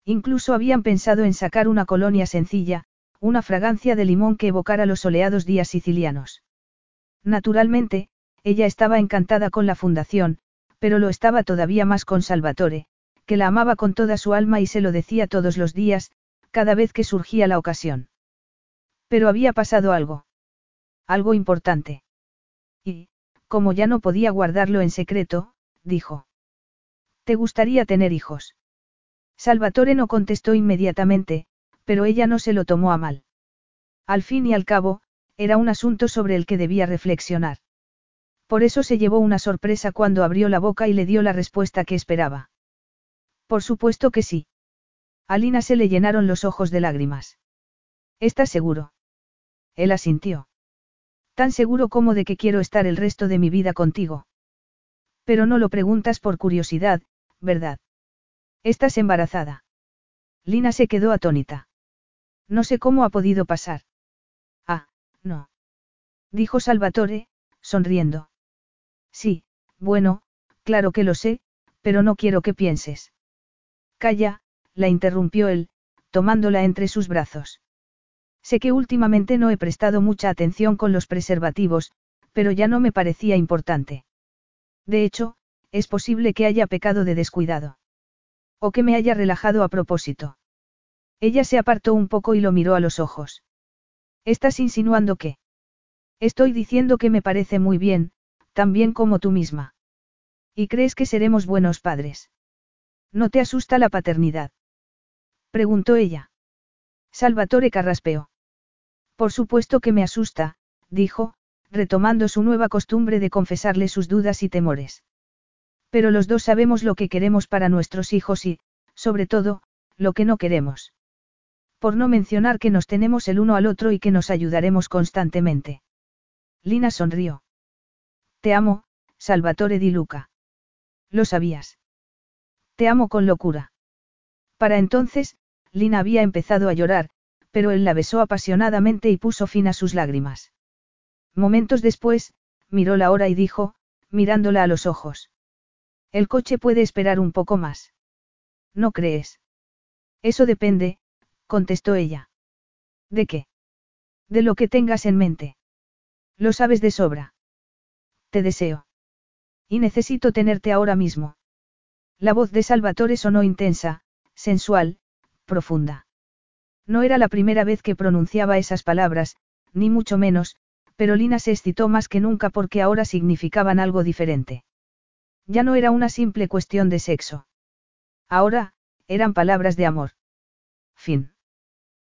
Incluso habían pensado en sacar una colonia sencilla, una fragancia de limón que evocara los soleados días sicilianos. Naturalmente, ella estaba encantada con la fundación, pero lo estaba todavía más con Salvatore, que la amaba con toda su alma y se lo decía todos los días, cada vez que surgía la ocasión. Pero había pasado algo. Algo importante. Como ya no podía guardarlo en secreto, dijo. ¿Te gustaría tener hijos? Salvatore no contestó inmediatamente, pero ella no se lo tomó a mal. Al fin y al cabo, era un asunto sobre el que debía reflexionar. Por eso se llevó una sorpresa cuando abrió la boca y le dio la respuesta que esperaba. Por supuesto que sí. A Lina se le llenaron los ojos de lágrimas. ¿Estás seguro? Él asintió. Tan seguro como de que quiero estar el resto de mi vida contigo. Pero no lo preguntas por curiosidad, ¿verdad? Estás embarazada. Lina se quedó atónita. No sé cómo ha podido pasar. Ah, no. Dijo Salvatore, sonriendo. Sí, bueno, claro que lo sé, Pero no quiero que pienses. Calla, la interrumpió él, tomándola entre sus brazos. Sé que últimamente no he prestado mucha atención con los preservativos, pero ya no me parecía importante. De hecho, es posible que haya pecado de descuidado. O que me haya relajado a propósito. Ella se apartó un poco y lo miró a los ojos. ¿Estás insinuando qué? Estoy diciendo que me parece muy bien, tan bien como tú misma. ¿Y crees que seremos buenos padres? ¿No te asusta la paternidad? Preguntó ella. Salvatore carraspeó. Por supuesto que me asusta, dijo, retomando su nueva costumbre de confesarle sus dudas y temores. Pero los dos sabemos lo que queremos para nuestros hijos y, sobre todo, lo que no queremos. Por no mencionar que nos tenemos el uno al otro y que nos ayudaremos constantemente. Lina sonrió. Te amo, Salvatore di Luca. Lo sabías. Te amo con locura. Para entonces, Lina había empezado a llorar, pero él la besó apasionadamente y puso fin a sus lágrimas. Momentos después, miró la hora y dijo, mirándola a los ojos. El coche puede esperar un poco más. ¿No crees? Eso depende, contestó ella. ¿De qué? De lo que tengas en mente. Lo sabes de sobra. Te deseo. Y necesito tenerte ahora mismo. La voz de Salvatore sonó intensa, sensual, profunda. No era la primera vez que pronunciaba esas palabras, ni mucho menos, pero Lina se excitó más que nunca porque ahora significaban algo diferente. Ya no era una simple cuestión de sexo. Ahora, eran palabras de amor. Fin.